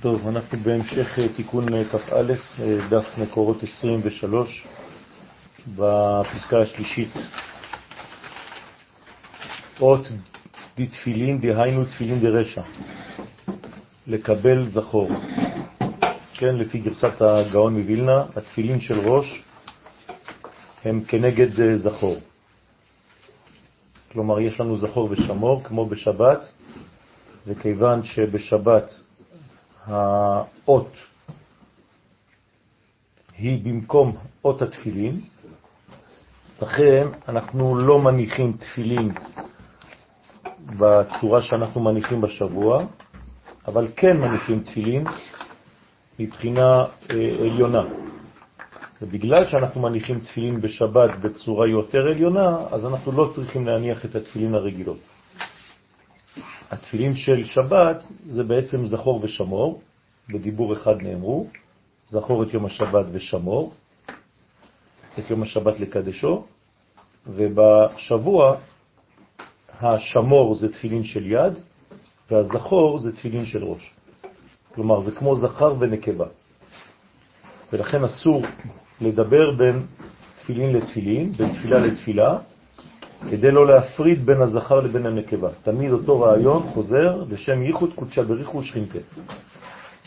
טוב, אנחנו בהמשך אה, תיקון אה, כ"א, אה, דף מקורות 23, בפסקה השלישית. אות דתפילין, דהיינו תפילין דרשע, לקבל זכור. כן, לפי גרסת הגאון מווילנה, התפילין של ראש הם כנגד זכור. כלומר, יש לנו זכור ושמור, כמו בשבת, וכיוון שבשבת האות היא במקום אות התפילין, לכן אנחנו לא מניחים תפילין בצורה שאנחנו מניחים בשבוע, אבל כן מניחים תפילין מבחינה אה, עליונה. ובגלל שאנחנו מניחים תפילין בשבת בצורה יותר עליונה, אז אנחנו לא צריכים להניח את התפילין הרגילות. התפילין של שבת זה בעצם זכור ושמור, בדיבור אחד נאמרו, זכור את יום השבת ושמור, את יום השבת לקדשו, ובשבוע השמור זה תפילין של יד, והזכור זה תפילין של ראש. כלומר, זה כמו זכר ונקבה. ולכן אסור לדבר בין תפילין לתפילין, בין תפילה לתפילה, כדי לא להפריד בין הזכר לבין הנקבה. תמיד אותו רעיון חוזר לשם ייחוד קודשא בריחו ושכינתה.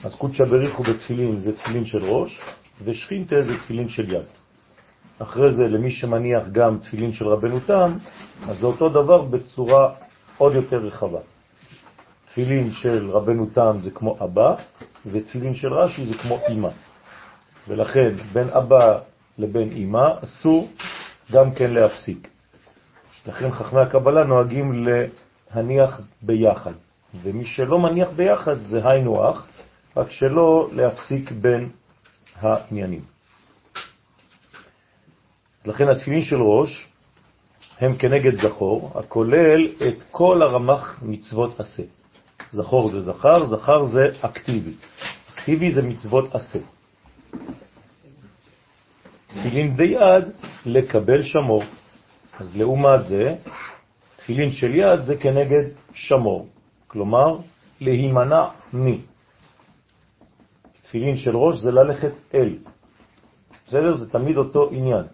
אז קודשא בריחו בתפילין זה תפילין של ראש, ושכינתה זה תפילין של יד. אחרי זה, למי שמניח גם תפילין של רבנו תם, אז זה אותו דבר בצורה עוד יותר רחבה. תפילין של רבנו תם זה כמו אבא, ותפילין של רש"י זה כמו אמא. ולכן בין אבא לבין אמא אסור גם כן להפסיק. לכן חכמי הקבלה נוהגים להניח ביחד, ומי שלא מניח ביחד זה היינו אח, רק שלא להפסיק בין העניינים. לכן התפילין של ראש הם כנגד זכור, הכולל את כל הרמח מצוות עשה. זכור זה זכר, זכר זה אקטיבי. אקטיבי זה מצוות עשה. תפילין ביד לקבל שמור. אז לעומת זה, תפילין של יד זה כנגד שמור, כלומר להימנע מי. תפילין של ראש זה ללכת אל. בסדר? זה תמיד אותו עניין.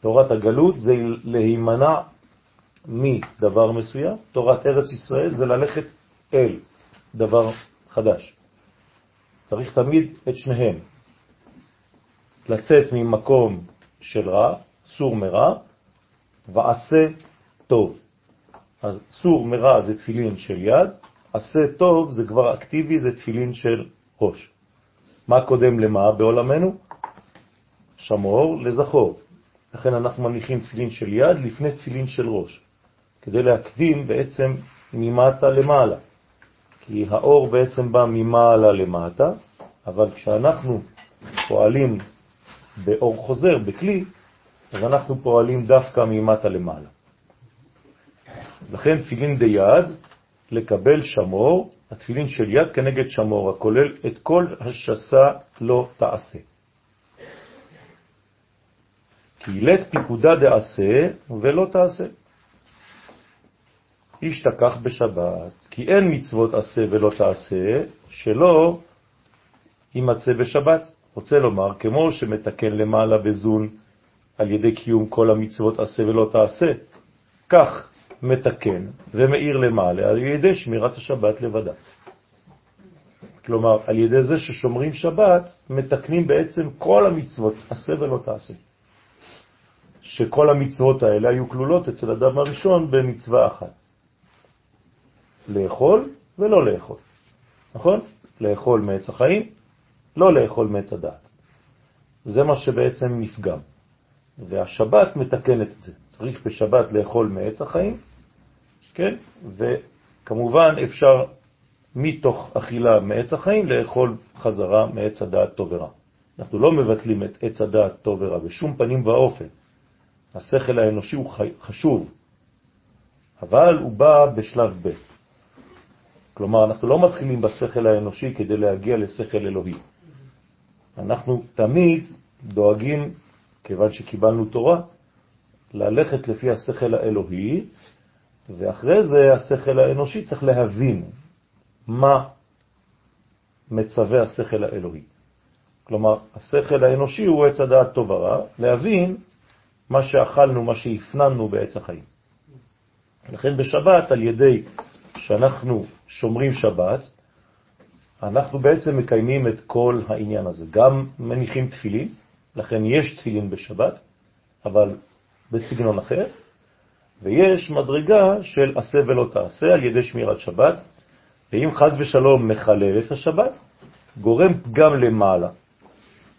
תורת הגלות זה להימנע מדבר מסוים, תורת ארץ ישראל זה ללכת אל דבר חדש. צריך תמיד את שניהם. לצאת ממקום של רע, סור מרע, ועשה טוב. אז סור מרע זה תפילין של יד, עשה טוב זה כבר אקטיבי, זה תפילין של ראש. מה קודם למה בעולמנו? שמור לזכור. לכן אנחנו מניחים תפילין של יד לפני תפילין של ראש, כדי להקדים בעצם ממטה למעלה. כי האור בעצם בא ממעלה למטה, אבל כשאנחנו פועלים באור חוזר, בכלי, אז אנחנו פועלים דווקא ממטה למעלה. אז לכן תפילין דיד, לקבל שמור, התפילין של יד כנגד שמור, הכולל את כל השסה לא תעשה. כי לת פיקודה דעשה ולא תעשה. איש תקח בשבת, כי אין מצוות עשה ולא תעשה, שלא יימצא בשבת. רוצה לומר, כמו שמתקן למעלה בזון על ידי קיום כל המצוות עשה ולא תעשה, כך מתקן ומאיר למעלה על ידי שמירת השבת לבדה. כלומר, על ידי זה ששומרים שבת, מתקנים בעצם כל המצוות, עשה ולא תעשה. שכל המצוות האלה היו כלולות אצל אדם הראשון במצווה אחת. לאכול ולא לאכול. נכון? לאכול מעץ החיים, לא לאכול מעץ הדעת. זה מה שבעצם נפגם. והשבת מתקנת את זה. צריך בשבת לאכול מעץ החיים, כן? וכמובן אפשר מתוך אכילה מעץ החיים לאכול חזרה מעץ הדעת טוב ורע. אנחנו לא מבטלים את עץ הדעת טוב ורע בשום פנים ואופן. השכל האנושי הוא חשוב, אבל הוא בא בשלב ב'. כלומר, אנחנו לא מתחילים בשכל האנושי כדי להגיע לשכל אלוהי. אנחנו תמיד דואגים כיוון שקיבלנו תורה, ללכת לפי השכל האלוהי, ואחרי זה השכל האנושי צריך להבין מה מצווה השכל האלוהי. כלומר, השכל האנושי הוא עץ הדעת טוב ורע, להבין מה שאכלנו, מה שהפננו בעץ החיים. לכן בשבת, על ידי שאנחנו שומרים שבת, אנחנו בעצם מקיימים את כל העניין הזה. גם מניחים תפילין, לכן יש תפילין בשבת, אבל בסגנון אחר, ויש מדרגה של עשה ולא תעשה על ידי שמירת שבת, ואם חז ושלום מחלל את השבת, גורם פגם למעלה.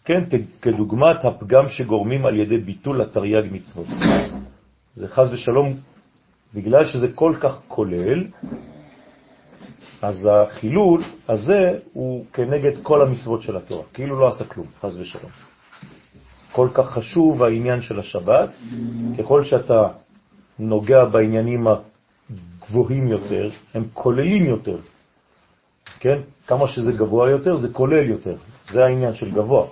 כן, כדוגמת הפגם שגורמים על ידי ביטול התרי"ג מצוות. זה חז ושלום, בגלל שזה כל כך כולל, אז החילול הזה הוא כנגד כל המצוות של התורה, כאילו לא עשה כלום, חז ושלום. כל כך חשוב העניין של השבת, ככל שאתה נוגע בעניינים הגבוהים יותר, הם כוללים יותר. כן? כמה שזה גבוה יותר, זה כולל יותר. זה העניין של גבוה.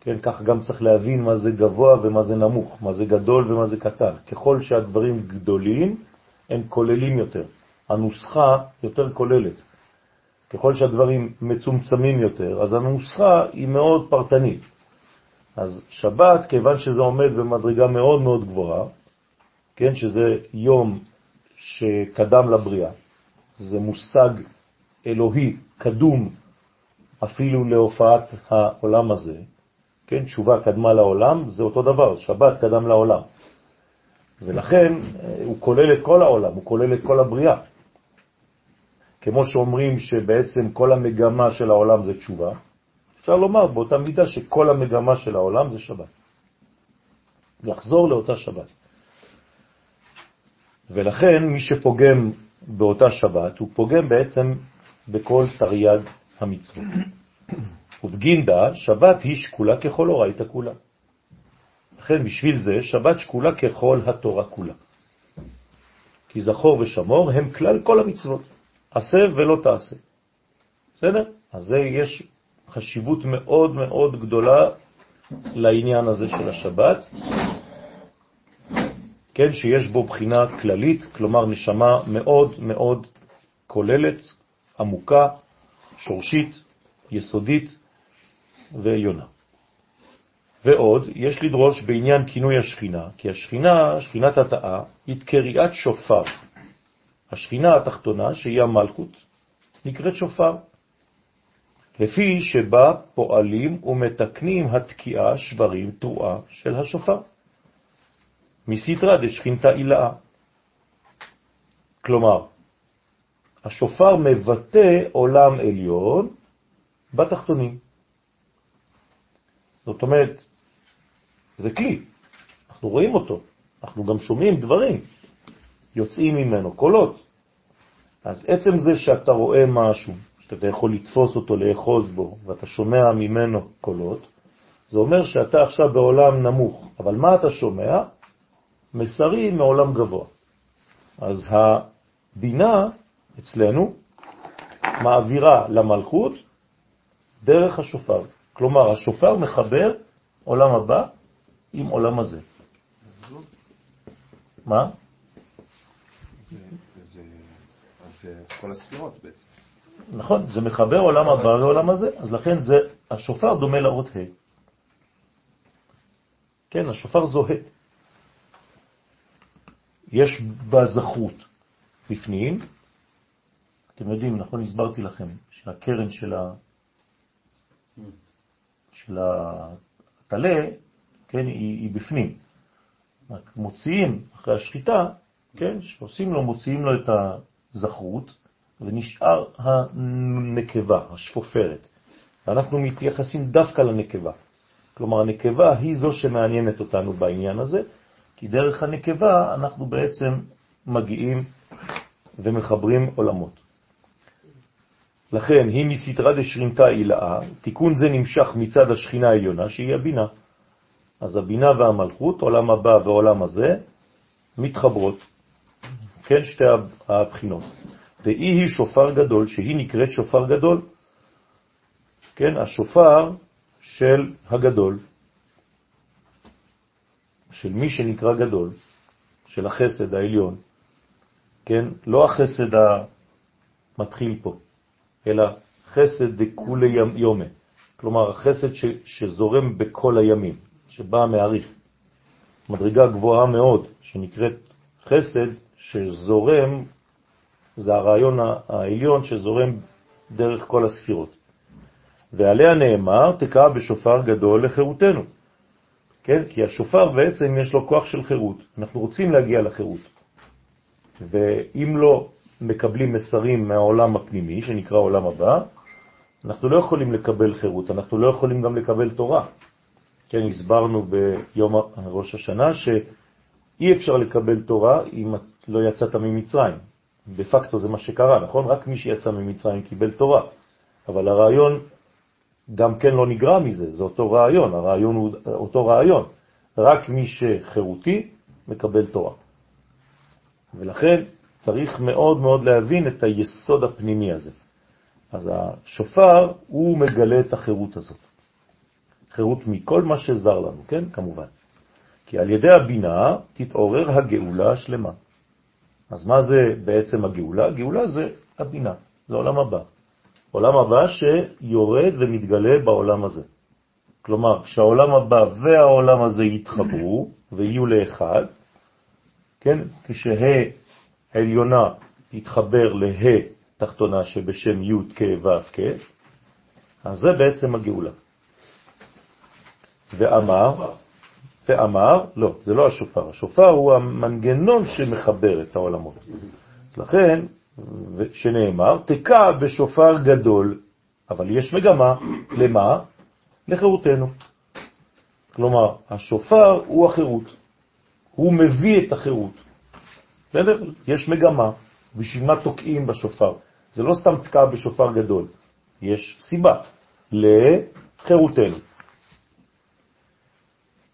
כן, כך גם צריך להבין מה זה גבוה ומה זה נמוך, מה זה גדול ומה זה קטן. ככל שהדברים גדולים, הם כוללים יותר. הנוסחה יותר כוללת. ככל שהדברים מצומצמים יותר, אז הנוסחה היא מאוד פרטנית. אז שבת, כיוון שזה עומד במדרגה מאוד מאוד גבוהה, כן, שזה יום שקדם לבריאה, זה מושג אלוהי קדום אפילו להופעת העולם הזה, כן, תשובה קדמה לעולם, זה אותו דבר, שבת קדם לעולם. ולכן אה, הוא כולל את כל העולם, הוא כולל את כל הבריאה. כמו שאומרים שבעצם כל המגמה של העולם זה תשובה, אפשר לומר באותה מידה שכל המגמה של העולם זה שבת. לחזור לאותה שבת. ולכן מי שפוגם באותה שבת, הוא פוגם בעצם בכל תרי"ג המצוות. ובגינדה, שבת היא שקולה ככל אורייתא כולה. לכן בשביל זה שבת שקולה ככל התורה כולה. כי זכור ושמור הם כלל כל המצוות. עשה ולא תעשה. בסדר? אז זה יש חשיבות מאוד מאוד גדולה לעניין הזה של השבת, כן, שיש בו בחינה כללית, כלומר נשמה מאוד מאוד כוללת, עמוקה, שורשית, יסודית ועליונה. ועוד, יש לדרוש בעניין כינוי השכינה, כי השכינה, שכינת התאה, היא קריאת שופר. השכינה התחתונה, שהיא המלכות, נקראת שופר. לפי שבה פועלים ומתקנים התקיעה, שברים, תרועה של השופר. מסיתרא דשכינתא אילאה. כלומר, השופר מבטא עולם עליון בתחתונים. זאת אומרת, זה כלי, אנחנו רואים אותו, אנחנו גם שומעים דברים, יוצאים ממנו קולות. אז עצם זה שאתה רואה משהו, שאתה יכול לתפוס אותו, לאחוז בו, ואתה שומע ממנו קולות, זה אומר שאתה עכשיו בעולם נמוך. אבל מה אתה שומע? מסרים מעולם גבוה. אז הבינה אצלנו מעבירה למלכות דרך השופר. כלומר, השופר מחבר עולם הבא עם עולם הזה. מה? זה כל הספירות בעצם. נכון, זה מחבר עולם הבא לעולם הזה, אז לכן זה, השופר דומה לאות ה'. כן, השופר זוהה. יש בזכות בפנים, אתם יודעים, נכון, הסברתי לכם, שהקרן של, ה... של הטלה, כן, היא, היא בפנים. מוציאים אחרי השחיטה, כן, שעושים לו, מוציאים לו את הזכרות, ונשאר הנקבה, השפופרת. ואנחנו מתייחסים דווקא לנקבה. כלומר, הנקבה היא זו שמעניינת אותנו בעניין הזה, כי דרך הנקבה אנחנו בעצם מגיעים ומחברים עולמות. לכן, היא מסתרה דשרינתא אילאה, תיקון זה נמשך מצד השכינה העליונה, שהיא הבינה. אז הבינה והמלכות, עולם הבא ועולם הזה, מתחברות. כן, שתי הבחינות. ואי היא שופר גדול, שהיא נקראת שופר גדול. כן, השופר של הגדול, של מי שנקרא גדול, של החסד העליון, כן, לא החסד המתחיל פה, אלא חסד דכולי יומה, כלומר החסד ש, שזורם בכל הימים, שבא מעריך. מדרגה גבוהה מאוד, שנקראת חסד שזורם, זה הרעיון העליון שזורם דרך כל הספירות. ועליה נאמר, תקע בשופר גדול לחירותנו. כן? כי השופר בעצם יש לו כוח של חירות. אנחנו רוצים להגיע לחירות. ואם לא מקבלים מסרים מהעולם הפנימי, שנקרא עולם הבא, אנחנו לא יכולים לקבל חירות, אנחנו לא יכולים גם לקבל תורה. כן, הסברנו ביום ראש השנה שאי אפשר לקבל תורה אם לא יצאת ממצרים. דה פקטו זה מה שקרה, נכון? רק מי שיצא ממצרים קיבל תורה. אבל הרעיון גם כן לא נגרע מזה, זה אותו רעיון, הרעיון הוא אותו רעיון. רק מי שחירותי מקבל תורה. ולכן צריך מאוד מאוד להבין את היסוד הפנימי הזה. אז השופר הוא מגלה את החירות הזאת. חירות מכל מה שזר לנו, כן? כמובן. כי על ידי הבינה תתעורר הגאולה השלמה. אז מה זה בעצם הגאולה? הגאולה זה הבינה, זה עולם הבא. עולם הבא שיורד ומתגלה בעולם הזה. כלומר, כשהעולם הבא והעולם הזה יתחברו ויהיו לאחד, כן, כשה עליונה יתחבר לה תחתונה שבשם י' כ' ו' כ', אז זה בעצם הגאולה. ואמר, ואמר, לא, זה לא השופר, השופר הוא המנגנון שמחבר את העולמות. לכן, שנאמר, תקע בשופר גדול, אבל יש מגמה, למה? לחירותנו. כלומר, השופר הוא החירות, הוא מביא את החירות. בסדר? יש מגמה, בשביל מה תוקעים בשופר? זה לא סתם תקע בשופר גדול, יש סיבה לחירותנו.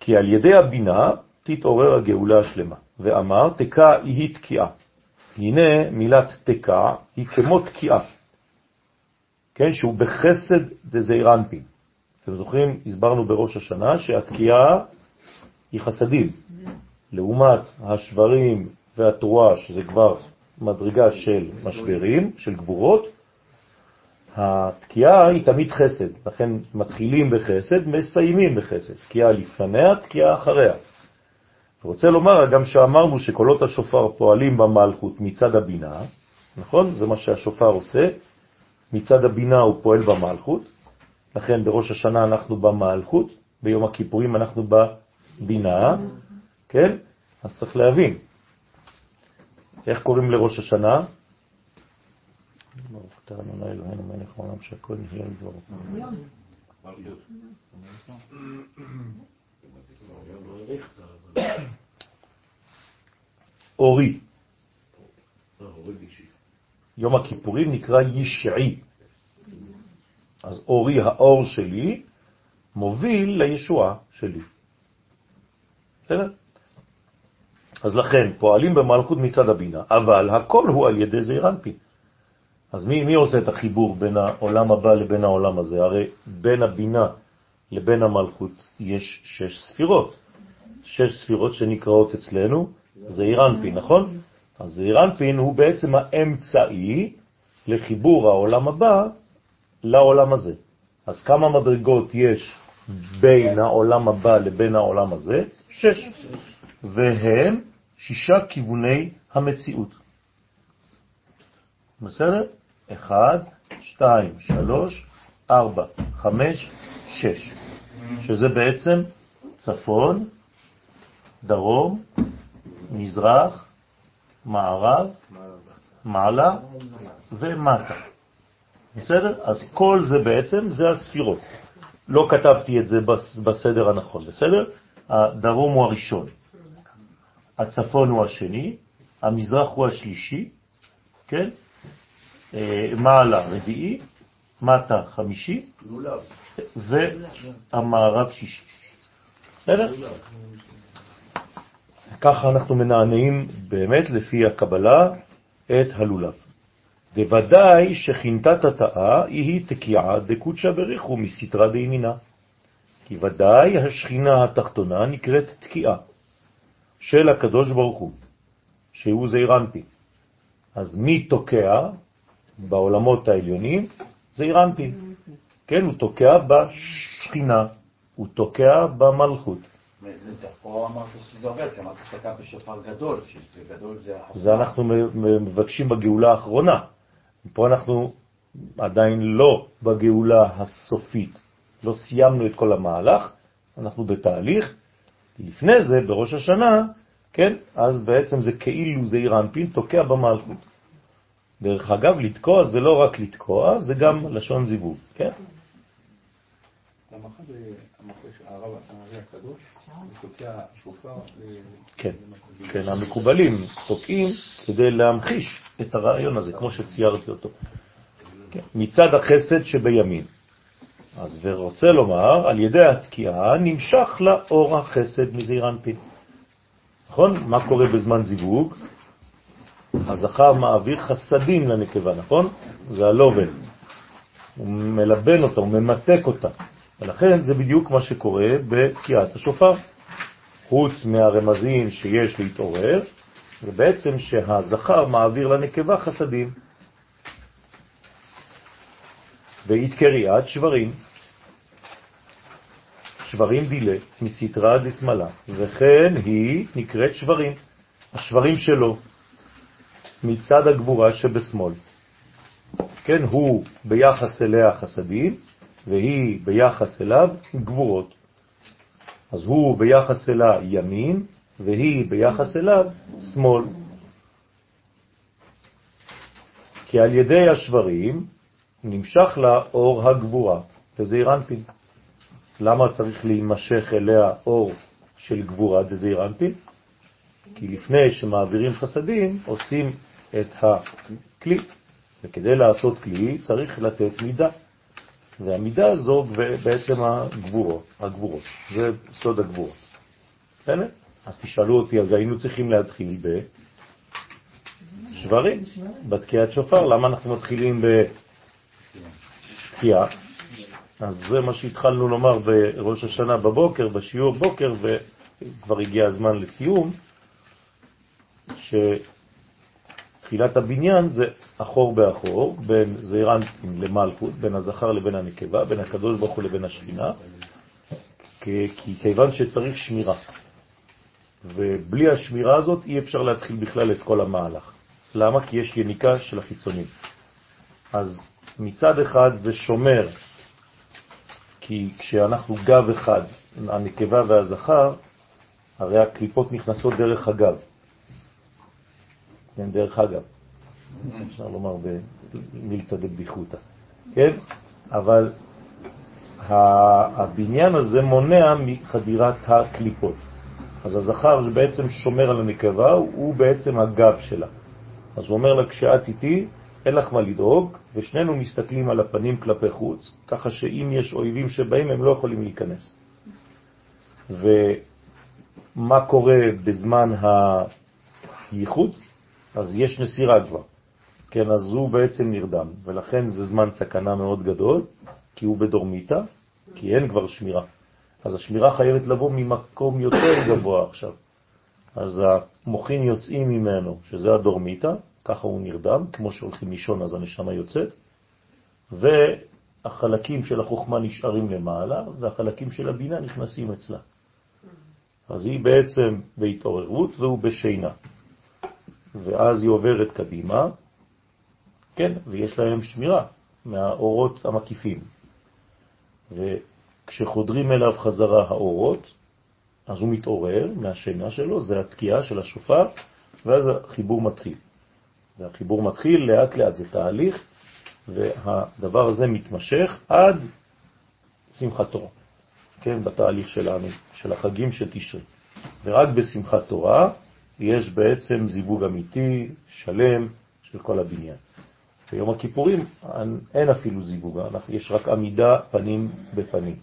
כי על ידי הבינה תתעורר הגאולה השלמה. ואמר, תקע היא תקיעה. הנה מילת תקע היא כמו תקיעה, כן, שהוא בחסד דזעיר אנפין. אתם זוכרים, הסברנו בראש השנה שהתקיעה היא חסדים, לעומת השברים והתרועה, שזה כבר מדרגה של משברים, של גבורות, התקיעה היא תמיד חסד, לכן מתחילים בחסד, מסיימים בחסד. תקיעה לפניה, תקיעה אחריה. רוצה לומר גם שאמרנו שקולות השופר פועלים במלכות מצד הבינה, נכון? זה מה שהשופר עושה. מצד הבינה הוא פועל במלכות, לכן בראש השנה אנחנו במלכות, ביום הכיפורים אנחנו בבינה, כן? אז צריך להבין. איך קוראים לראש השנה? ברוך אתה אדוני אלוהינו מלך העולם שהכל נהיה לדברו. אורי. יום הכיפורים נקרא ישעי. אז אורי, האור שלי, מוביל לישועה שלי. בסדר? אז לכן, פועלים במלכות מצד הבינה, אבל הכל הוא על ידי זעיר אנפין. אז מי, מי עושה את החיבור בין העולם הבא לבין העולם הזה? הרי בין הבינה לבין המלכות יש שש ספירות. שש ספירות שנקראות אצלנו זעיר אנפין, נכון? אז זעיר אנפין הוא בעצם האמצעי לחיבור העולם הבא לעולם הזה. אז כמה מדרגות יש בין העולם הבא לבין העולם הזה? שש. והם שישה כיווני המציאות. בסדר? אחד, שתיים, שלוש, ארבע, חמש, שש, שזה בעצם צפון, דרום, מזרח, מערב, מעלה ומטה. בסדר? אז כל זה בעצם, זה הספירות. לא כתבתי את זה בסדר הנכון, בסדר? הדרום הוא הראשון, הצפון הוא השני, המזרח הוא השלישי, כן? אה, מעלה רביעי, מטה חמישי, והמערב שישי. בסדר? ככה אנחנו מנענעים באמת לפי הקבלה את הלולב. בוודאי שכינתת התאה היא תקיעה דקודשא בריחו מסתרה דימינה. כי ודאי השכינה התחתונה נקראת תקיעה של הקדוש ברוך הוא, שהוא זעיר אנפין. אז מי תוקע בעולמות העליונים? זה אירנפין. כן, הוא תוקע בשכינה, הוא תוקע במלכות. פה אמרת שזה עובד, כי אמרת שאתה בשופר גדול, שזה גדול זה... זה אנחנו מבקשים בגאולה האחרונה. פה אנחנו עדיין לא בגאולה הסופית. לא סיימנו את כל המהלך, אנחנו בתהליך. לפני זה, בראש השנה, כן, אז בעצם זה כאילו זה אירנפין, תוקע במלכות. דרך אגב, לתקוע זה לא רק לתקוע, זה גם לשון זיווג, כן? כן, כן, המקובלים תוקעים כדי להמחיש את הרעיון הזה, כמו שציירתי אותו. כן, מצד החסד שבימין. אז ורוצה לומר, על ידי התקיעה נמשך לאור החסד מזעיר אנפין. נכון? מה קורה בזמן זיווג? הזכר מעביר חסדים לנקבה, נכון? זה הלובן. הוא מלבן אותה, הוא ממתק אותה. ולכן זה בדיוק מה שקורה בתקיעת השופר. חוץ מהרמזים שיש להתעורר, זה בעצם שהזכר מעביר לנקבה חסדים. והתקריאת שברים, שברים דילה, מסתרה דשמאלה, וכן היא נקראת שברים, השברים שלו, מצד הגבורה שבשמאל. כן, הוא ביחס אליה חסדים, והיא ביחס אליו גבורות. אז הוא ביחס אליה ימין, והיא ביחס אליו שמאל. כי על ידי השברים נמשך לה אור הגבורה, וזה אירנפין. למה צריך להימשך אליה אור של גבורה דזה אירנפין? כי לפני שמעבירים חסדים עושים את הכלי, וכדי לעשות כלי צריך לתת מידה. והמידה הזו בעצם הגבורות, הגבורות, זה סוד הגבורות. בסדר? אז תשאלו אותי, אז היינו צריכים להתחיל בשברים, בתקיעת שופר. למה אנחנו מתחילים בתקיעה? אז זה מה שהתחלנו לומר בראש השנה בבוקר, בשיעור בוקר, וכבר הגיע הזמן לסיום, ש... תחילת הבניין זה אחור באחור, בין זעירנטים למלכות, בין הזכר לבין הנקבה, בין הקדוש ברוך הוא לבין השכינה, כי כיוון שצריך שמירה. ובלי השמירה הזאת אי אפשר להתחיל בכלל את כל המהלך. למה? כי יש יניקה של החיצונים. אז מצד אחד זה שומר, כי כשאנחנו גב אחד, הנקבה והזכר, הרי הקליפות נכנסות דרך הגב. כן, דרך אגב, אפשר לומר במילתא דבדיחותא, כן? אבל הבניין הזה מונע מחדירת הקליפות. אז הזכר שבעצם שומר על הנקבה הוא בעצם הגב שלה. אז הוא אומר לה, כשאת איתי, אין לך מה לדאוג, ושנינו מסתכלים על הפנים כלפי חוץ, ככה שאם יש אויבים שבאים הם לא יכולים להיכנס. ומה קורה בזמן הייחוד? אז יש נסירה כבר. כן, אז הוא בעצם נרדם, ולכן זה זמן סכנה מאוד גדול, כי הוא בדורמיטה, כי אין כבר שמירה. אז השמירה חייבת לבוא ממקום יותר גבוה עכשיו. אז המוחין יוצאים ממנו, שזה הדורמיטה, ככה הוא נרדם, כמו שהולכים לישון אז הנשמה יוצאת, והחלקים של החוכמה נשארים למעלה, והחלקים של הבינה נכנסים אצלה. אז היא בעצם בהתעוררות והוא בשינה. ואז היא עוברת קדימה, כן, ויש להם שמירה מהאורות המקיפים. וכשחודרים אליו חזרה האורות, אז הוא מתעורר מהשינה שלו, זה התקיעה של השופר, ואז החיבור מתחיל. והחיבור מתחיל לאט לאט, זה תהליך, והדבר הזה מתמשך עד שמחת תורה, כן, בתהליך שלנו, של החגים של תשרי. ורק בשמחת תורה יש בעצם זיווג אמיתי, שלם, של כל הבניין. ביום הכיפורים אין אפילו זיווג, יש רק עמידה פנים בפנים.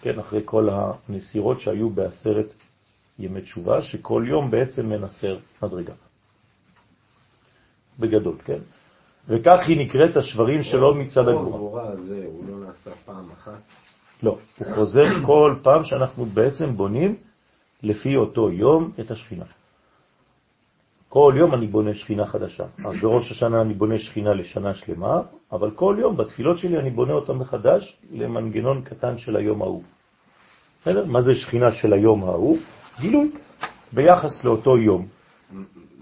כן, אחרי כל הנסירות שהיו בעשרת ימי תשובה, שכל יום בעצם מנסר מדרגה. בגדול, כן? וכך היא נקראת השברים שלו מצד הגבורה. הגבורה הזה, הוא לא נעשה פעם אחת? לא, הוא חוזר כל פעם שאנחנו בעצם בונים לפי אותו יום את השכינה. כל יום אני בונה שכינה חדשה. אז בראש השנה אני בונה שכינה לשנה שלמה, אבל כל יום בתפילות שלי אני בונה אותה מחדש למנגנון קטן של היום ההוא. בסדר? מה זה שכינה של היום ההוא? גילוי ביחס לאותו יום,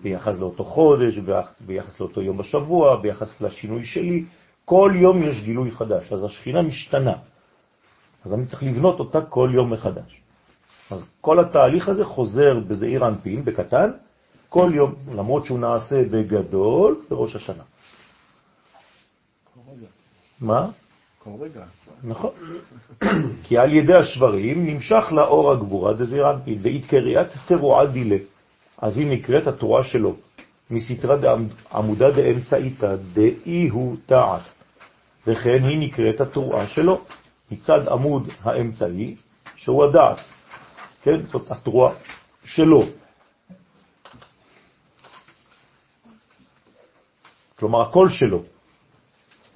ביחס לאותו חודש, ביחס לאותו יום בשבוע, ביחס לשינוי שלי. כל יום יש גילוי חדש, אז השכינה משתנה. אז אני צריך לבנות אותה כל יום מחדש. אז כל התהליך הזה חוזר בזעיר אנפין, בקטן, כל יום, למרות שהוא נעשה בגדול בראש השנה. מה? נכון. כי על ידי השברים נמשך לאור הגבורה דזעיר אנפין, קריאת תרועה דילה. אז היא נקראת התרועה שלו, מסתרה עמודה דאמצעיתא דאי הוא תעת, וכן היא נקראת התרועה שלו, מצד עמוד האמצעי, שהוא הדעת. כן, זאת התרועה שלו. כלומר, הכל שלו.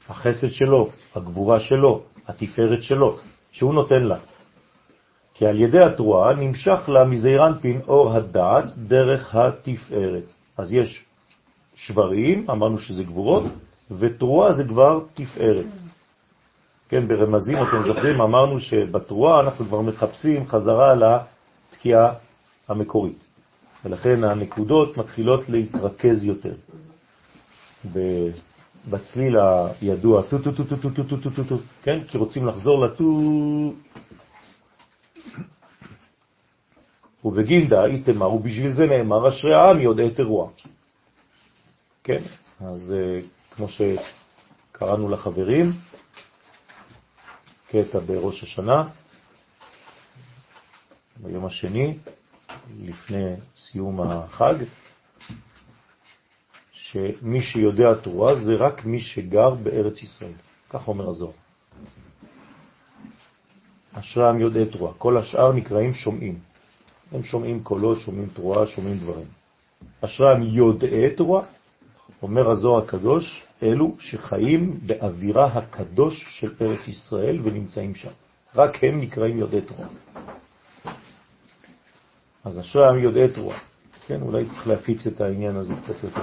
החסד שלו, הגבורה שלו, התפארת שלו, שהוא נותן לה. כי על ידי התרועה נמשך לה מזעירנפין אור הדעת דרך התפארת. אז יש שברים, אמרנו שזה גבורות, ותרועה זה כבר תפארת. כן, ברמזים, אתם זוכרים, אמרנו שבתרועה אנחנו כבר מחפשים חזרה לתקיעה המקורית. ולכן הנקודות מתחילות להתרכז יותר. בצליל הידוע, טו טו טו טו טו טו טו טו טו, כן? כי רוצים לחזור לטו... ובגינדה איתמר, ובשביל זה נאמר, אשרי העם יודע תרוע. כן, אז כמו שקראנו לחברים, קטע בראש השנה, ביום השני, לפני סיום החג, שמי שיודע תורה זה רק מי שגר בארץ ישראל. כך אומר הזוהר. אשרם יודעי תרועה. כל השאר נקראים שומעים. הם שומעים קולות, שומעים תרועה, שומעים דברים. אשרם יודעי תרועה, אומר הזוהר הקדוש, אלו שחיים באווירה הקדוש של ארץ ישראל ונמצאים שם. רק הם נקראים יודעי תרועה. אז אשרם יודעי תרועה. כן, אולי צריך להפיץ את העניין הזה קצת יותר.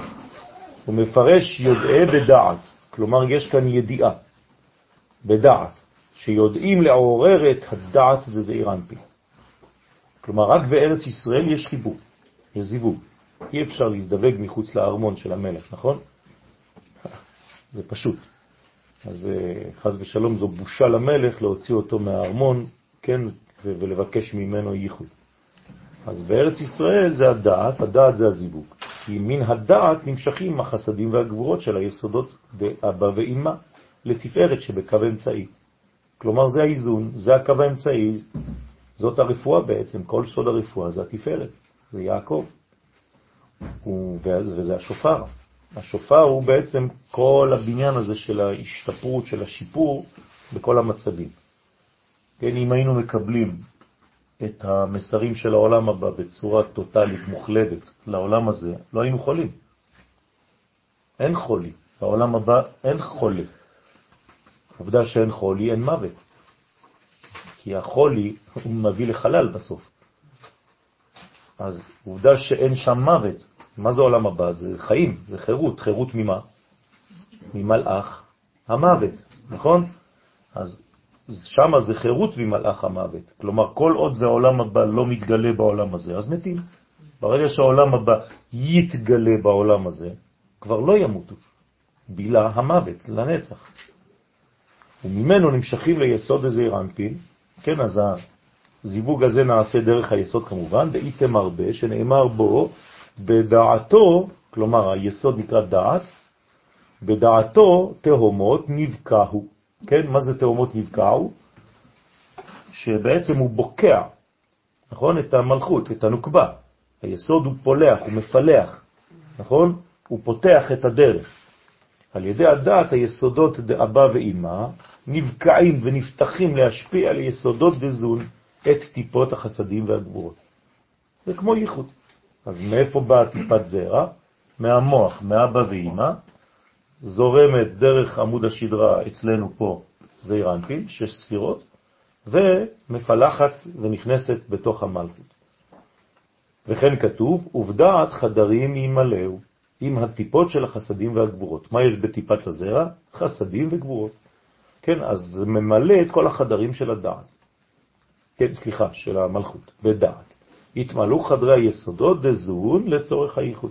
הוא מפרש יודעה בדעת, כלומר יש כאן ידיעה, בדעת, שיודעים לעורר את הדעת דזעיר אנפי. כלומר, רק בארץ ישראל יש חיבור, יש זיווג. אי אפשר להזדווג מחוץ לארמון של המלך, נכון? זה פשוט. אז אה, חז ושלום זו בושה למלך להוציא אותו מהארמון, כן, ולבקש ממנו ייחוד. אז בארץ ישראל זה הדעת, הדעת זה הזיווג. כי מן הדעת נמשכים החסדים והגבורות של היסודות באבא ואמא לתפארת שבקו אמצעי. כלומר זה האיזון, זה הקו האמצעי, זאת הרפואה בעצם, כל סוד הרפואה זה התפארת, זה יעקב, הוא, וזה השופר. השופר הוא בעצם כל הבניין הזה של ההשתפרות, של השיפור בכל המצבים. כן, אם היינו מקבלים את המסרים של העולם הבא בצורה טוטלית, מוחלדת לעולם הזה, לא היינו חולים. אין חולי. בעולם הבא אין חולי. עובדה שאין חולי, אין מוות. כי החולי הוא מביא לחלל בסוף. אז עובדה שאין שם מוות. מה זה עולם הבא? זה חיים, זה חירות. חירות ממה? ממלאך המוות, נכון? אז שם זה חירות ממלאך המוות. כלומר, כל עוד והעולם הבא לא מתגלה בעולם הזה, אז מתים. ברגע שהעולם הבא יתגלה בעולם הזה, כבר לא ימותו. בילה המוות לנצח. וממנו נמשכים ליסוד איזה אירנפין, כן, אז הזיווג הזה נעשה דרך היסוד כמובן, דאיתם הרבה, שנאמר בו, בדעתו, כלומר היסוד נקרא דעת, בדעתו תהומות נבקעו. כן, מה זה תאומות נבקעו? שבעצם הוא בוקע, נכון? את המלכות, את הנוקבה. היסוד הוא פולח, הוא מפלח, נכון? הוא פותח את הדרך. על ידי הדעת היסודות דאבא ואימא נבקעים ונפתחים להשפיע על יסודות דזון את טיפות החסדים והגבורות. זה כמו ייחוד. אז מאיפה באה טיפת זרע? מהמוח, מאבא ואימא, זורמת דרך עמוד השדרה אצלנו פה זעיר אנפין, שש ספירות, ומפלחת ונכנסת בתוך המלכות. וכן כתוב, ובדעת חדרים ימלאו, עם הטיפות של החסדים והגבורות. מה יש בטיפת הזרע? חסדים וגבורות. כן, אז זה ממלא את כל החדרים של הדעת. כן, סליחה, של המלכות, בדעת. התמלאו חדרי היסודות דזון לצורך הייחוד.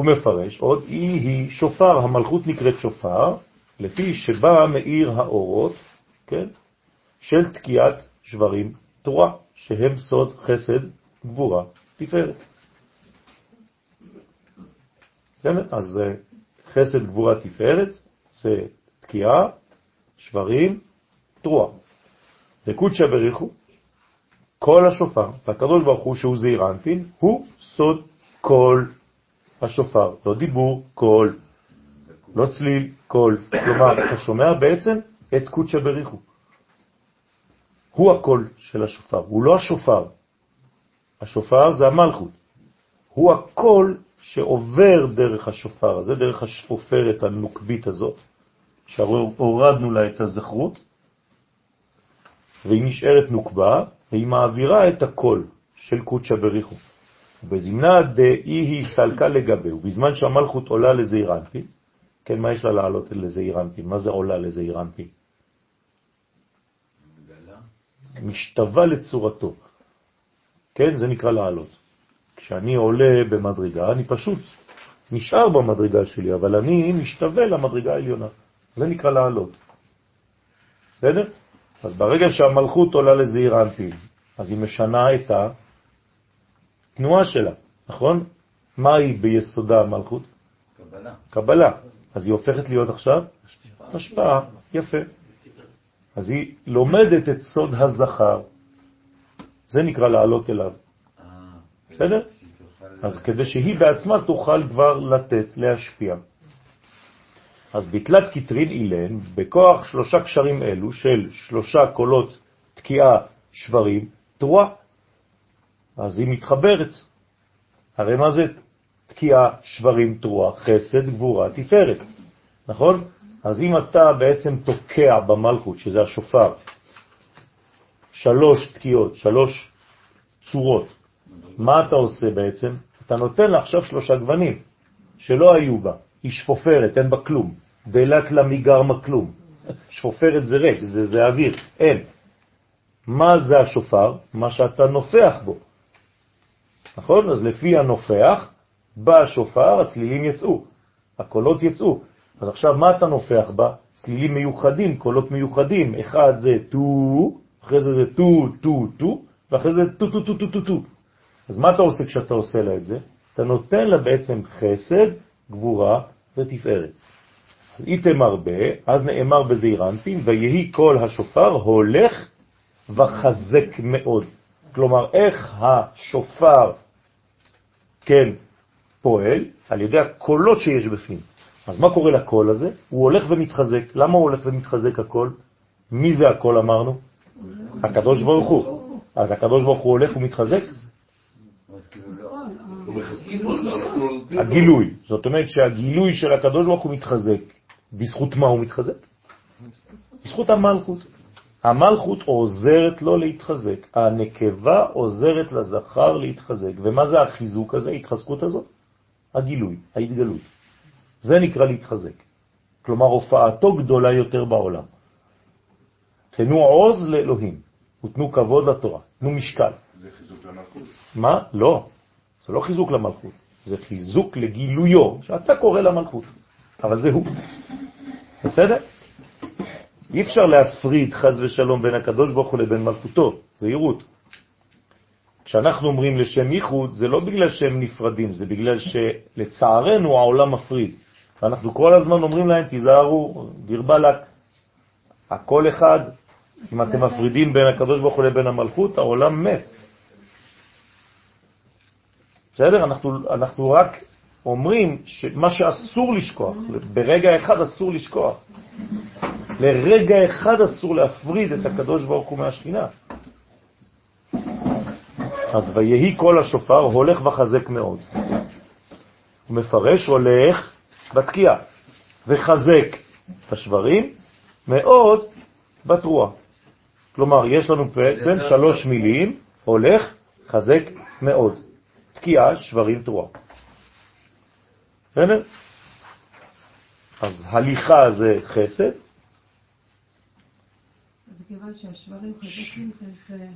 הוא מפרש עוד, היא היא שופר, המלכות נקראת שופר, לפי שבא מאיר האורות, כן, של תקיעת שברים תורה, שהם סוד חסד, גבורה, תפארת. כן, אז חסד, גבורה, תפארת, זה תקיעה, שברים, תרועה. וקודשא בריחו, כל השופר, והקדוש ברוך הוא שהוא זעיר אנפין, הוא סוד קול השופר, לא דיבור, קול, לא צליל, קול. כלומר, אתה שומע בעצם את קודשא בריך הוא. הוא הקול של השופר, הוא לא השופר. השופר זה המלכות. הוא הקול שעובר דרך השופר הזה, דרך השפופרת הנוקבית הזאת, שהורדנו לה את הזכרות, והיא נשארת נוקבה, והיא מעבירה את הקול של קודשא בריחו. בזמנה דאי היא סלקה לגביהו, בזמן שהמלכות עולה לזעיר אנפין, כן, מה יש לה לעלות לזעיר אנפין? מה זה עולה לזעיר אנפין? משתווה לצורתו. כן, זה נקרא לעלות. כשאני עולה במדרגה, אני פשוט נשאר במדרגה שלי, אבל אני משתווה למדרגה העליונה. זה נקרא לעלות. בסדר? אז ברגע שהמלכות עולה לזעיר אנפין, אז היא משנה את התנועה שלה, נכון? מה היא ביסודה המלכות? קבלה. קבלה. אז היא הופכת להיות עכשיו השפעה. יפה. אז היא לומדת את סוד הזכר. זה נקרא לעלות אליו. אה, בסדר? אז כדי שהיא בעצמה תוכל כבר לתת, להשפיע. אז בתלת קטרין אילן, בכוח שלושה קשרים אלו של שלושה קולות תקיעה שברים, תרועה. אז היא מתחברת. הרי מה זה תקיעה שברים תרועה? חסד, גבורה, תפארת. נכון? אז אם אתה בעצם תוקע במלכות, שזה השופר, שלוש תקיעות, שלוש צורות, מה אתה עושה בעצם? אתה נותן לה עכשיו שלושה גוונים שלא היו בה. היא שפופרת, אין בה כלום. דלית לה מגרמה כלום. שפופרת זה ריק, זה, זה אוויר, אין. מה זה השופר? מה שאתה נופח בו. נכון? אז לפי הנופח, בשופר הצלילים יצאו, הקולות יצאו. אז עכשיו מה אתה נופח בה? צלילים מיוחדים, קולות מיוחדים. אחד זה טו, אחרי זה זה טו, טו, טו, ואחרי זה טו, טו, טו, טו, טו, טו. אז מה אתה עושה כשאתה עושה לה את זה? אתה נותן לה בעצם חסד, גבורה ותפארת. איתם הרבה, אז נאמר בזעיר אנפין, ויהי קול השופר הולך וחזק מאוד. כלומר, איך השופר, כן, פועל? על ידי הקולות שיש בפנים. אז מה קורה לקול הזה? הוא הולך ומתחזק. למה הוא הולך ומתחזק הקול? מי זה הקול אמרנו? הקדוש ברוך הוא. אז הקדוש ברוך הוא הולך ומתחזק? הגילוי. זאת אומרת שהגילוי של הקדוש ברוך הוא מתחזק. בזכות מה הוא מתחזק? בזכות המלכות. המלכות עוזרת לו להתחזק. הנקבה עוזרת לזכר להתחזק. ומה זה החיזוק הזה, ההתחזקות הזאת? הגילוי, ההתגלות. זה נקרא להתחזק. כלומר, הופעתו גדולה יותר בעולם. תנו עוז לאלוהים, ותנו כבוד לתורה, תנו משקל. זה חיזוק למלכות. מה? לא, זה לא חיזוק למלכות, זה חיזוק לגילויו, שאתה קורא למלכות, אבל זה הוא. בסדר? אי אפשר להפריד חז ושלום בין הקדוש ברוך הוא לבין מלכותו, זהירות. כשאנחנו אומרים לשם ייחוד, זה לא בגלל שהם נפרדים, זה בגלל שלצערנו העולם מפריד. ואנחנו כל הזמן אומרים להם, תיזהרו, דיר בלק. הכל אחד, אם אתם מפרידים בין הקדוש ברוך הוא לבין המלכות, העולם מת. בסדר? אנחנו, אנחנו רק אומרים שמה שאסור לשכוח, ברגע אחד אסור לשכוח. לרגע אחד אסור להפריד את הקדוש ברוך הוא מהשכינה. אז ויהי כל השופר הולך וחזק מאוד. הוא מפרש הולך בתקיעה, וחזק בשברים מאוד בתרועה. כלומר, יש לנו בעצם שלוש מילים, הולך חזק מאוד. תקיעה, שברים, תרועה. בסדר? אז הליכה זה חסד.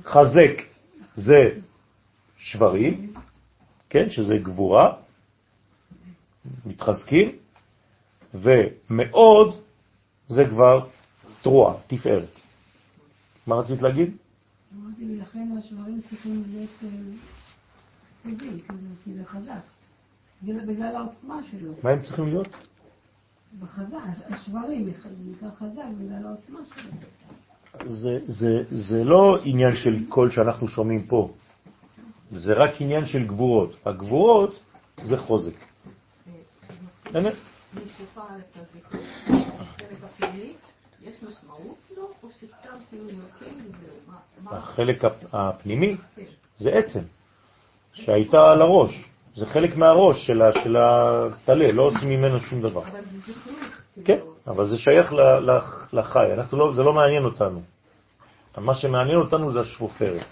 חזק זה שברים, כן, שזה גבורה, מתחזקים, ומאוד זה כבר תרועה, תפארת. מה רצית להגיד? אמרתי, לכן השברים צריכים להיות צהובים, כי זה חזק. בגלל העוצמה שלו. מה הם צריכים להיות? בחזק, השברים, זה נקרא חזק בגלל העוצמה שלו. זה, זה, זה לא עניין של קול שאנחנו שומעים פה, זה רק עניין של גבורות. הגבורות זה חוזק. הנה. החלק הפנימי זה עצם, שהייתה על הראש. זה חלק מהראש של הטלה, לא עושים ממנו שום דבר. כן, אבל זה שייך לחי, לא, זה לא מעניין אותנו. מה שמעניין אותנו זה השפופרת.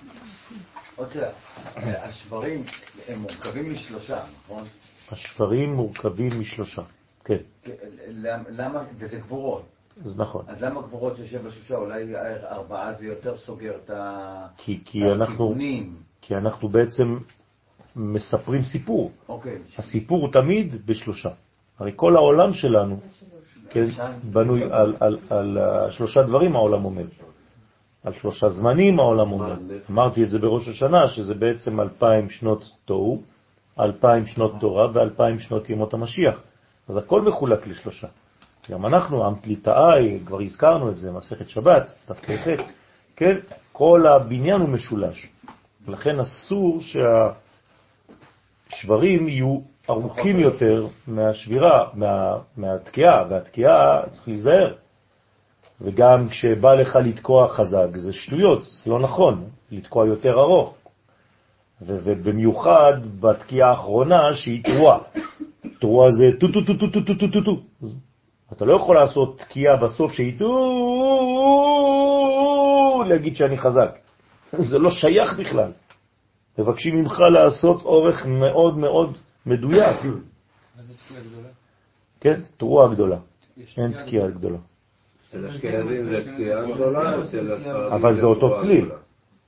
השברים הם מורכבים משלושה, נכון? השברים מורכבים משלושה, כן. למה, וזה גבורות. אז נכון. אז למה גבורות יושב בשלושה? אולי ארבעה זה יותר סוגר את הכיוונים. כי אנחנו בעצם מספרים סיפור. אוקיי. הסיפור הוא תמיד בשלושה. הרי כל העולם שלנו כן, בנוי על, על, על, על שלושה דברים העולם עומד. על שלושה זמנים העולם עומד. אמרתי את זה בראש השנה, שזה בעצם אלפיים שנות תוהו, אלפיים שנות תורה ואלפיים שנות ימות המשיח. אז הכל מחולק לשלושה. גם אנחנו, עם ליטאי, כבר הזכרנו את זה, מסכת שבת, תפ"ח, כן? כל הבניין הוא משולש. לכן אסור שהשברים יהיו ארוכים יותר מהשבירה, מה, מהתקיעה, והתקיעה צריך להיזהר. וגם כשבא לך לתקוע חזק, זה שטויות, זה לא נכון, לתקוע יותר ארוך. ובמיוחד בתקיעה האחרונה שהיא תרועה. תרועה זה טו טו טו טו טו טו טו טו טו. אתה לא יכול לעשות תקיעה בסוף שהיא טו, להגיד שאני חזק. זה לא שייך בכלל. מבקשים ממך לעשות אורך מאוד מאוד מדויק. מה זה תקיעה גדולה? כן, תרועה גדולה. אין תקיעה גדולה. של אשכנזים זה תקיעה גדולה או של הספרדים אבל זה אותו צליל.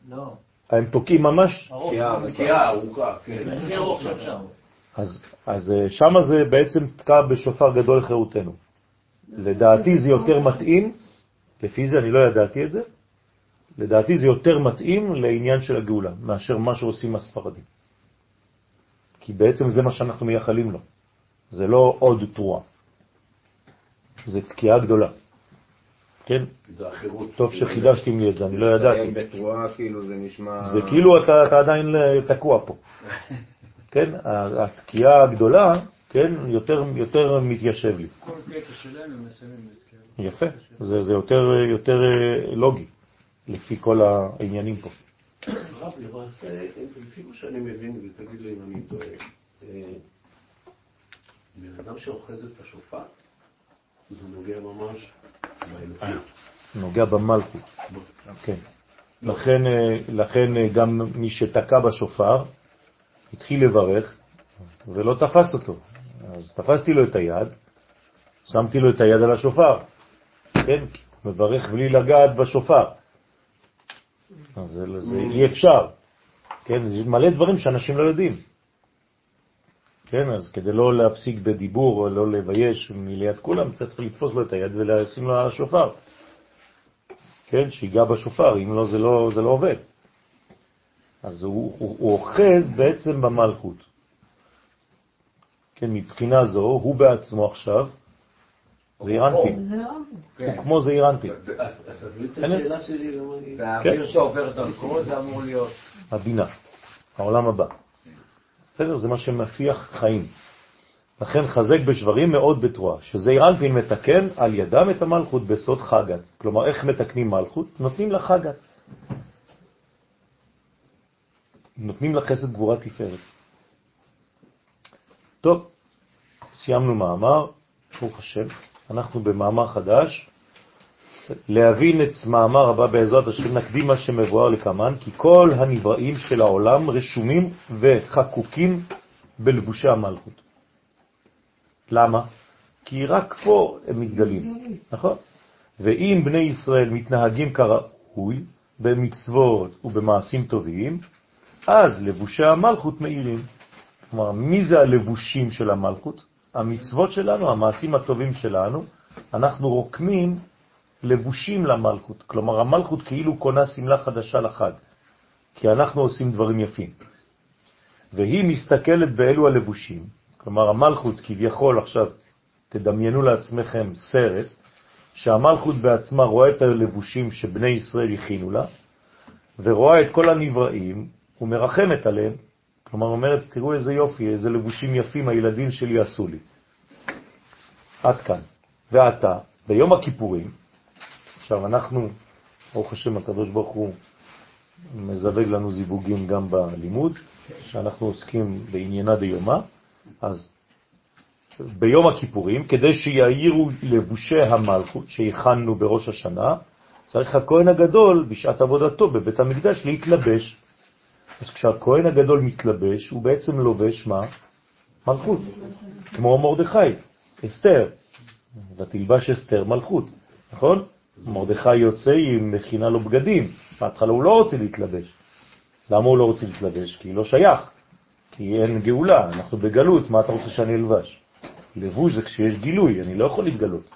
לא. הם תוקעים ממש. תקיעה ארוכה, כן. אז אה, שמה זה בעצם תקע בשופר גדול לחירותנו. לדעתי זה יותר מתאים, לפי זה אני לא ידעתי את זה, לדעתי זה יותר מתאים לעניין של הגאולה, מאשר מה שעושים הספרדים. כי בעצם זה מה שאנחנו מייחלים לו. זה לא עוד תרועה. זה תקיעה גדולה. כן? זה החירות. טוב שחידשתי לי את זה, אני לא ידעתי. בתרועה כאילו זה נשמע... זה כאילו אתה, אתה עדיין תקוע פה. כן? התקיעה הגדולה, כן? יותר, יותר מתיישב לי. כל קטע שלהם הם מסיימים לתקיעה. יפה. זה, זה יותר, יותר אה, לוגי, לפי כל העניינים פה. רב, למעשה, לפי מה שאני מבין, ותגיד לי אם אני טועה, אה, בן אדם שאוחז את השופט, זה נוגע ממש באלוהים. נוגע במלכות, כן. לכן, אה, לכן אה, גם מי שתקע בשופר התחיל לברך ולא תפס אותו. אז תפסתי לו את היד, שמתי לו את היד על השופר, כן? מברך בלי לגעת בשופר. אז זה, זה אי אפשר, כן? יש מלא דברים שאנשים לא יודעים. כן, אז כדי לא להפסיק בדיבור או לא לבייש מליד כולם, אתה צריך לתפוס לו את היד ולשים לו השופר. כן, שיגע בשופר, אם לא זה לא, זה לא עובד. אז הוא, הוא, הוא אוחז בעצם במלכות. כן, מבחינה זו, הוא בעצמו עכשיו זעיר אנפין. הוא כמו זעיר אנפין. והאוויר שעובר דרכו זה אמור להיות... הבינה, העולם הבא. בסדר? זה מה שמפיח חיים. לכן חזק בשברים מאוד בתרועה, שזעיר אנפין מתקן על ידם את המלכות בסוד חגת. כלומר, איך מתקנים מלכות? נותנים לה חגת. נותנים לה חסד גבורה תפארת. טוב, סיימנו מאמר, ברוך השם. אנחנו במאמר חדש, להבין את מאמר הבא בעזרת השם נקדים מה שמבואר לקמן, כי כל הנבראים של העולם רשומים וחקוקים בלבושי המלכות. למה? כי רק פה הם מתגלים, נכון? ואם בני ישראל מתנהגים כראוי, במצוות ובמעשים טובים, אז לבושי המלכות מאירים. כלומר, מי זה הלבושים של המלכות? המצוות שלנו, המעשים הטובים שלנו, אנחנו רוקמים לבושים למלכות. כלומר, המלכות כאילו קונה סמלה חדשה לחג, כי אנחנו עושים דברים יפים. והיא מסתכלת באלו הלבושים. כלומר, המלכות כביכול עכשיו, תדמיינו לעצמכם סרט, שהמלכות בעצמה רואה את הלבושים שבני ישראל הכינו לה, ורואה את כל הנבראים ומרחמת עליהם. כלומר, אומרת, תראו איזה יופי, איזה לבושים יפים הילדים שלי עשו לי. עד כאן. ועתה, ביום הכיפורים, עכשיו אנחנו, ברוך השם, הקדוש ברוך הוא מזווג לנו זיווגים גם בלימוד, שאנחנו עוסקים בעניינה דיומה, אז ביום הכיפורים, כדי שיעירו לבושי המלכות שהכנו בראש השנה, צריך הכהן הגדול בשעת עבודתו בבית המקדש להתלבש. אז כשהכהן הגדול מתלבש, הוא בעצם לובש מה? מלכות, כמו מרדכי, אסתר, ותלבש אסתר מלכות, נכון? מרדכי יוצא, היא מכינה לו בגדים, בהתחלה הוא לא רוצה להתלבש. למה הוא לא רוצה להתלבש? כי לא שייך, כי אין גאולה, אנחנו בגלות, מה אתה רוצה שאני אלבש? לבוש זה כשיש גילוי, אני לא יכול להתגלות.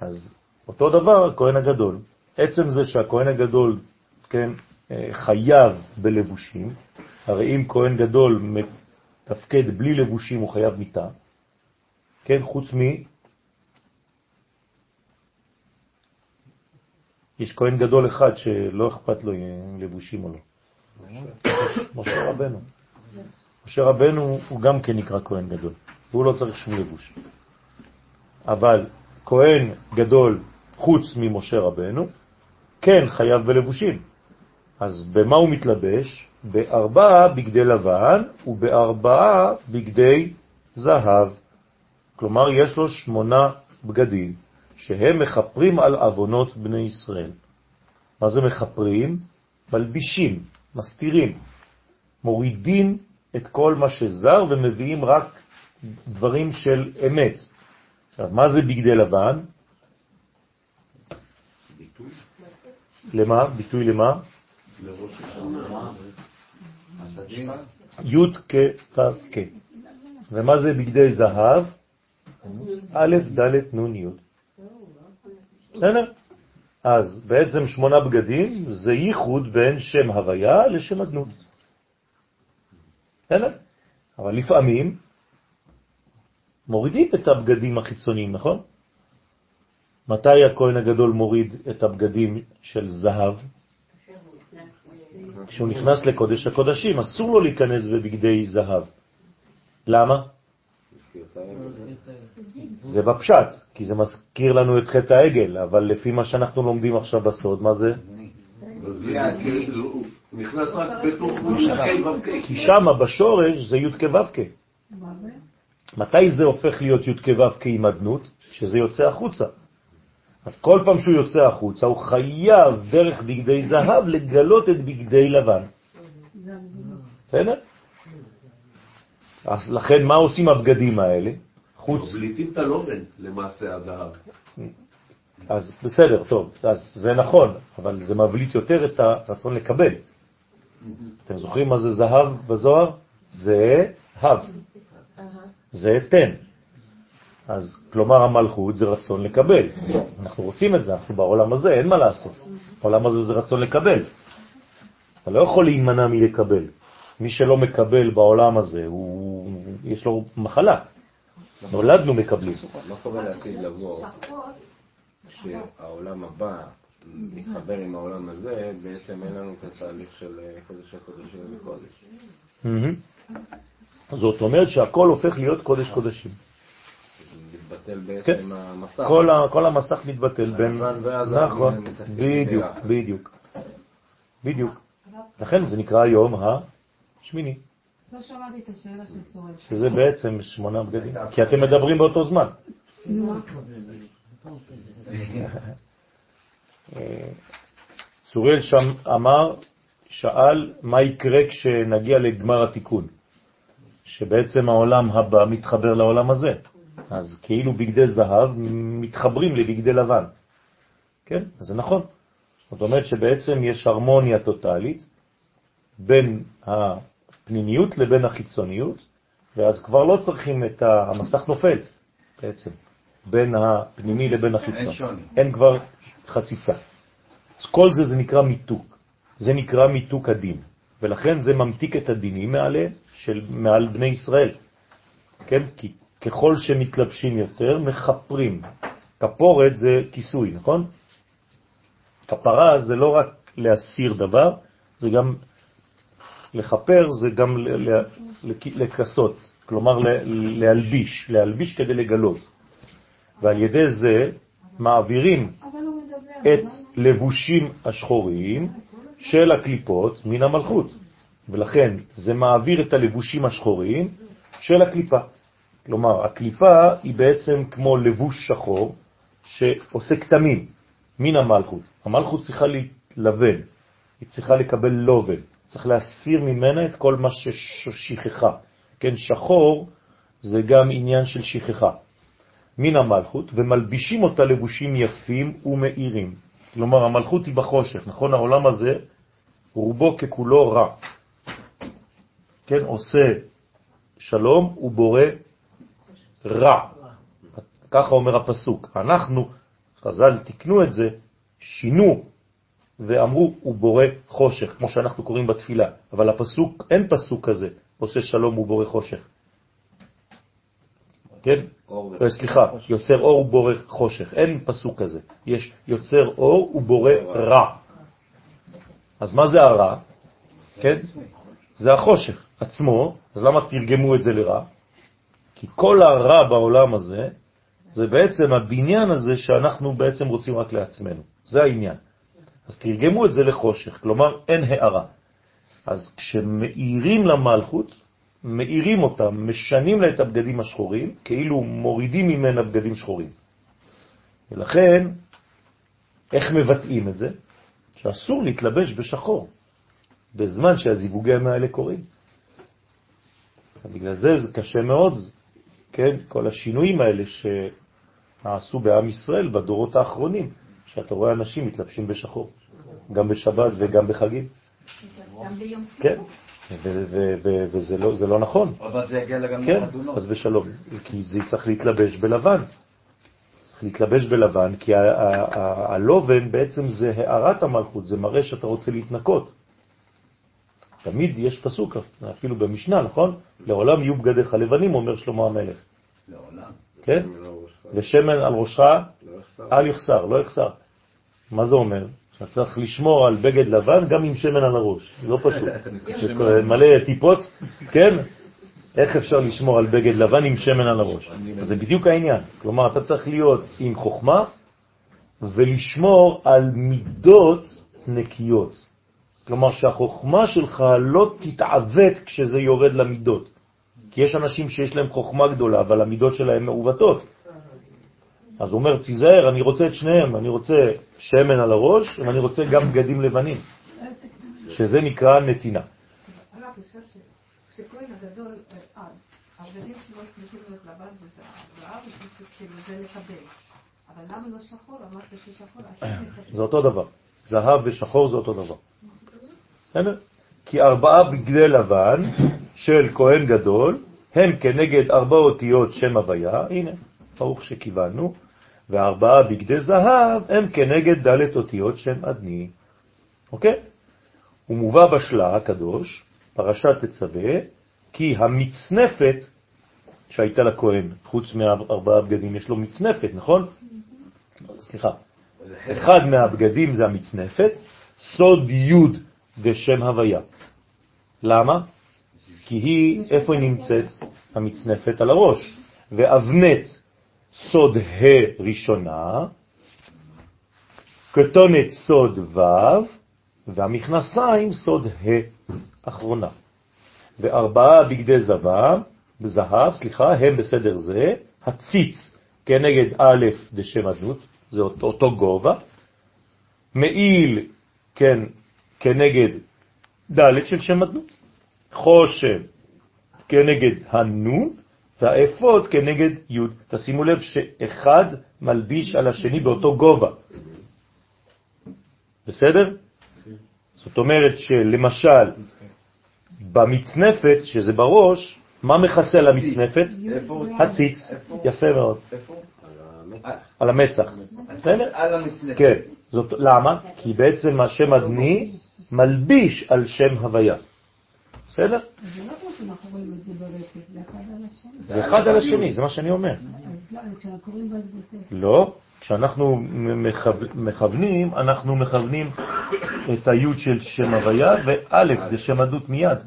אז אותו דבר הכהן הגדול. עצם זה שהכהן הגדול, כן, חייב בלבושים, הרי אם כהן גדול מתפקד בלי לבושים הוא חייב מיטה, כן, חוץ מ... יש כהן גדול אחד שלא אכפת לו אם לבושים או לא. משה רבנו. משה רבנו הוא גם כן נקרא כהן גדול. והוא לא צריך שום לבוש. אבל כהן גדול חוץ ממשה רבנו, כן חייב בלבושים. אז במה הוא מתלבש? בארבעה בגדי לבן ובארבעה בגדי זהב. כלומר, יש לו שמונה בגדים שהם מחפרים על אבונות בני ישראל. מה זה מחפרים? מלבישים, מסתירים, מורידים את כל מה שזר ומביאים רק דברים של אמת. עכשיו, מה זה בגדי לבן? ביטוי. למה? ביטוי למה? לראש השנה. י' כ' כ'. ומה זה בגדי זהב? א', ד', נ', י'. בסדר? אז בעצם שמונה בגדים זה ייחוד בין שם הוויה לשם אדנות. בסדר? אבל לפעמים מורידים את הבגדים החיצוניים, נכון? מתי הכהן הגדול מוריד את הבגדים של זהב? כשהוא נכנס לקודש הקודשים, אסור לו להיכנס בבגדי זהב. למה? זה בפשט, כי זה מזכיר לנו את חטא העגל, אבל לפי מה שאנחנו לומדים עכשיו בסוד, מה זה? נכנס רק בתוך כי שם בשורש זה י' כו' מתי זה הופך להיות י' כו' עם אדנות? שזה יוצא החוצה. אז כל פעם שהוא יוצא החוצה, הוא חייב דרך בגדי זהב לגלות את בגדי לבן. בסדר? אז לכן, מה עושים הבגדים האלה? חוץ... מבליטים את הלובן, למעשה, הזהב. אז בסדר, טוב, אז זה נכון, אבל זה מבליט יותר את הרצון לקבל. אתם זוכרים מה זה זהב בזוהר? זה הב. זה תן. אז כלומר המלכות זה רצון לקבל. אנחנו רוצים את זה, אנחנו בעולם הזה, אין מה לעשות. העולם הזה זה רצון לקבל. אתה לא יכול להימנע מלקבל. מי שלא מקבל בעולם הזה, הוא, יש לו מחלה. נולדנו מקבלים. מה קורה לעתיד לבוא, שהעולם הבא מתחבר עם העולם הזה, בעצם אין לנו את התהליך של קודש הקודשים וקודש. זאת אומרת שהכל הופך להיות קודש קודשים. מתבטל בעצם כן. המסך. כל, ה, כל המסך מתבטל בין... נכון, בדיוק, בדיוק. בדיוק. לכן זה נקרא היום השמיני. לא שמעתי את השאלה של צורל. שזה בעצם שמונה בגדים. כי אתם מדברים באותו זמן. אה, צוריאל שם אמר, שאל מה יקרה כשנגיע לגמר התיקון, שבעצם העולם הבא מתחבר לעולם הזה. אז כאילו בגדי זהב מתחברים לבגדי לבן. כן, זה נכון. זאת אומרת שבעצם יש הרמוניה טוטלית בין הפנימיות לבין החיצוניות, ואז כבר לא צריכים את המסך נופל בעצם, בין הפנימי לבין החיצון. אין שוני. אין כבר חציצה. אז כל זה זה נקרא מיתוק. זה נקרא מיתוק הדין, ולכן זה ממתיק את הדינים מעלה, של, מעל בני ישראל. כן? כי ככל שמתלבשים יותר, מחפרים. כפורת זה כיסוי, נכון? כפרה זה לא רק להסיר דבר, זה גם לחפר, זה גם לכסות, כלומר להלביש, להלביש כדי לגלות. ועל ידי זה מעבירים את לבושים השחורים של הקליפות מן המלכות. ולכן זה מעביר את הלבושים השחורים של הקליפה. כלומר, הקליפה היא בעצם כמו לבוש שחור שעושה כתמים מן המלכות. המלכות צריכה להתלבן, היא צריכה לקבל לובן, צריך להסיר ממנה את כל מה ששכחה. כן, שחור זה גם עניין של שכחה. מן המלכות, ומלבישים אותה לבושים יפים ומאירים. כלומר, המלכות היא בחושך, נכון? העולם הזה, רובו ככולו רע. כן, עושה שלום ובורא רע. ככה אומר הפסוק. אנחנו, חז"ל תקנו את זה, שינו ואמרו, הוא בורא חושך, כמו שאנחנו קוראים בתפילה. אבל הפסוק, אין פסוק כזה, עושה שלום ובורא חושך. כן? אה, סליחה, יוצר אור ובורא חושך. אין פסוק כזה. יש יוצר אור ובורא רע. אז מה זה הרע? כן? זה החושך עצמו. אז למה תרגמו את זה לרע? כי כל הרע בעולם הזה, זה בעצם הבניין הזה שאנחנו בעצם רוצים רק לעצמנו. זה העניין. אז תרגמו את זה לחושך, כלומר אין הערה. אז כשמאירים למלכות, מאירים אותם, משנים לה את הבגדים השחורים, כאילו מורידים ממנה בגדים שחורים. ולכן, איך מבטאים את זה? שאסור להתלבש בשחור, בזמן שהזיווגים האלה קורים. בגלל זה זה קשה מאוד, כן, כל השינויים האלה שעשו בעם ישראל בדורות האחרונים, שאתה רואה אנשים מתלבשים בשחור, גם בשבת וגם בחגים. גם ביום כן, וזה לא, לא נכון. אבל זה יגיע גם כן, אז בשלום, כי זה צריך להתלבש בלבן. צריך להתלבש בלבן, כי הלובן בעצם זה הערת המלכות, זה מראה שאתה רוצה להתנקות. תמיד יש פסוק, אפילו במשנה, נכון? לעולם יהיו בגדיך לבנים, אומר שלמה המלך. לעולם. כן? ושמן על ראשך אל יחסר, לא יחסר. מה זה אומר? אתה צריך לשמור על בגד לבן גם עם שמן על הראש, לא פשוט. מלא טיפות, כן? איך אפשר לשמור על בגד לבן עם שמן על הראש? זה בדיוק העניין. כלומר, אתה צריך להיות עם חוכמה ולשמור על מידות נקיות. כלומר, שהחוכמה שלך לא תתעוות כשזה יורד למידות. כי יש אנשים שיש להם חוכמה גדולה, אבל המידות שלהם מעוותות. אז הוא אומר, תיזהר, אני רוצה את שניהם, אני רוצה שמן על הראש, ואני רוצה גם בגדים לבנים, שזה נקרא נתינה. הגדול, אה, הבגדים שלו צריכים להיות לבן וזהב, זה לקבל. אבל למה לא שחור? אמרת ששחור, זה אותו דבר. זהב ושחור זה אותו דבר. כי ארבעה בגדי לבן של כהן גדול הם כנגד ארבע אותיות שם הוויה, הנה, ברוך שכיוונו, וארבעה בגדי זהב הם כנגד ד' אותיות שם אדני. אוקיי? הוא מובא בשלה הקדוש, פרשת תצווה, כי המצנפת שהייתה לכהן, חוץ מארבעה בגדים, יש לו מצנפת, נכון? סליחה. אחד מהבגדים זה המצנפת, סוד י' ושם הוויה. למה? כי היא, איפה היא נמצאת? המצנפת על הראש. ואבנת סוד ה' ראשונה, כתונת סוד ו', והמכנסיים סוד ה' אחרונה. וארבעה בגדי זהב, זהב, סליחה, הם בסדר זה, הציץ כנגד א' דשם אדנות, זה אותו, אותו גובה, מעיל, כן, כנגד ד' של שם אדנות, חושב כנגד הנון, והאפוד כנגד י'. תשימו לב שאחד מלביש על השני באותו גובה. בסדר? זאת אומרת שלמשל, במצנפת, שזה בראש, מה מכסה על המצנפת? הציץ. יפה מאוד. על המצח. בסדר? על המצנפת. כן. למה? כי בעצם השם אדני מלביש על שם הוויה. בסדר? זה לא כמו שאנחנו רואים את זה ברצף, זה אחד על השני. זה אחד על השני, זה מה שאני אומר. לא, כשאנחנו. לא, כשאנחנו מכו- מכוונים, אנחנו מכוונים את היוד של שם הוויה, וא' זה שם עדות מיד.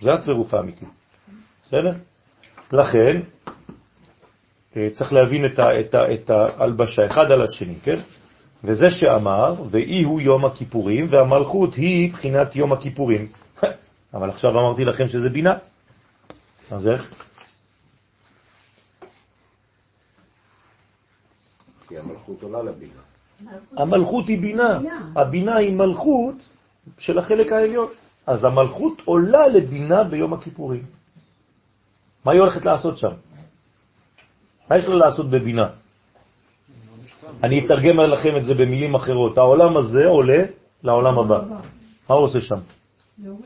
זה הצירוף האמיתי. בסדר? לכן, אה, צריך להבין את ההלבשה אחד על השני, כן? וזה שאמר, ואי הוא יום הכיפורים, והמלכות היא בחינת יום הכיפורים. אבל עכשיו אמרתי לכם שזה בינה. אז איך? כי המלכות עולה לבינה. המלכות היא בינה, הבינה היא מלכות של החלק העליון. אז המלכות עולה לבינה ביום הכיפורים. מה היא הולכת לעשות שם? מה יש לה לעשות בבינה? אני אתרגם לכם את זה במילים אחרות. העולם הזה עולה לעולם הבא. מה הוא עושה שם? הוא.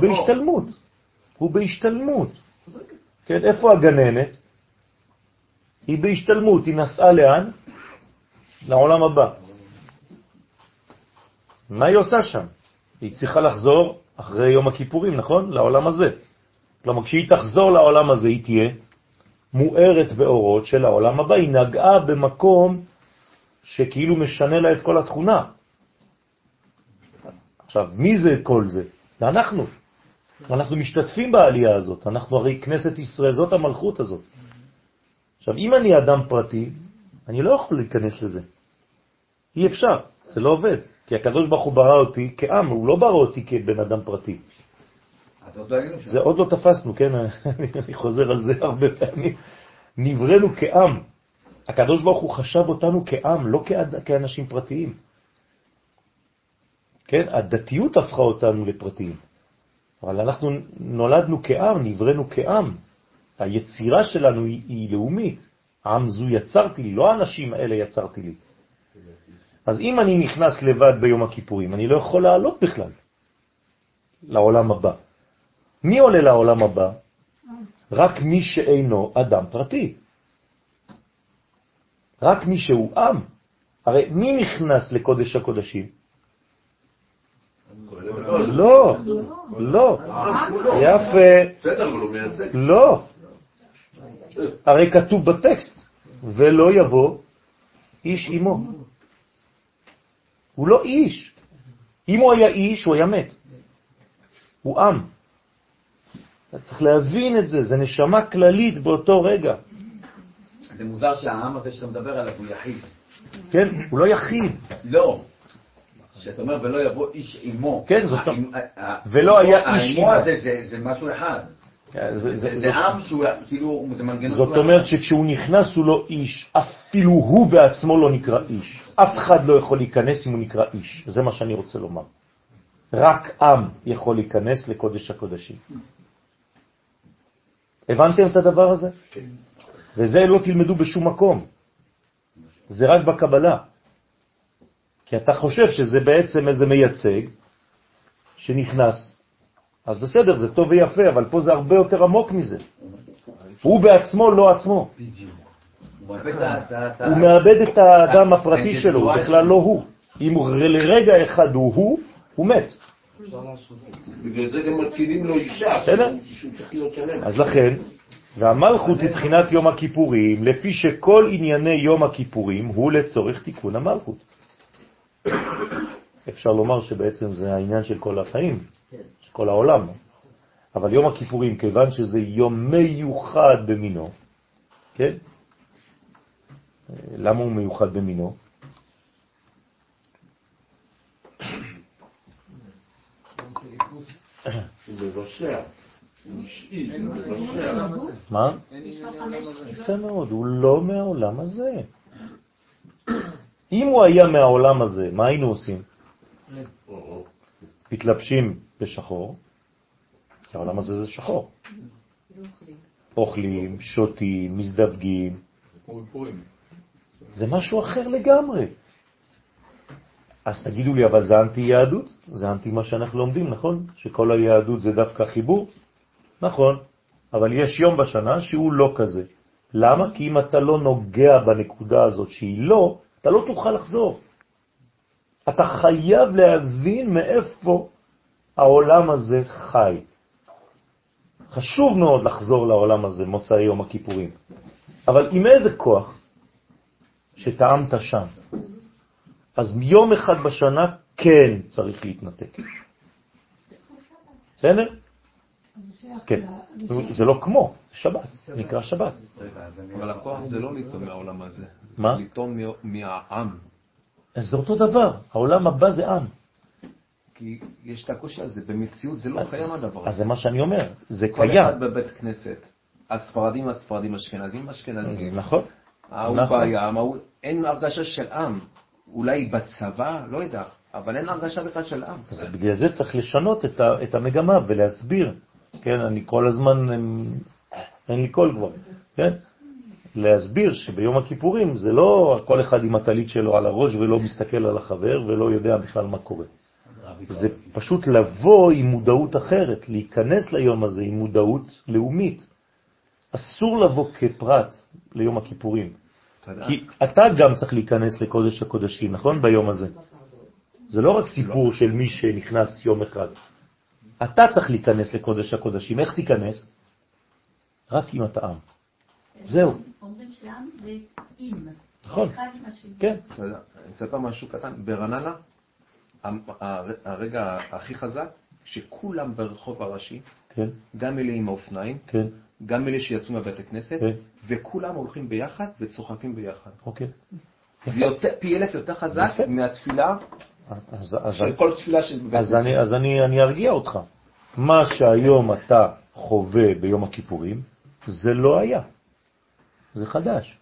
בהשתלמות. הוא בהשתלמות. כן, איפה הגננת? היא בהשתלמות, היא נסעה לאן? לעולם הבא. מה היא עושה שם? היא צריכה לחזור אחרי יום הכיפורים, נכון? לעולם הזה. כלומר, כשהיא תחזור לעולם הזה, היא תהיה מוארת באורות של העולם הבא. היא נגעה במקום שכאילו משנה לה את כל התכונה. עכשיו, מי זה כל זה? זה אנחנו. אנחנו משתתפים בעלייה הזאת. אנחנו הרי כנסת ישראל, זאת המלכות הזאת. עכשיו, אם אני אדם פרטי, אני לא יכול להיכנס לזה. אי אפשר, זה לא עובד. כי הקדוש ברוך הוא ברא אותי כעם, הוא לא ברא אותי כבן אדם פרטי. אז עוד לא היינו שם. זה עוד לא תפסנו, כן? אני חוזר על זה הרבה פעמים. נבראנו כעם. הקדוש ברוך הוא חשב אותנו כעם, לא כאנשים פרטיים. כן? הדתיות הפכה אותנו לפרטיים. אבל אנחנו נולדנו כעם, נבראנו כעם. היצירה שלנו היא, היא לאומית. עם זו יצרתי לי, לא האנשים האלה יצרתי לי. אז אם אני נכנס לבד ביום הכיפורים, אני לא יכול לעלות בכלל לעולם הבא. מי עולה לעולם הבא? רק מי שאינו אדם פרטי. רק מי שהוא עם. הרי מי נכנס לקודש הקודשים? לא, לא. יפה. לא. הרי כתוב בטקסט, ולא יבוא איש עמו. הוא לא איש. אם הוא היה איש, הוא היה מת. הוא עם. אתה צריך להבין את זה, זה נשמה כללית באותו רגע. זה מוזר שהעם הזה שאתה מדבר עליו הוא יחיד. כן? הוא לא יחיד. לא. שאתה אומר ולא יבוא איש עמו. כן, זאת ה- ולא היה איש עמו. זה- משהו אחד. זה- זה- עם שהוא כאילו, זה מנגנון זאת שהוא אומרת. שכשהוא נכנס הוא לא איש, אפילו הוא בעצמו לא נקרא איש. אף אחד לא יכול להיכנס אם הוא נקרא איש. זה מה שאני רוצה לומר. רק עם יכול להיכנס לקודש הקודשים. הבנתם את הדבר הזה? וזה לא תלמדו בשום מקום. זה רק בקבלה. כי אתה חושב שזה בעצם איזה מייצג שנכנס. אז בסדר, זה טוב ויפה, אבל פה זה הרבה יותר עמוק מזה. הוא בעצמו לא עצמו. הוא מאבד את האדם הפרטי שלו, הוא בכלל לא הוא. אם לרגע אחד הוא הוא, הוא מת. בגלל זה גם מתקינים לו אישה. בסדר. שהוא צריך להיות שלם. אז לכן, והמלכות היא בחינת יום הכיפורים, לפי שכל ענייני יום הכיפורים הוא לצורך תיקון המלכות. אפשר לומר שבעצם זה העניין של כל החיים, של כל העולם. אבל יום הכיפורים, כיוון שזה יום מיוחד במינו, כן? למה הוא מיוחד במינו? הוא מבשע. מה? יפה מאוד, הוא לא מהעולם הזה. אם הוא היה מהעולם הזה, מה היינו עושים? מתלבשים בשחור, כי העולם הזה זה שחור. אוכלים, שותים, מזדווגים. זה משהו אחר לגמרי. אז תגידו לי, אבל זה אנטי יהדות? זה אנטי מה שאנחנו לומדים, נכון? שכל היהדות זה דווקא חיבור? נכון, אבל יש יום בשנה שהוא לא כזה. למה? כי אם אתה לא נוגע בנקודה הזאת שהיא לא, אתה לא תוכל לחזור. אתה חייב להבין מאיפה העולם הזה חי. חשוב מאוד לחזור לעולם הזה, מוצאי יום הכיפורים. אבל עם איזה כוח שטעמת שם. אז יום אחד בשנה כן צריך להתנתק. בסדר? כן. זה לא כמו, שבת, נקרא שבת. אבל הכוח זה לא לטעום מהעולם הזה. מה? זה מה- מהעם. אז זה אותו דבר, העולם הבא זה עם. כי יש את הקושי הזה, במציאות זה לא קיים הדבר אז הזה. זה מה שאני אומר, זה כל קיים. אחד בבית כנסת, הספרדים הספרדים, אשכנזים אשכנזים, נכון. ההוא נכון. ההוא- אין הרגשה של עם. אולי בצבא, לא יודע, אבל אין הרגשה בכלל של עם. אז בגלל זה צריך לשנות את, המגמה ולהסביר. כן, אני כל הזמן, אין לי קול כבר, כן? להסביר שביום הכיפורים זה לא כל אחד עם הטלית שלו על הראש ולא מסתכל על החבר ולא יודע בכלל מה קורה. זה פשוט לבוא עם מודעות אחרת, להיכנס ליום הזה עם מודעות לאומית. אסור לבוא כפרט ליום הכיפורים, כי אתה גם צריך להיכנס לקודש הקודשים, נכון? ביום הזה. זה לא רק סיפור של מי שנכנס יום אחד. אתה צריך להיכנס לקודש הקודשים. איך תיכנס? רק אם אתה עם. זהו. אומרים שעם זה עם. נכון. כן. אני אספר משהו קטן, הר- הרגע הכי חזק, שכולם ברחוב הראשי, כן, גם אלה עם האופניים, כן, גם אלה שיצאו מהבית הכנסת, כן. וכולם הולכים ביחד וצוחקים ביחד. אוקיי. זה פי אלף יותר חזק. מהתפילה, של כל תפילה של בית אני, אז אני ארגיע אותך. מה שהיום אתה חווה ביום הכיפורים, זה לא היה. זה חדש.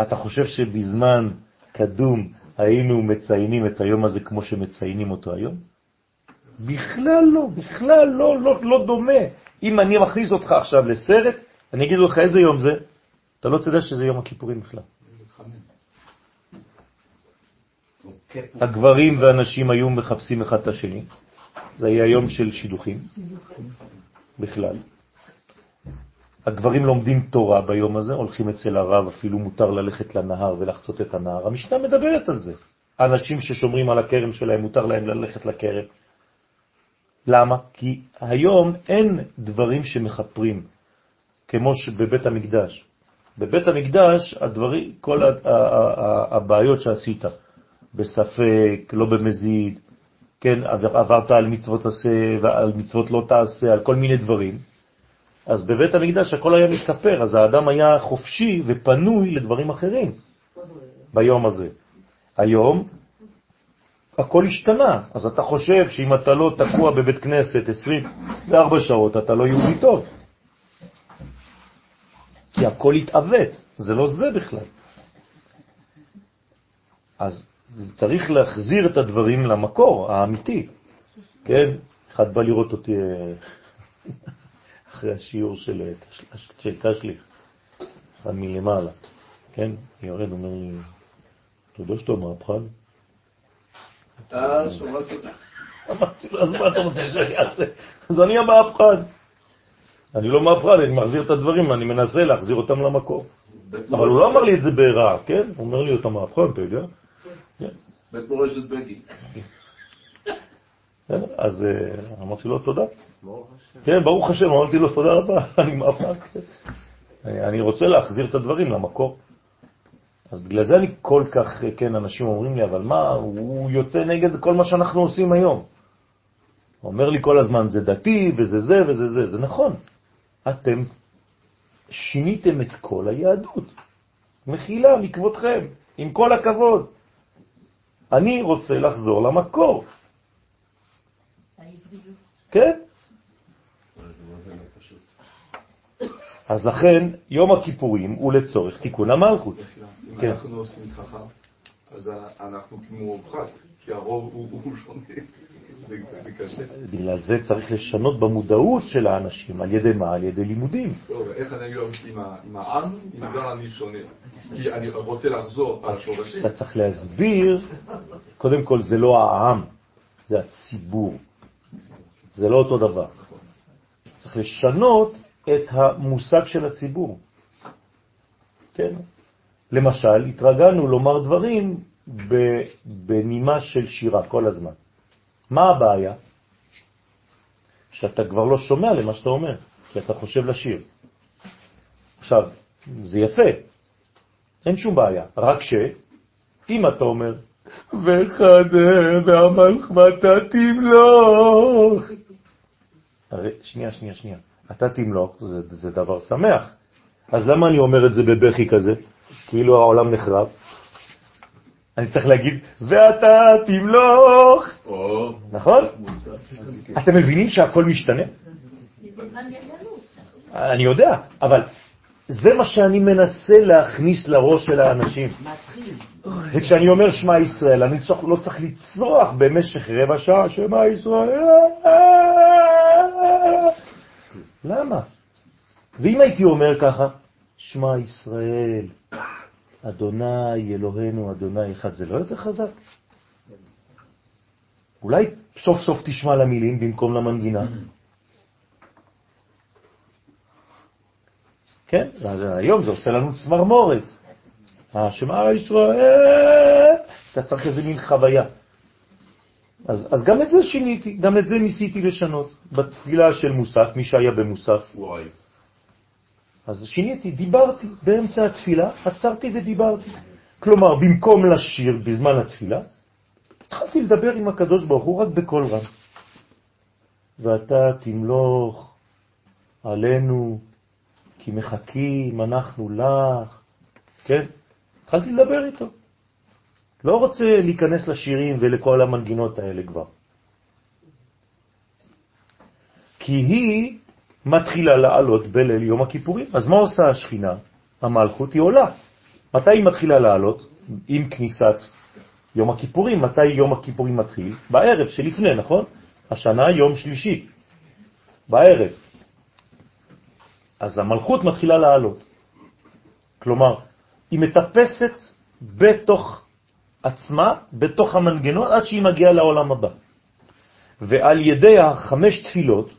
אתה חושב שבזמן קדום היינו מציינים את היום הזה כמו שמציינים אותו היום? בכלל לא, בכלל לא, לא, לא דומה. אם אני מכניס אותך עכשיו לסרט, אני אגיד לך איזה יום זה, אתה לא תדע שזה יום הכיפורים בכלל. הגברים והנשים היו מחפשים אחד את השני. זה היה יום של שידוכים, בכלל. הגברים לומדים תורה ביום הזה, הולכים אצל הרב, אפילו מותר ללכת לנהר ולחצות את הנהר. המשנה מדברת על זה. אנשים ששומרים על הכרם שלהם, מותר להם ללכת לכרם. למה? כי היום אין דברים שמחפרים, כמו שבבית המקדש. בבית המקדש, הדברים, כל הבעיות שעשית, בספק, לא במזיד, כן, עבר- עברת על מצוות עשה ועל מצוות לא תעשה, על כל מיני דברים, אז בבית המקדש הכל היה מתכפר, אז האדם היה חופשי ופנוי לדברים אחרים ביום הזה. היום הכל השתנה, אז אתה חושב שאם אתה לא תקוע בבית כנסת 24 שעות, אתה לא יהודי טוב. כי הכל התעוות, זה לא זה בכלל. אז צריך להחזיר את הדברים למקור האמיתי, כן? אחד בא לראות אותי אה, אחרי השיעור של, אה, של תשליך, אחד מלמעלה, כן? יורד, אומר לי, אתה יודע שאתה מהפכן? תודה. אמרתי לו, אז מה אתה רוצה שאני אעשה? אז אני המהפכן. אני לא מהפכן, אני מחזיר את הדברים, אני מנסה להחזיר אותם למקור. אבל הוא לא אמר לי את זה ברע, כן? הוא אומר לי, אתה מהפכן, אתה יודע? בית מורשת בגין. בסדר? אז אה, אמרתי לו תודה. כן, ברוך השם, אמרתי לו תודה רבה, אני. כן. אני אני רוצה להחזיר את הדברים למקור. אז בגלל זה אני כל כך, כן, אנשים אומרים לי, אבל מה, הוא יוצא נגד כל מה שאנחנו עושים היום. אומר לי כל הזמן, זה דתי, וזה זה, וזה זה. זה נכון. אתם שיניתם את כל היהדות. מחילה מכבודכם, עם כל הכבוד. אני רוצה לחזור למקור. כן? אז לכן יום הכיפורים הוא לצורך תיקון המלכות. אם כן. אנחנו עושים חכם, אז אנחנו כמו פחת, כי הרוב הוא שונה. זה זה קשה. בגלל זה צריך לשנות במודעות של האנשים, על ידי מה? על ידי לימודים. טוב, איך אני לא עם ה- עם העם, אם גם אני שונה? כי אני רוצה לחזור על השורשים. אתה צריך להסביר, קודם כל זה לא העם, זה הציבור. זה לא אותו דבר. צריך לשנות את המושג של הציבור. כן? למשל, התרגלנו לומר דברים בנימה של שירה כל הזמן. מה הבעיה? שאתה כבר לא שומע למה שאתה אומר, כי אתה חושב לשיר. עכשיו, זה יפה, אין שום בעיה, רק שאם אתה אומר, וחדה והמלך מתה תמלוך. הרי, שנייה, שנייה, שנייה, אתה תמלוך, זה, זה דבר שמח. אז למה אני אומר את זה בבכי כזה? כאילו העולם נחרב. אני צריך להגיד, ואתה תמלוך. או, נכון? אתם מבינים שהכל משתנה? אני יודע, אבל זה מה שאני מנסה להכניס לראש של האנשים. וכשאני אומר שמע ישראל, אני צריך, לא צריך לצרוח במשך רבע שעה, שמע ישראל. למה? ואם הייתי אומר ככה, שמע ישראל, אדוני אלוהינו, אדוני אחד, זה לא יותר חזק? אולי סוף סוף תשמע למילים במקום למנגינה. כן, אז היום זה עושה לנו צמרמורת. השמע ישראל, אתה צריך איזה מין חוויה. אז, אז גם את זה שיניתי, גם את זה ניסיתי לשנות. בתפילה של מוסף, מי שהיה במוסף, וואי. אז שיניתי, דיברתי באמצע התפילה, עצרתי ודיברתי. כלומר, במקום לשיר בזמן התפילה, התחלתי לדבר עם הקדוש ברוך הוא רק בקול רם. ואתה תמלוך עלינו, כי מחכים אנחנו לך, כן? התחלתי לדבר איתו. לא רוצה להיכנס לשירים ולכל המנגינות האלה כבר. כי היא מתחילה לעלות בליל יום הכיפורים. אז מה עושה השכינה? המלכות היא עולה. מתי היא מתחילה לעלות? עם כניסת יום הכיפורים. מתי יום הכיפורים מתחיל? בערב שלפני, נכון? השנה יום שלישי, בערב. אז המלכות מתחילה לעלות. כלומר, היא מטפסת בתוך עצמה, בתוך המנגנון, עד שהיא מגיעה לעולם הבא. ועל ידי החמש תפילות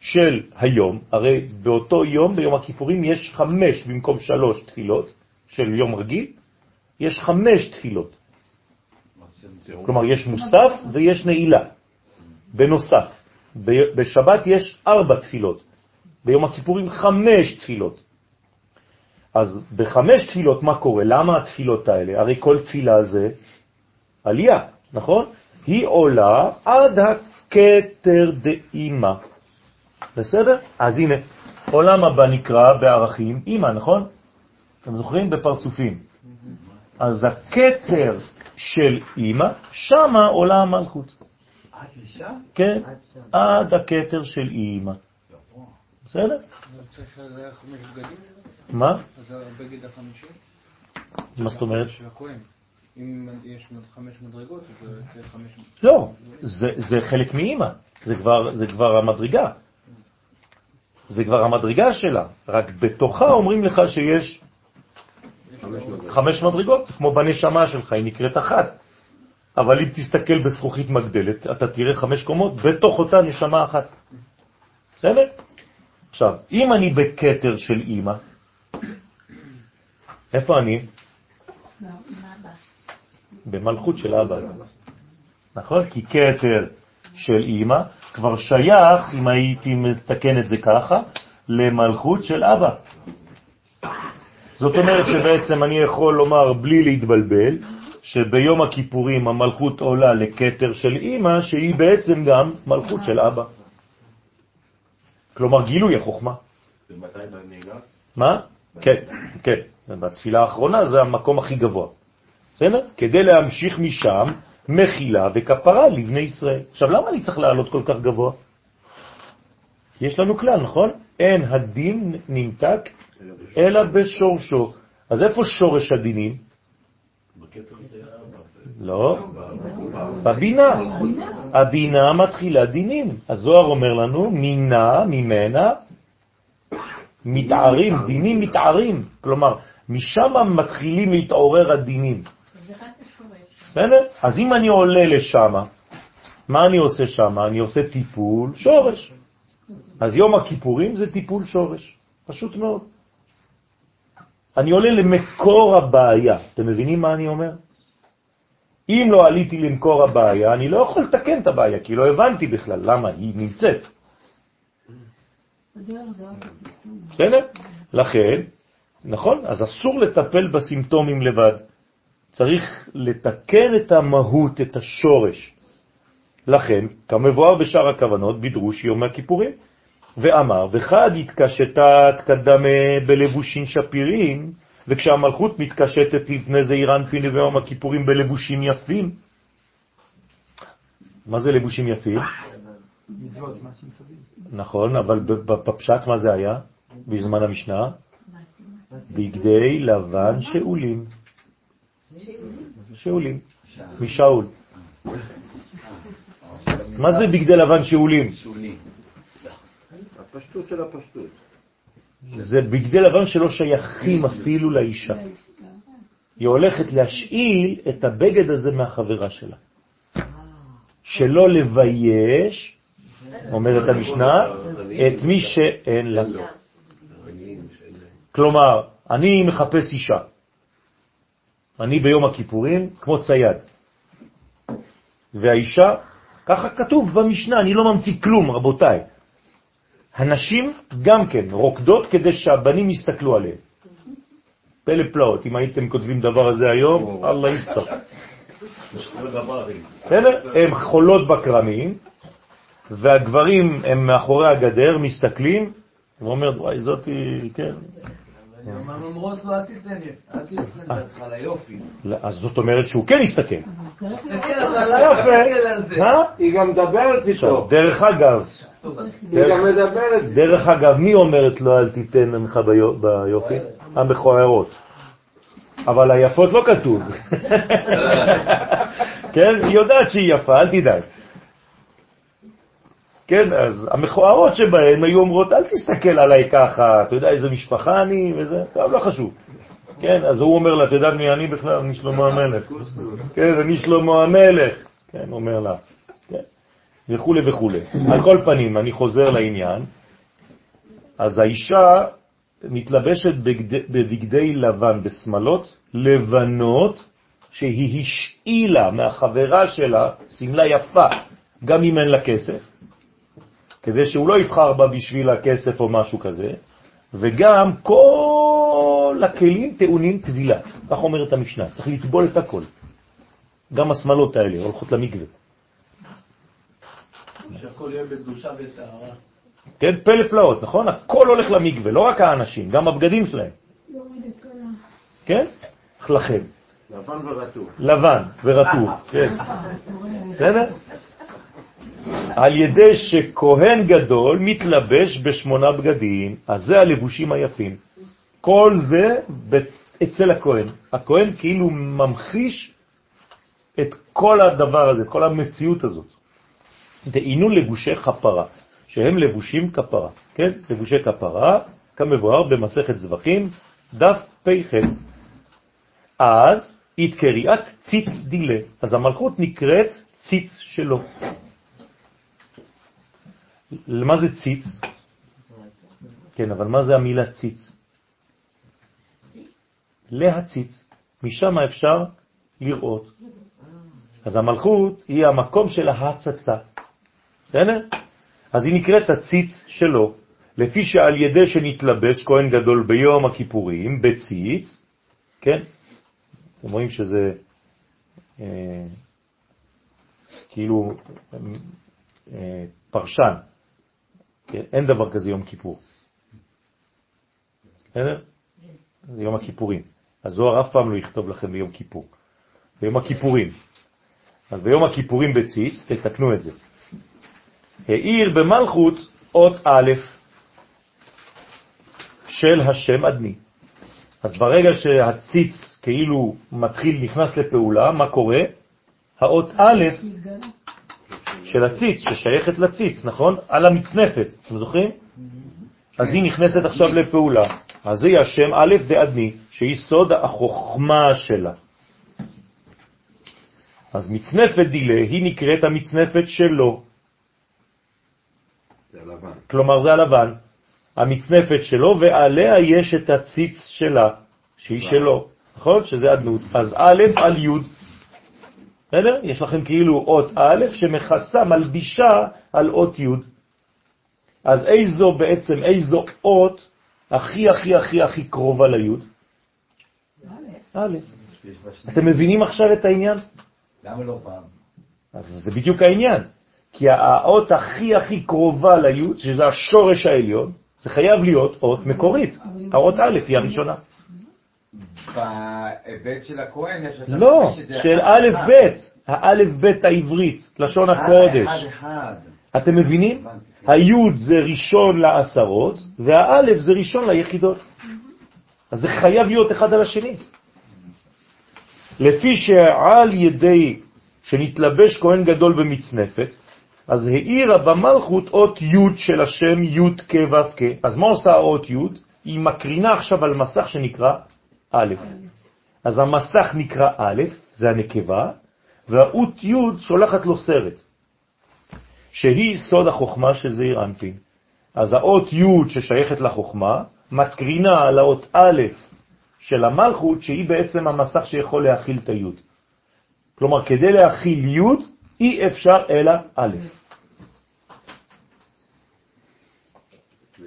של היום, הרי באותו יום, ביום הכיפורים, יש חמש במקום שלוש תפילות של יום רגיל, יש חמש תפילות. כלומר, יש מוסף ויש נעילה, בנוסף. בשבת יש ארבע תפילות, ביום הכיפורים חמש תפילות. אז בחמש תפילות מה קורה? למה התפילות האלה? הרי כל תפילה זה עלייה, נכון? היא עולה עד הכתר דאימא. בסדר? אז הנה, עולם הבא נקרא בערכים אימא, נכון? אתם זוכרים? בפרצופים. אז הכתר של אימא, שמה עולה המלכות. עד לשם? כן, עד הכתר של אימא. בסדר? מה? אז הבגד החמישי? מה זאת אומרת? אם יש חמש מדרגות, זה חמש... לא, זה, זה חלק מאימא, זה כבר, זה כבר המדרגה. זה כבר המדרגה שלה, רק בתוכה אומרים לך שיש חמש מדרגות, כמו בנשמה שלך, היא נקראת אחת. אבל אם תסתכל בזכוכית מגדלת, אתה תראה חמש קומות בתוך אותה נשמה אחת. בסדר? עכשיו, אם אני בקטר של אימא, איפה אני? במלכות של אבא. נכון? כי כתר של אימא כבר שייך, אם הייתי מתקן את זה ככה, למלכות של אבא. זאת אומרת שבעצם אני יכול לומר בלי להתבלבל, שביום הכיפורים המלכות עולה לכתר של אימא, שהיא בעצם גם מלכות של אבא. כלומר גילוי החוכמה. ומתי בנהיגה? מה? כן, כן. בתפילה האחרונה זה המקום הכי גבוה. בסדר? כדי להמשיך משם מחילה וכפרה לבני ישראל. עכשיו, למה אני צריך לעלות כל כך גבוה? יש לנו כלל, נכון? אין הדין נמתק אלא בשורשו. אז איפה שורש הדינים? לא, בבינה. הבינה מתחילה דינים. הזוהר אומר לנו, מינה, ממנה, מתערים, דינים מתערים. כלומר, משם מתחילים להתעורר הדינים. בסדר? אז אם אני עולה לשם, מה אני עושה שם? אני עושה טיפול שורש. אז יום הכיפורים זה טיפול שורש. פשוט מאוד. אני עולה למקור הבעיה. אתם מבינים מה אני אומר? אם לא עליתי למקור הבעיה, אני לא יכול לתקן את הבעיה, כי לא הבנתי בכלל למה היא נמצאת. בסדר? לכן, נכון, אז אסור לטפל בסימפטומים לבד. צריך לתקן את המהות, את השורש. לכן, כמבואר בשאר הכוונות, בדרוש יום הכיפורים, ואמר, וחד התקשתה תקדמה בלבושים שפירים, וכשהמלכות מתקשטת לפני זעיר אנפין ביום הכיפורים בלבושים יפים. מה זה לבושים יפים? נכון, אבל בפשט מה זה היה? בזמן המשנה? בגדי לבן שאולים. שאולים. משאול. מה זה בגדי לבן שאולים? הפשטות של הפשטות. זה בגדי לבן שלא שייכים אפילו לאישה. היא הולכת להשאיל את הבגד הזה מהחברה שלה. שלא לבייש, אומרת המשנה, את מי שאין לה. כלומר, אני מחפש אישה. אני ביום הכיפורים כמו צייד. והאישה, ככה כתוב במשנה, אני לא ממציא כלום, רבותיי. הנשים גם כן רוקדות כדי שהבנים יסתכלו עליהם. פלא פלאות, אם הייתם כותבים דבר הזה היום, אללה יסתר. בסדר? הן חולות בקרמים, והגברים הם מאחורי הגדר, מסתכלים, ואומר, וואי, זאתי, כן. הן אומרות לו, אל תיתן לי, אל תיתן דעתך ליופי. לא, אז זאת אומרת שהוא כן לא זה. אה? היא גם מדברת איתו. דרך אגב, היא גם מדברת. דרך אגב, מי אומרת לו אל תיתן לך ביו- ביופי? המכוערות. אבל היפות לא כתוב. כן? היא יודעת שהיא יפה, אל תדאג. כן, אז המכוערות שבהן היו אומרות, אל תסתכל עליי ככה, אתה יודע איזה משפחה אני וזה, טוב, לא חשוב. כן, אז הוא אומר לה, אתה יודע מי אני בכלל? אני שלמה המלך. כן, אני שלמה המלך. כן, אומר לה. כן. וכו' וכו'. על כל פנים, אני חוזר לעניין. אז האישה מתלבשת בגדי, בבגדי לבן, בשמלות לבנות, שהיא השאילה מהחברה שלה סמלה יפה, גם אם אין לה כסף, כדי שהוא לא יבחר בה בשביל הכסף או משהו כזה, וגם כל הכלים טעונים טבילה. כך אומרת המשנה, צריך לטבול את הכל. גם השמלות האלה הולכות למקווה. שהכל יהיה בקדושה וטהרה. כן, פלא פלאות, נכון? הכל הולך למקווה, לא רק האנשים, גם הבגדים שלהם. כן? לכם. לבן ורטוב. לבן ורטוב, כן. בסדר? על ידי שכהן גדול מתלבש בשמונה בגדים, אז זה הלבושים היפים. כל זה אצל הכהן. הכהן כאילו ממחיש את כל הדבר הזה, כל המציאות הזאת. דהינו לבושי כפרה, שהם לבושים כפרה, כן? לבושי כפרה, כמבואר במסכת זבחים, דף פ"ח. אז התקריאת ציץ דילה, אז המלכות נקראת ציץ שלו. מה זה ציץ? כן, אבל מה זה המילה ציץ? להציץ. משם אפשר לראות. אז המלכות היא המקום של ההצצה. בסדר? אז היא נקראת הציץ שלו, לפי שעל ידי שנתלבש כהן גדול ביום הכיפורים, בציץ, כן? אתם רואים שזה אה, כאילו אה, פרשן, כן? אין דבר כזה יום כיפור. בסדר? זה יום הכיפורים. הזוהר אף פעם לא יכתוב לכם ביום כיפור. ביום הכיפורים. אז ביום הכיפורים בציץ, תתקנו את זה. העיר במלכות אות א', של השם אדני. אז ברגע שהציץ כאילו מתחיל, נכנס לפעולה, מה קורה? האות א' של הציץ, ששייכת לציץ, נכון? על המצנפת, אתם זוכרים? אז היא נכנסת עכשיו לפעולה. אז זה השם א' דאדני, שהיא סוד החוכמה שלה. אז מצנפת דילה היא נקראת המצנפת שלו. זה לבן. כלומר זה הלבן, המצנפת שלו, ועליה יש את הציץ שלה, שהיא שלו, נכון? שזה אדנות. אז א' על י', בסדר? יש לכם כאילו אות א' שמכסה, מלבישה על אות י'. אז איזו בעצם, איזו אות הכי הכי הכי הכי קרובה לי'? א'. אתם מבינים עכשיו את העניין? למה לא פעם? אז זה בדיוק העניין. כי האות הכי הכי קרובה ליוד, שזה השורש העליון, זה חייב להיות אות מקורית. האות א' היא הראשונה. בהיבט של הכהן יש... את לא, של א'. ב', האלף ב' העברית, לשון הקודש. אתם מבינים? הבנתי. היוד זה ראשון לעשרות, והאלף זה ראשון ליחידות. אז זה חייב להיות אחד על השני. לפי שעל ידי שנתלבש כהן גדול במצנפת, אז העירה במלכות אות י' של השם י' כ' ו' כ'. אז מה עושה האות י'? היא מקרינה עכשיו על מסך שנקרא א'. אז המסך נקרא א', זה הנקבה, והאות י' שולחת לו סרט. שהיא סוד החוכמה של זעיר אנפין. אז האות י' ששייכת לחוכמה, מקרינה על האות א' של המלכות, שהיא בעצם המסך שיכול להכיל את הי'. כלומר, כדי להכיל י', אי אפשר אלא א'.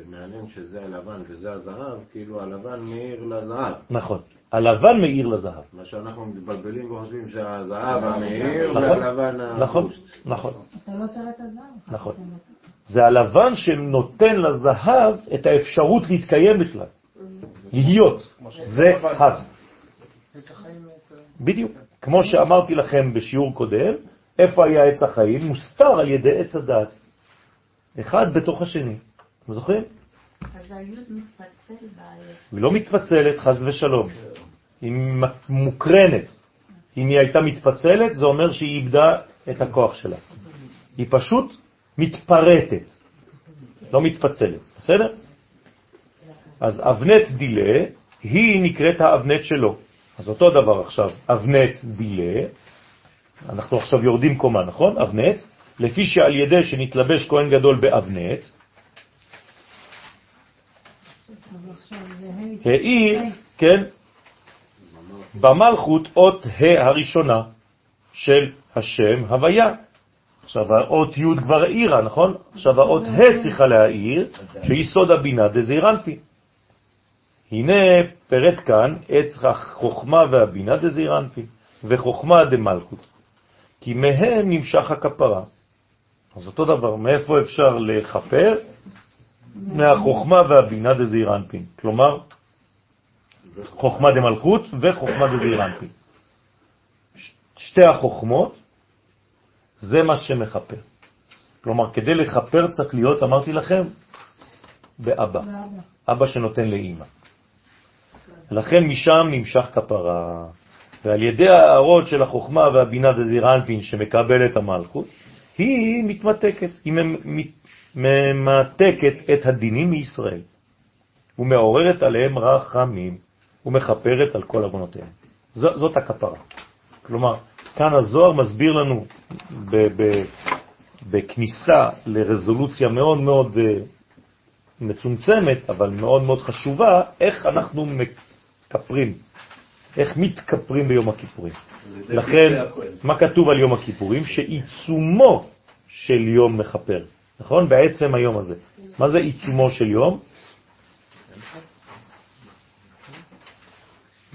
מעניין שזה הלבן וזה הזהב, כאילו הלבן מאיר לזהב. נכון. הלבן מאיר לזהב. מה שאנחנו מתבלבלים וחושבים שהזהב המאיר נכון, והלבן נכון, הבוסט. נכון, אתה לא תראה את הזהב. נכון. זה הלבן שנותן לזהב את האפשרות להתקיים בכלל. להיות. זה הב. בדיוק. כמו שאמרתי לכם בשיעור קודם, איפה היה עץ החיים? מוסתר על ידי עץ הדעת. אחד בתוך השני. אתם זוכרים? היא לא מתפצלת, חז ושלום. היא מוקרנת. אם היא הייתה מתפצלת, זה אומר שהיא איבדה את הכוח שלה. היא פשוט מתפרטת, לא מתפצלת, בסדר? אז אבנט דילה, היא נקראת האבנט שלו. אז אותו דבר עכשיו, אבנט דילה, אנחנו עכשיו יורדים קומה, נכון? אבנט, לפי שעל ידי שנתלבש כהן גדול באבנט, אז עכשיו זה ה' היא, כן, במלכות אות ה' הראשונה של השם הוויה. עכשיו האות י' כבר העירה, נכון? עכשיו האות ה' צריכה להעיר, שהיא סוד הבינה דזעירנפי. הנה פרט כאן את החוכמה והבינה דזעירנפי, וחוכמה דמלכות. כי מהם נמשך הכפרה. אז אותו דבר, מאיפה אפשר לכפר? מהחוכמה והבינה דזעירנפין. כלומר, חוכמה דמלכות וחוכמה דזעירנפין. ש- שתי החוכמות זה מה שמחפר. כלומר, כדי לחפר צריך להיות, אמרתי לכם, באבא. אבא שנותן לאימא. לכן משם נמשך כפרה. ועל ידי ההערות של החוכמה והבינה דזירנפין שמקבל את המלכות, היא מתמתקת, היא ממ- ממתקת את הדינים מישראל, ומעוררת עליהם רחמים, ומחפרת על כל עוונותיהם. זאת הכפרה. כלומר, כאן הזוהר מסביר לנו בכניסה לרזולוציה מאוד מאוד אה, מצומצמת, אבל מאוד מאוד חשובה, איך אנחנו מקפרים, איך מתכפרים ביום הכיפורים. לכן, מה כתוב על יום הכיפורים? שעיצומו של יום מחפר, נכון? בעצם היום הזה. מה זה עיצומו של יום?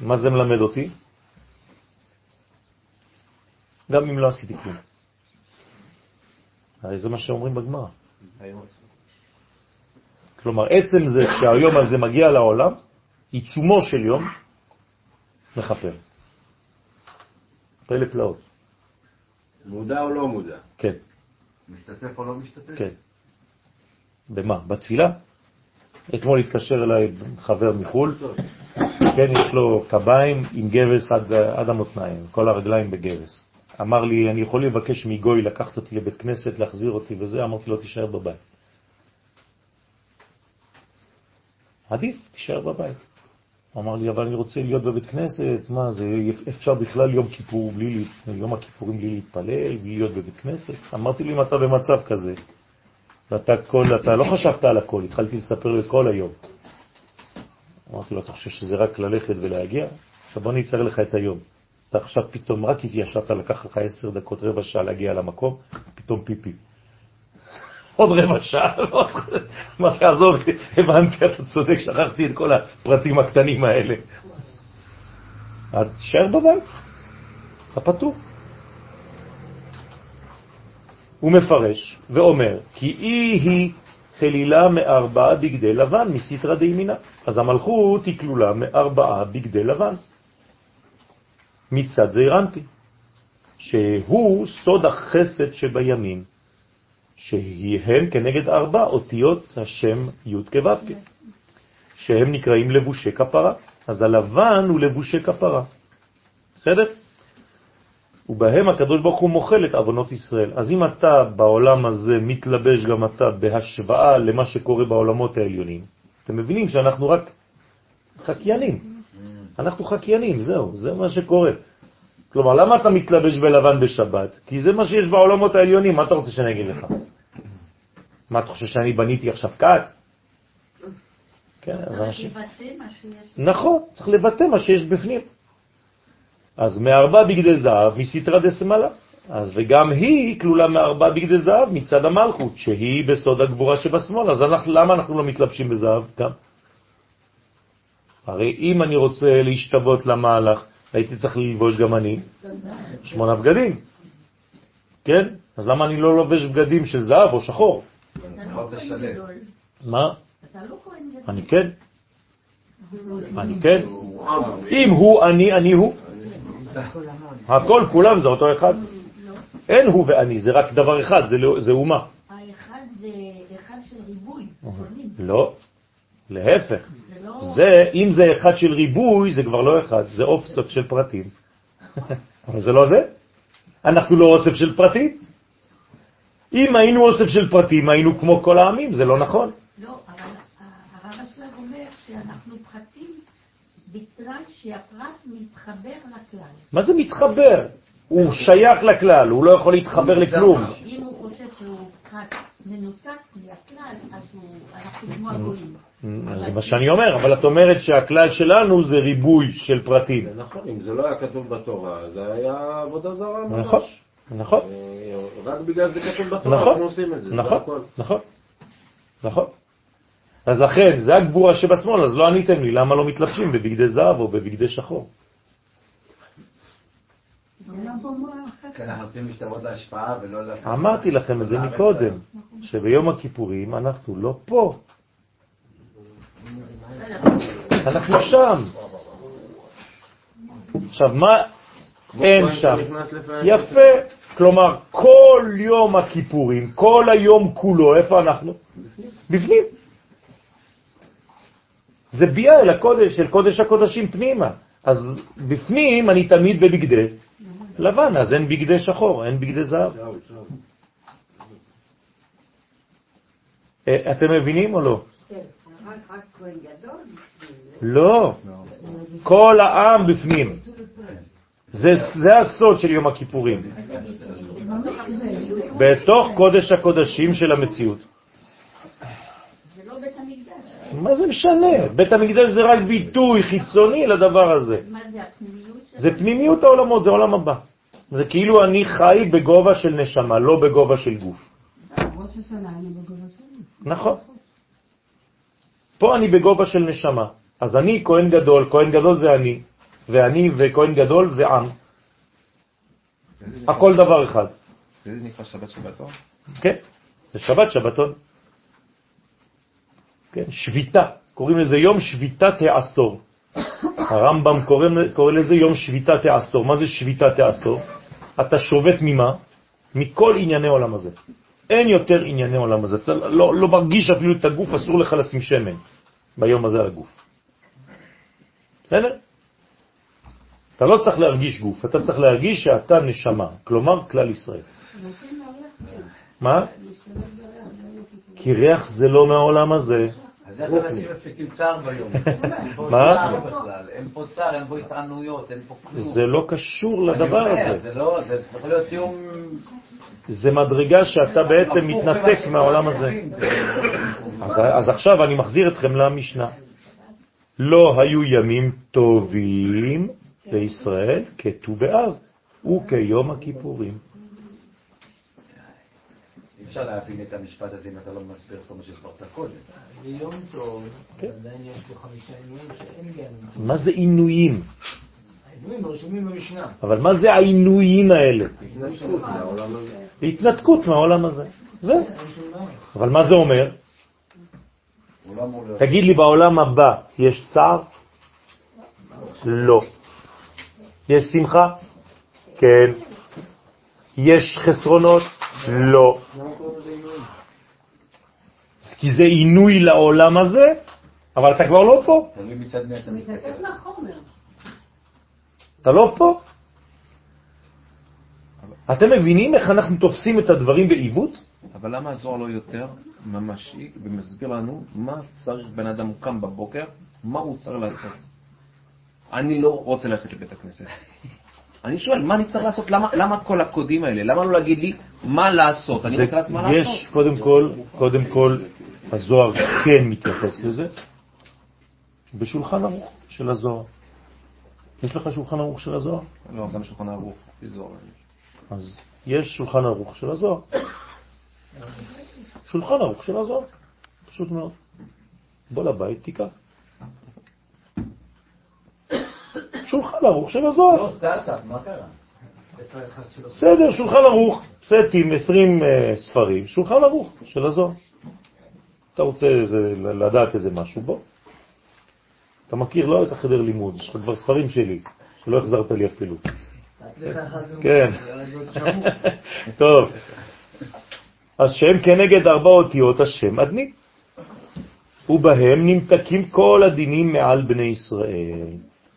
מה זה מלמד אותי? גם אם לא עשיתי כלום. הרי זה מה שאומרים בגמרא. כלומר, עצם זה שהיום הזה מגיע לעולם, עיצומו של יום מחפר. פלא פלאות. מודע או לא מודע? כן, משתתף או לא משתתף? כן. במה? בתפילה? אתמול התקשר אליי חבר מחו"ל, כן, יש לו קביים עם גבס עד, עד המותניים, כל הרגליים בגבס. אמר לי, אני יכול לבקש מגוי לקחת אותי לבית כנסת, להחזיר אותי וזה, אמרתי לו, תישאר בבית. עדיף, תישאר בבית. הוא אמר לי, אבל אני רוצה להיות בבית כנסת, מה זה, אפשר בכלל יום כיפור בלי, יום הכיפורים בלי להתפלל, בלי להיות בבית כנסת? אמרתי לי, אם אתה במצב כזה, ואתה כל, אתה לא חשבת על הכל, התחלתי לספר לו כל היום. אמרתי לו, אתה חושב שזה רק ללכת ולהגיע? עכשיו בוא אצטרך לך את היום. אתה עכשיו פתאום רק התיישבת, לקח לך עשר דקות, רבע שעה להגיע למקום, פתאום פיפי. עוד רבע שעה, מה תעזוב, הבנתי, אתה צודק, שכחתי את כל הפרטים הקטנים האלה. אז תשאר בבית, אתה פתור. הוא מפרש ואומר, כי אי היא חלילה מארבעה בגדי לבן מסתרא דימינה. אז המלכות היא כלולה מארבעה בגדי לבן. מצד זעירנטי, שהוא סוד החסד שבימים, שהן כנגד ארבע אותיות השם י' כו' שהם נקראים לבושי כפרה. אז הלבן הוא לבושי כפרה. בסדר? ובהם הקדוש ברוך הוא מוחל את אבונות ישראל. אז אם אתה בעולם הזה מתלבש גם אתה בהשוואה למה שקורה בעולמות העליונים, אתם מבינים שאנחנו רק חקיינים. אנחנו חקיינים, זהו, זה מה שקורה. כלומר, למה אתה מתלבש בלבן בשבת? כי זה מה שיש בעולמות העליונים, מה אתה רוצה שאני אגיד לך? מה, אתה חושב שאני בניתי עכשיו קאט? כן, אז אנשים... נכון, צריך לבטא מה שיש בפנים. אז מארבע בגדי זהב מסתרא דסמלה. אז וגם היא כלולה מארבע בגדי זהב מצד המלכות, שהיא בסוד הגבורה שבשמאל. אז אנחנו, למה אנחנו לא מתלבשים בזהב גם? הרי אם אני רוצה להשתוות למהלך, הייתי צריך ללבוש גם אני שמונה בגדים. כן? אז למה אני לא לובש בגדים של זהב או שחור? מה? אני כן. אני כן. אם הוא אני, אני הוא. הכל, כולם זה אותו אחד. אין הוא ואני, זה רק דבר אחד, זה לא- אומה. האחד זה אחד של ריבוי, לא, להפך. לא- זה, אם זה אחד של ריבוי, זה כבר לא אחד, זה אופסוף של פרטים. אבל זה לא זה. אנחנו לא אוסף של פרטים. אם היינו אוסף של פרטים, היינו כמו כל העמים, זה לא נכון. לא, אבל הרב אשלג אומר שאנחנו פרטים שהפרט מתחבר לכלל. מה זה מתחבר? הוא שייך לכלל, הוא לא יכול להתחבר לכלום. אם הוא חושב שהוא פרט מנותק מהכלל, אז אנחנו כמו הגויים. זה מה שאני אומר, אבל את אומרת שהכלל שלנו זה ריבוי של פרטים. נכון, אם זה לא היה כתוב בתורה, זה היה עבודה זרה ממש. נכון, נכון. אה, רק בגלל זה כתוב בתורה, נכון, אנחנו עושים את זה. נכון, נכון, נכון. אז לכן, זה הגבורה שבשמאל, אז לא עניתם לי, למה לא מתלבשים בבגדי זהב או בבגדי שחור? כן. אמרתי לכם את זה מקודם, שביום הכיפורים אנחנו לא פה. אנחנו שם. עכשיו, מה אין שם? יפה. כלומר, כל יום הכיפורים, כל היום כולו, איפה אנחנו? בפנים. זה ביאה אל הקודש, של קודש הקודשים פנימה. אז בפנים אני תמיד בבגדי לבן, אז אין בגדי שחור, אין בגדי זהב. אה, אתם מבינים או לא? לא, כל העם בפנים. זה, זה הסוד של יום הכיפורים. בתוך קודש הקודשים של המציאות. מה זה משנה? בית המקדש זה רק ביטוי חיצוני לדבר הזה. מה זה הפנימיות? זה פנימיות העולמות, זה עולם הבא. זה כאילו אני חי בגובה של נשמה, לא בגובה של גוף. נכון. פה אני בגובה של נשמה. אז אני כהן גדול, כהן גדול זה אני, ואני וכהן גדול זה עם. הכל דבר אחד. זה נקרא שבת שבתון? כן, זה שבת שבתון. כן, שביתה, קוראים לזה יום שביתת העשור. הרמב"ם קורא, קורא לזה יום שביתת העשור. מה זה שביתת העשור? אתה שובת ממה? מכל ענייני עולם הזה. אין יותר ענייני עולם הזה. אתה לא, לא מרגיש אפילו את הגוף, אסור לך לשים שמן. ביום הזה על הגוף. בסדר? אתה לא צריך להרגיש גוף, אתה צריך להרגיש שאתה נשמה, כלומר כלל ישראל. מה? כי ריח זה לא מהעולם הזה. אז איך אנשים מפיקים צער ביום? מה? אין פה צער, אין פה התענויות, אין פה כלום. זה לא קשור לדבר הזה. זה לא, זה צריך להיות תיאום... זה מדרגה שאתה בעצם מתנתק מהעולם הזה. אז עכשיו אני מחזיר אתכם למשנה. לא היו ימים טובים לישראל כט"ו באב וכיום הכיפורים. אפשר להבין את המשפט הזה אם אתה לא מסביר כל מה שהסברת קודם. ביום טוב. עדיין יש פה חמישה עינויים שאין בימים. מה זה עינויים? העינויים רשומים במשנה. אבל מה זה העינויים האלה? התנתקות מהעולם הזה. התנתקות מהעולם הזה. זה. אבל מה זה אומר? תגיד לי, בעולם הבא יש צער? לא. יש שמחה? כן. יש חסרונות? לא. כי זה עינוי לעולם הזה, אבל אתה כבר לא פה. תלוי מצד מי אתה מסתכל. אתה לא פה. אתם מבינים איך אנחנו תופסים את הדברים בעיוות? אבל למה הזוהר לא יותר ממשי ומסביר לנו מה צריך בן אדם קם בבוקר, מה הוא צריך לעשות? אני לא רוצה ללכת לבית הכנסת. אני שואל, מה אני צריך לעשות? למה, למה כל הקודים האלה? למה לא להגיד לי מה לעשות? אני זה- רוצה לדעת מה לעשות. יש, קודם כל, קודם כל, הזוהר כן מתייחס לזה, בשולחן ערוך של הזוהר. יש לך שולחן ערוך של הזוהר? לא, גם שולחן ערוך, זוהר. אז יש שולחן ערוך של הזוהר. שולחן ערוך של הזוהר, פשוט מאוד. בוא לבית, תיקח. שולחן ערוך של הזוהר. לא, סטארט-אפ, מה קרה? בסדר, שולחן ערוך, סטים, 20 אה, ספרים, שולחן ערוך של הזוהר. אתה רוצה איזה, לדעת איזה משהו, בוא. אתה מכיר לא את החדר לימוד, יש לך כבר ספרים שלי, שלא החזרת לי אפילו. כן. טוב. אז שהם כנגד ארבע אותיות השם אדני. ובהם נמתקים כל הדינים מעל בני ישראל.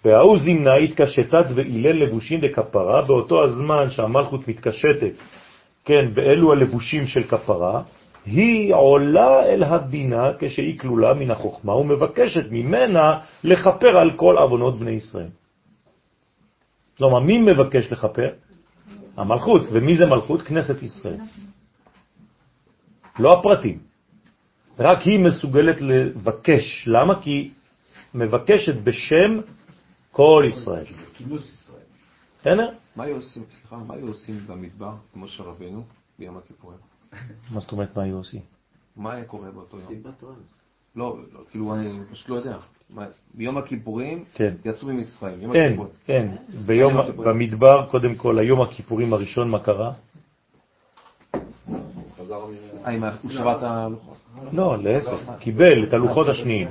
וההוא זמנה התקשטת ואילל לבושים לכפרה, באותו הזמן שהמלכות מתקשטת, כן, באלו הלבושים של כפרה, היא עולה אל הבינה כשהיא כלולה מן החוכמה ומבקשת ממנה לכפר על כל עוונות בני ישראל. כלומר, מי מבקש לכפר? המלכות. ומי זה מלכות? כנסת ישראל. לא הפרטים. רק היא מסוגלת לבקש. למה? כי מבקשת בשם כל ישראל. כינוס ישראל. בסדר? מה היו עושים, סליחה, מה היו עושים במדבר, כמו שרבנו, ביום הכיפורים? מה זאת אומרת מה היא עושים? מה היה קורה באותו יום? לא, לא, כאילו, אני פשוט לא יודע. ביום הכיפורים כן. יצאו ממצרים, יום אין, הכיפורים. אין. ביום, יום הכיפורים. במדבר, קודם כל, היום הכיפורים הראשון, מה קרה? אה, הוא שבר את הלוחות. לא, להפך, קיבל את הלוחות השניים.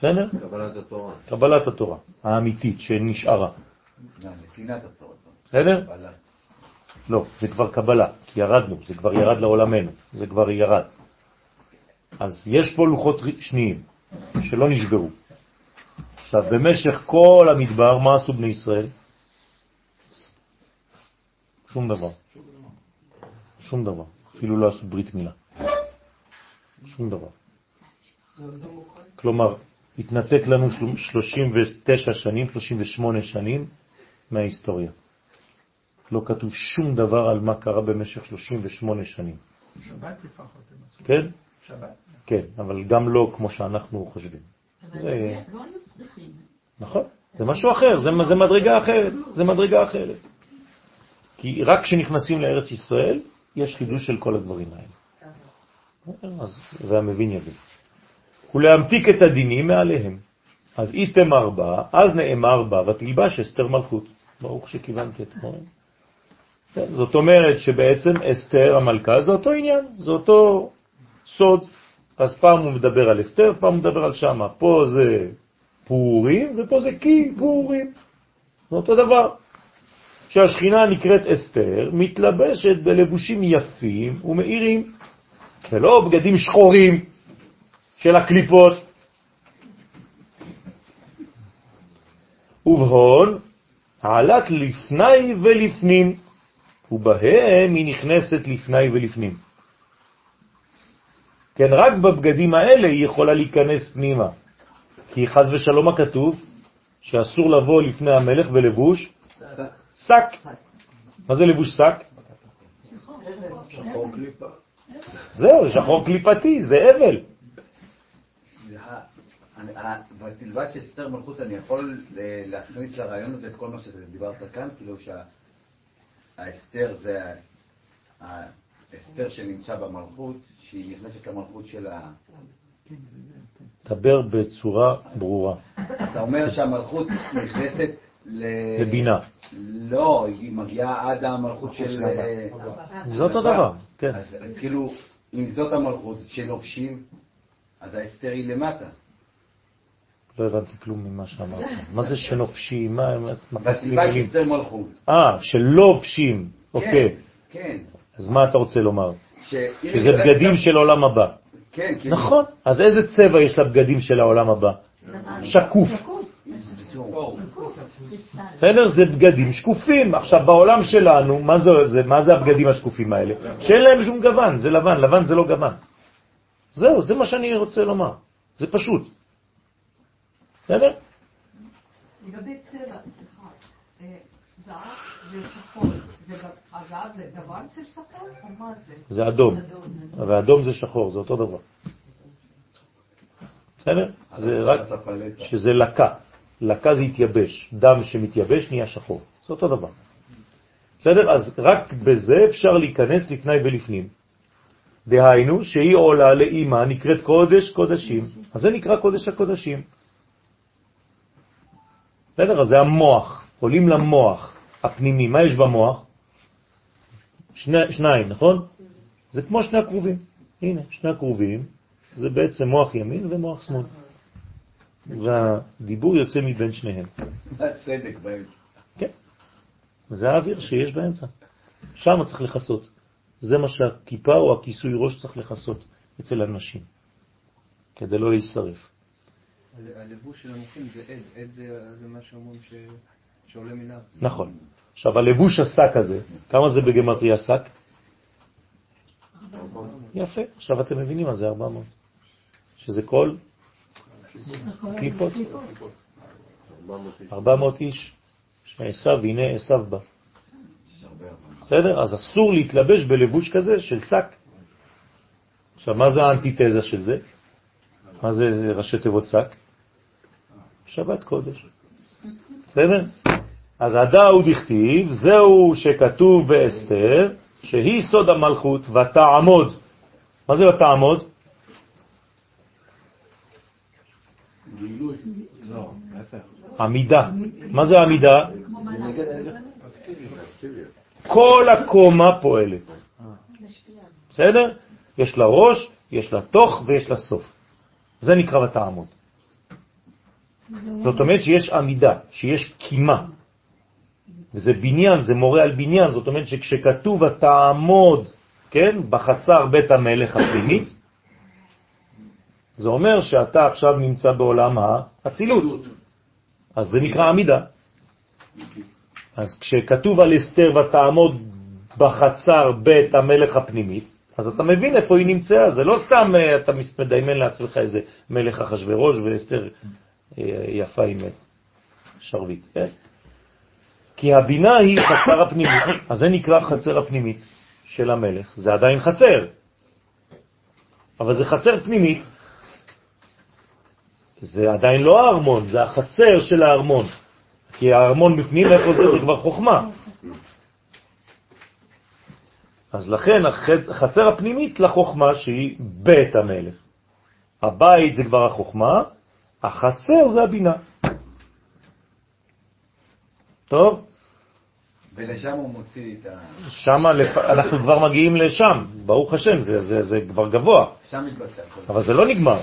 בסדר? קבלת התורה. קבלת התורה האמיתית שנשארה. לא, נתינת התורה. בסדר? בלט. לא, זה כבר קבלה, כי ירדנו, זה כבר ירד לעולמנו, זה כבר ירד. אז יש פה לוחות שניים שלא נשברו. עכשיו, במשך כל המדבר, מה עשו בני ישראל? שום דבר. שום דבר. אפילו לא עשו ברית מילה. שום דבר. כלומר, התנתק לנו של- 39 שנים, 38 שנים מההיסטוריה. לא כתוב שום דבר על מה קרה במשך 38 שנים. שבת לפחות הם עשו. כן? שבת. כן, אבל גם לא כמו שאנחנו חושבים. אבל זה- לא היו צריכים. נכון, זה משהו אחר, זה, זה מדרגה אחרת, זה מדרגה אחרת. כי רק כשנכנסים לארץ ישראל, יש חידוש של כל הדברים האלה. אז, והמבין יבין. ולהמתיק את הדינים מעליהם. אז איתם ארבע, אז נאמר בה, ותלבש אסתר מלכות. ברוך שכיוונתי אתמול. כן, זאת אומרת שבעצם אסתר המלכה זה אותו עניין, זה אותו סוד. אז פעם הוא מדבר על אסתר, פעם הוא מדבר על שמה. פה זה פורים ופה זה כי פורים. זה אותו דבר. שהשכינה נקראת אסתר, מתלבשת בלבושים יפים ומאירים, ולא בגדים שחורים של הקליפות. ובהון עלת לפני ולפנים, ובהם היא נכנסת לפני ולפנים. כן, רק בבגדים האלה היא יכולה להיכנס פנימה. כי חז ושלום הכתוב שאסור לבוא לפני המלך ולבוש שק. מה זה לבוש שק? זהו, שחור קליפתי, זה אבל. אני- ה- בתלבש של אסתר מלכות אני יכול להכניס לרעיון הזה את כל מה שדיברת כאן, כאילו שהאסתר זה האסתר שנמצא במלכות, שהיא נכנסת למלכות של ה... דבר בצורה ברורה. אתה אומר שהמלכות נכנסת ל... לבינה. לא, היא מגיעה עד המלכות של... אה, זה אותו דבר, כן. אז אז כאילו, אם זאת המלכות שלובשים, אז האסתר היא למטה. לא הבנתי כלום ממה שאמרת. מה זה שנופשי? מה, את מכניס לי בתלבש מילים? אסתר מלכות. אה, שלובשים, אוקיי. כן. אז מה אתה רוצה לומר? שזה בגדים של עולם הבא. כן, כאילו. נכון. אז איזה צבע יש לבגדים של העולם הבא? שקוף. בסדר? זה בגדים שקופים. עכשיו, בעולם שלנו, מה זה הבגדים השקופים האלה? שאין להם שום גוון, זה לבן, לבן זה לא גוון. זהו, זה מה שאני רוצה לומר. זה פשוט. בסדר? לגבי צבע, סליחה, אה, זהב זה שחור, הזהב זה גוון של שחור או מה זה? זה אדום. ואדום זה שחור, זה אותו דבר. בסדר? זה רק שזה לקה. לקה זה התייבש. דם שמתייבש נהיה שחור. זה אותו דבר. בסדר? אז רק בזה אפשר להיכנס לפני ולפנים. דהיינו שהיא עולה לאימה נקראת קודש קודשים. אז זה נקרא קודש הקודשים. בסדר? אז זה המוח. עולים למוח הפנימי. מה יש במוח? שני, שניים, נכון? זה כמו שני הקרובים. הנה, שני הקרובים, זה בעצם מוח ימין ומוח שמאל. והדיבור יוצא מבין שניהם. הצדק באמצע? כן. זה האוויר שיש באמצע. שם צריך לחסות. זה מה שהכיפה או הכיסוי ראש צריך לחסות אצל אנשים, כדי לא להישרף. הלבוש של המוחים זה עד, עד זה זה מה שאומרים ש- שעולה הארץ. נכון. עכשיו, הלבוש השק הזה, כמה זה בגמטריה שק? יפה. עכשיו אתם מבינים מה זה 400. שזה כל קליפות. 400 איש. שעשו, הנה עשו בא. בסדר? אז אסור להתלבש בלבוש כזה של שק. עכשיו, מה זה האנטיתזה של זה? מה זה ראשי תיבות שק? שבת קודש. בסדר? אז הדאו דכתיב, זהו שכתוב באסתר, שהיא סוד המלכות ותעמוד. מה זה ותעמוד? גילוי. עמידה. מה זה עמידה? זה כל הקומה פועלת. בסדר? יש לה ראש, יש לה תוך ויש לה סוף. זה נקרא ותעמוד. זאת אומרת שיש עמידה, שיש קימה. וזה בניין, זה מורה על בניין, זאת אומרת שכשכתוב התעמוד, כן, בחצר בית המלך הפנימית, זה אומר שאתה עכשיו נמצא בעולם האצילות. אז זה נקרא עמידה. אז כשכתוב על אסתר ותעמוד בחצר בית המלך הפנימית, אז אתה מבין איפה היא נמצאה, זה לא סתם אה, אתה מדיימן לעצמך איזה מלך אחשוורוש ואסתר אה, יפה עם שרביט. כן? כי הבינה היא חצר הפנימית, אז זה נקרא חצר הפנימית של המלך. זה עדיין חצר, אבל זה חצר פנימית. זה עדיין לא הארמון, זה החצר של הארמון. כי הארמון בפנים, איפה זה? זה כבר חוכמה. אז לכן החצר הפנימית לחוכמה שהיא בית המלך. הבית זה כבר החוכמה, החצר זה הבינה. טוב? ולשם הוא מוציא את ה... שם לפ... אנחנו כבר מגיעים לשם, ברוך השם, זה, זה, זה כבר גבוה, שם מתבצע. אבל זה לא נגמר.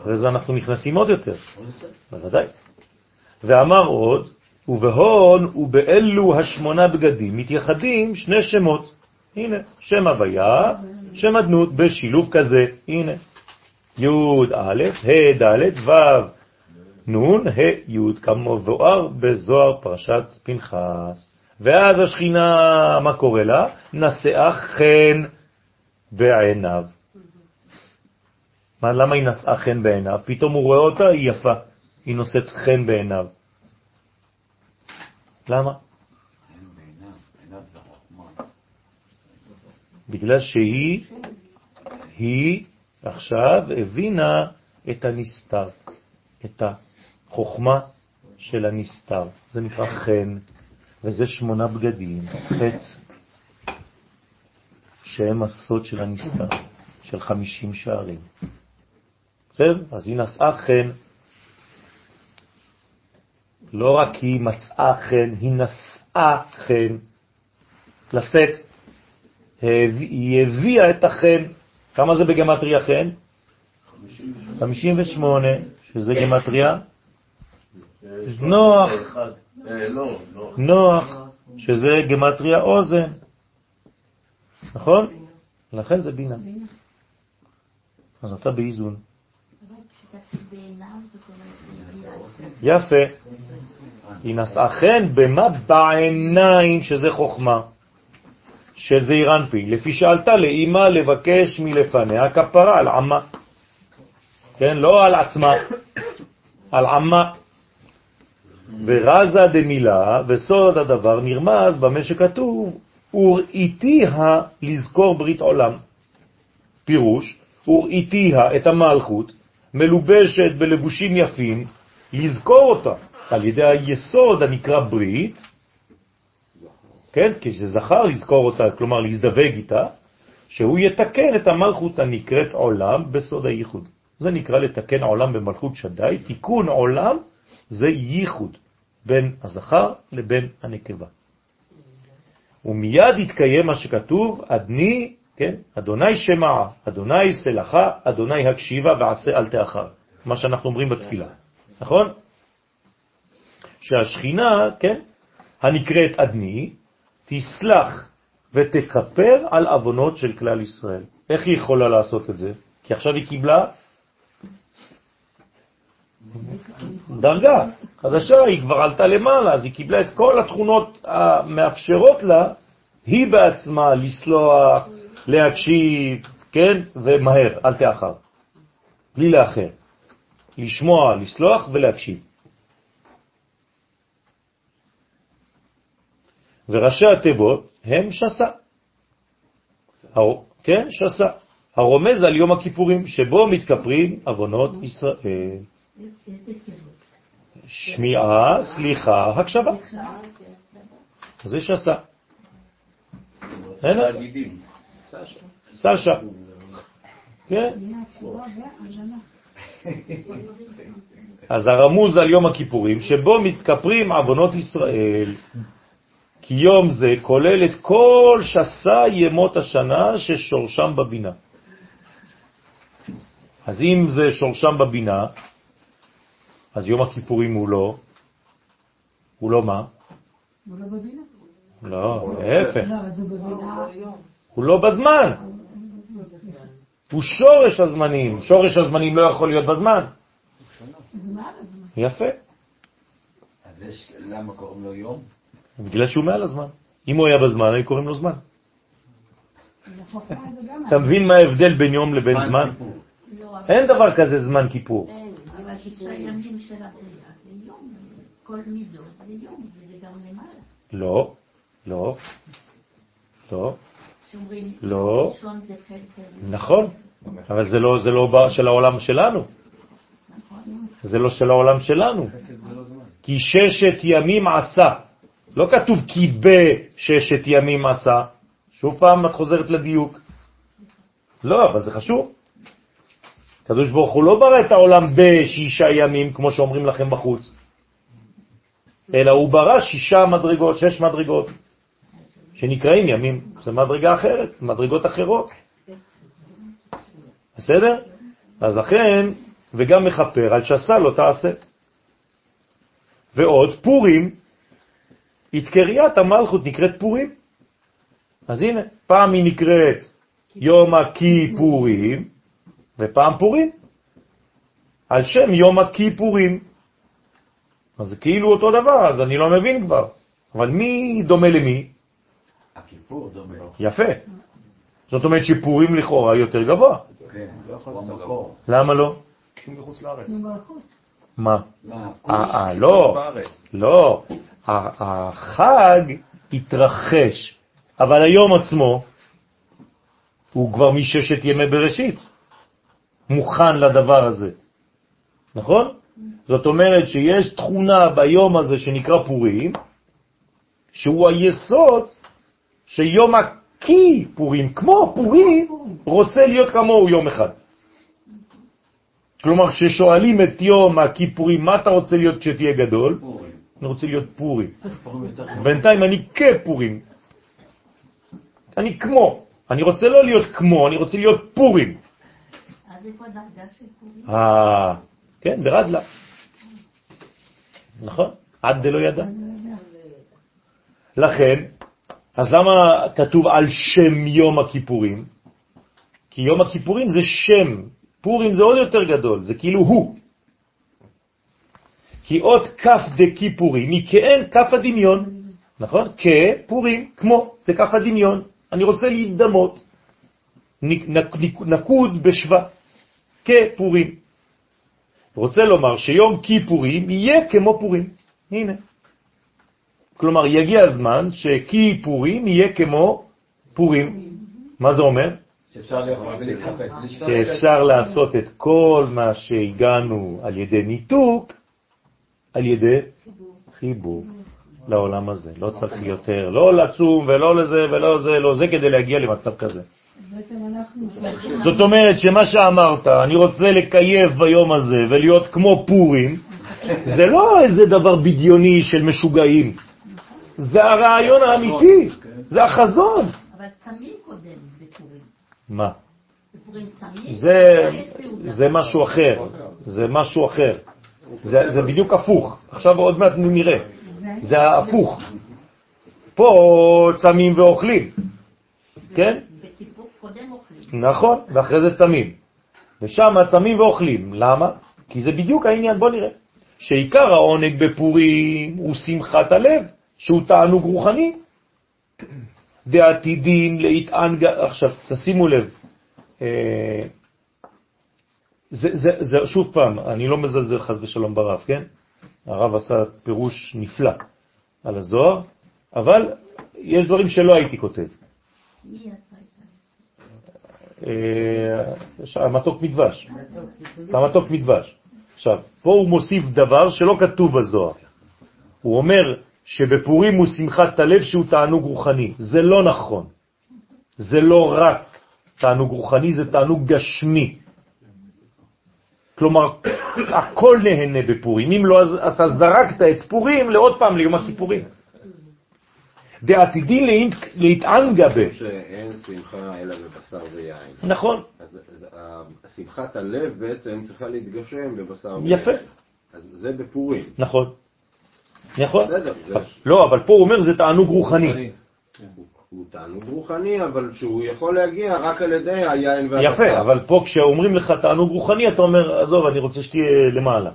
אחרי זה אנחנו נכנסים עוד יותר, בוודאי. ואמר עוד, ובהון ובאלו השמונה בגדים מתייחדים שני שמות. הנה, שם הוויה, שם אדנות בשילוב כזה, הנה. י' א', ה' ד', ו' נ', ה' י' כמבואר בזוהר פרשת פנחס. ואז השכינה, מה קורה לה? נשאה חן בעיניו. מה, למה היא נשאה חן בעיניו? פתאום הוא רואה אותה, היא יפה, היא נושאת חן בעיניו. למה? בגלל שהיא, היא עכשיו הבינה את הנסתר, את החוכמה של הנסתר. זה נקרא חן, וזה שמונה בגדים, חץ, שהם הסוד של הנסתר, של חמישים שערים. בסדר? אז היא נשאה חן. לא רק היא מצאה חן, היא נשאה חן. לשאת. היא הביאה את החן. כמה זה בגמטריה חן? 58, שזה גמטריה נוח. נוח, שזה גמטריה אוזן. נכון? לכן זה בינה. אז אתה באיזון. יפה. היא נשאה חן במה בעיניים, שזה חוכמה, של זעיר אנפי, לפי שעלתה לאמא לבקש מלפניה כפרה על עמה. כן, לא על עצמה, על עמה. ורזה דמילה, וסוד הדבר נרמז במה שכתוב, וראיתיה לזכור ברית עולם. פירוש, וראיתיה את המלכות, מלובשת בלבושים יפים, לזכור אותה על ידי היסוד הנקרא ברית, כן, כשזה זכר לזכור אותה, כלומר להזדווג איתה, שהוא יתקן את המלכות הנקראת עולם בסוד הייחוד. זה נקרא לתקן עולם במלכות שדי, תיקון עולם זה ייחוד בין הזכר לבין הנקבה. ומיד יתקיים מה שכתוב, אדני, כן, אדוני שמעה, אדוני סלחה, אדוני הקשיבה ועשה אל תאחר. מה שאנחנו אומרים בתפילה, נכון? שהשכינה, כן, הנקראת אדני, תסלח ותכפר על אבונות של כלל ישראל. איך היא יכולה לעשות את זה? כי עכשיו היא קיבלה דרגה חדשה, היא כבר עלתה למעלה, אז היא קיבלה את כל התכונות המאפשרות לה, היא בעצמה לסלוח, להקשיב, כן, ומהר, אל תאחר, בלי לאחר, לשמוע, לסלוח ולהקשיב. וראשי התיבות הם שסה. כן, שסה. הרומז על יום הכיפורים, שבו מתכפרים אבונות ישראל. שמיעה, סליחה, הקשבה. זה שסה. סשה. כן. אז הרמוז על יום הכיפורים, שבו מתכפרים אבונות ישראל, כי יום זה כולל את כל שסה ימות השנה ששורשם בבינה. אז אם זה שורשם בבינה, אז יום הכיפורים הוא לא, הוא לא מה? הוא לא בבינה. לא, להפך. לא, הוא בבינה. הוא לא בזמן. הוא שורש הזמנים. שורש הזמנים לא יכול להיות בזמן. יפה. אז למה קוראים לו יום? בגלל שהוא מעל הזמן. אם הוא היה בזמן, היו קוראים לו זמן. אתה מבין מה ההבדל בין יום לבין זמן? לא, אין דבר כזה זמן כיפור. לא, לא, לא, לא. נכון, אבל זה לא, זה לא בא של העולם שלנו. נכון, זה לא של העולם שלנו. לא. כי ששת ימים עשה. לא כתוב כי בששת ימים עשה. שוב פעם את חוזרת לדיוק. לא, אבל זה חשוב. הקדוש ברוך הוא לא ברא את העולם בשישה ימים, כמו שאומרים לכם בחוץ, אלא הוא ברא שישה מדרגות, שש מדרגות, שנקראים ימים. זה מדרגה אחרת, מדרגות אחרות. בסדר? אז לכן, וגם מחפר על שסה לא תעשה. ועוד פורים, התקריית המלכות נקראת פורים. אז הנה, פעם היא נקראת יום הכיפורים, ופעם פורים. על שם יום הכיפורים. אז זה כאילו אותו דבר, אז אני לא מבין כבר. אבל מי דומה למי? הכיפור דומה. יפה. זאת אומרת שפורים לכאורה יותר גבוה. כן, המקור. למה לא? כי הוא מחוץ לארץ. מה? אה, אה, לא. לא. החג התרחש, אבל היום עצמו הוא כבר מששת ימי בראשית, מוכן לדבר הזה, נכון? זאת אומרת שיש תכונה ביום הזה שנקרא פורים, שהוא היסוד שיום הכי פורים, כמו פורים, רוצה להיות כמוהו יום אחד. כלומר, כששואלים את יום הכיפורים, מה אתה רוצה להיות כשתהיה גדול? פורים. אני רוצה להיות חשוב. בינתיים אני כפורים. אני כמו. אני רוצה לא להיות כמו, אני רוצה להיות פורים. אז איפה הדרגה של פורים? אה, כן, ברדלה. נכון? עד דלא ידע. לכן, אז למה כתוב על שם יום הכיפורים? כי יום הכיפורים זה שם, פורים זה עוד יותר גדול, זה כאילו הוא. כי אות כף דכיפורים היא כאין כף הדמיון, נכון? כפורים, כמו, זה כף הדמיון. אני רוצה להידמות. נק- נק- נקוד בשווה, כפורים. רוצה לומר שיום כיפורים יהיה כמו פורים. הנה. כלומר, יגיע הזמן שכיפורים יהיה כמו פורים. מה זה אומר? שאפשר לעשות את כל מה שהגענו על ידי ניתוק, על ידי חיבור לעולם הזה. לא צריך יותר, לא לצום ולא לזה ולא זה, לא זה כדי להגיע למצב כזה. זאת אומרת שמה שאמרת, אני רוצה לקייב ביום הזה ולהיות כמו פורים, זה לא איזה דבר בדיוני של משוגעים. זה הרעיון האמיתי, זה החזון. אבל צמים קודם בפורים. מה? בפורים צמים. זה משהו אחר, זה משהו אחר. זה, זה בדיוק הפוך. עכשיו עוד מעט נראה. זה ההפוך. פה צמים ואוכלים, כן? בכיפור קודם אוכלים. נכון, ואחרי זה צמים. ושם צמים ואוכלים. למה? כי זה בדיוק העניין, בוא נראה. שעיקר העונג בפורים הוא שמחת הלב, שהוא תענוג רוחני. דעתידים להתענג... עכשיו, תשימו לב, אה, זה, זה, זה, שוב פעם, אני לא מזלזל חס ושלום ברב, כן? הרב עשה פירוש נפלא על הזוהר, אבל יש דברים שלא הייתי כותב. זה? אה, המתוק מדבש. המתוק מדבש. עכשיו, פה הוא מוסיף דבר שלא כתוב בזוהר. הוא אומר שבפורים הוא שמחת הלב שהוא תענוג רוחני. זה לא נכון. זה לא רק תענוג רוחני, זה תענוג גשמי. כלומר, הכל נהנה בפורים. אם לא, אז אתה זרקת את פורים לעוד פעם ליום הכיפורים. דעתידין להת- להתענגה ב. שאין שמחה אלא בבשר ויין. נכון, אז אה, שמחת הלב בעצם צריכה להתגשם בבשר ויין. יפה, אז זה בפורים. נכון. נכון. בסדר, לא, אבל פה הוא אומר זה תענוג רוחני. הוא תענוג רוחני, אבל שהוא יכול להגיע רק על ידי היין והבשר. יפה, אבל פה כשאומרים לך תענוג רוחני, אתה אומר, עזוב, אני רוצה שתהיה למעלה.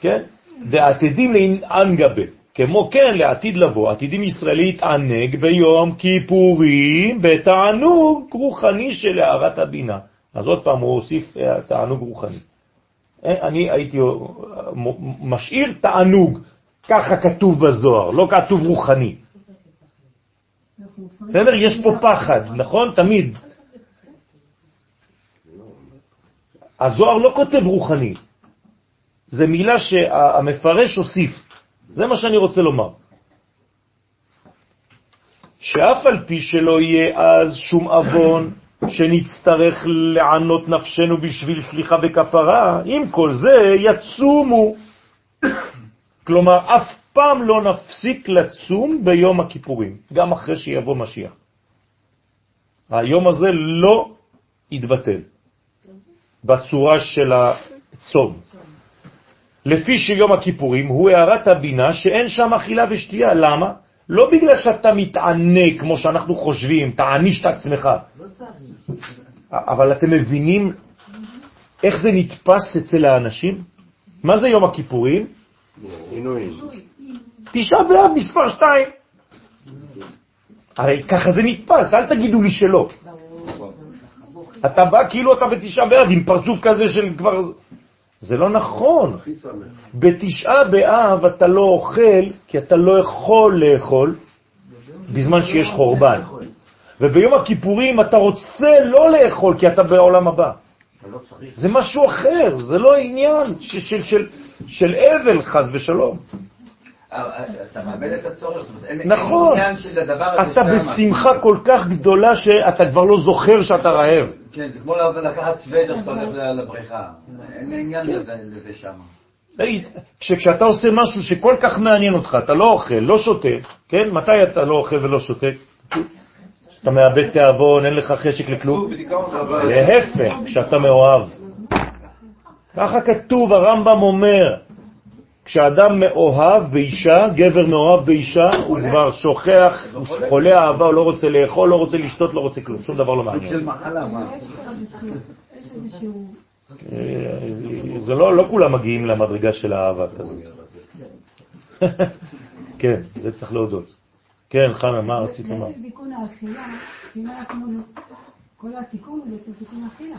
כן? ועתידים לאנגבה, כמו כן לעתיד לבוא, עתידים ישראלי יתענג ביום כיפורים בתענוג רוחני של הערת הבינה. אז עוד פעם הוא הוסיף אה, תענוג רוחני. אה, אני הייתי אה, משאיר תענוג, ככה כתוב בזוהר, לא כתוב רוחני. בסדר? יש פה פחד, נכון? תמיד. הזוהר לא כותב רוחני, זה מילה שהמפרש הוסיף. זה מה שאני רוצה לומר. שאף על פי שלא יהיה אז שום אבון שנצטרך לענות נפשנו בשביל סליחה וכפרה, עם כל זה יצומו. כלומר, אף פעם לא נפסיק לצום ביום הכיפורים, גם אחרי שיבוא משיח. היום הזה לא יתבטל בצורה של הצום. לפי שיום הכיפורים הוא הערת הבינה שאין שם אכילה ושתייה. למה? לא בגלל שאתה מתענה כמו שאנחנו חושבים, תעניש את עצמך. אבל אתם מבינים איך זה נתפס אצל האנשים? מה זה יום הכיפורים? עינויים. תשעה באב מספר שתיים. הרי ככה זה נתפס, אל תגידו לי שלא. אתה בא כאילו אתה בתשעה באב עם פרצוף כזה של כבר... זה לא נכון. בתשעה באב אתה לא אוכל, כי אתה לא יכול לאכול בזמן שיש חורבן. וביום הכיפורים אתה רוצה לא לאכול, כי אתה בעולם הבא. זה משהו אחר, זה לא עניין של אבל, חז ושלום. אתה מאבד את הצורך, זאת אומרת, אין אין נכון. עניין של הדבר הזה אתה. בשמחה כל כך גדולה שאתה כבר לא זוכר שאתה רעב. כן, זה כמו לקחת סוודר שאתה הולך לבריכה. אין עניין לזה לזה שם. כשאתה עושה משהו שכל כך מעניין אותך, אתה לא אוכל, לא שותה, כן? מתי אתה לא אוכל ולא שותה? אתה מאבד תיאבון, אין לך חשק לכלום. להפך, כשאתה מאוהב. ככה כתוב, הרמב"ם אומר, כשאדם מאוהב באישה, גבר מאוהב באישה, הוא כבר שוכח, הוא חולה אהבה, הוא לא רוצה לאכול, לא רוצה לשתות, לא רוצה כלום, שום דבר לא מעניין. אה, זה לא, לא כולם מגיעים למדרגה של האהבה כזאת. כן, זה צריך להודות. כן, חנה, מה רצית לומר? בעצם תיקון האכילה. כל התיקון הוא בעצם תיקון האכילה.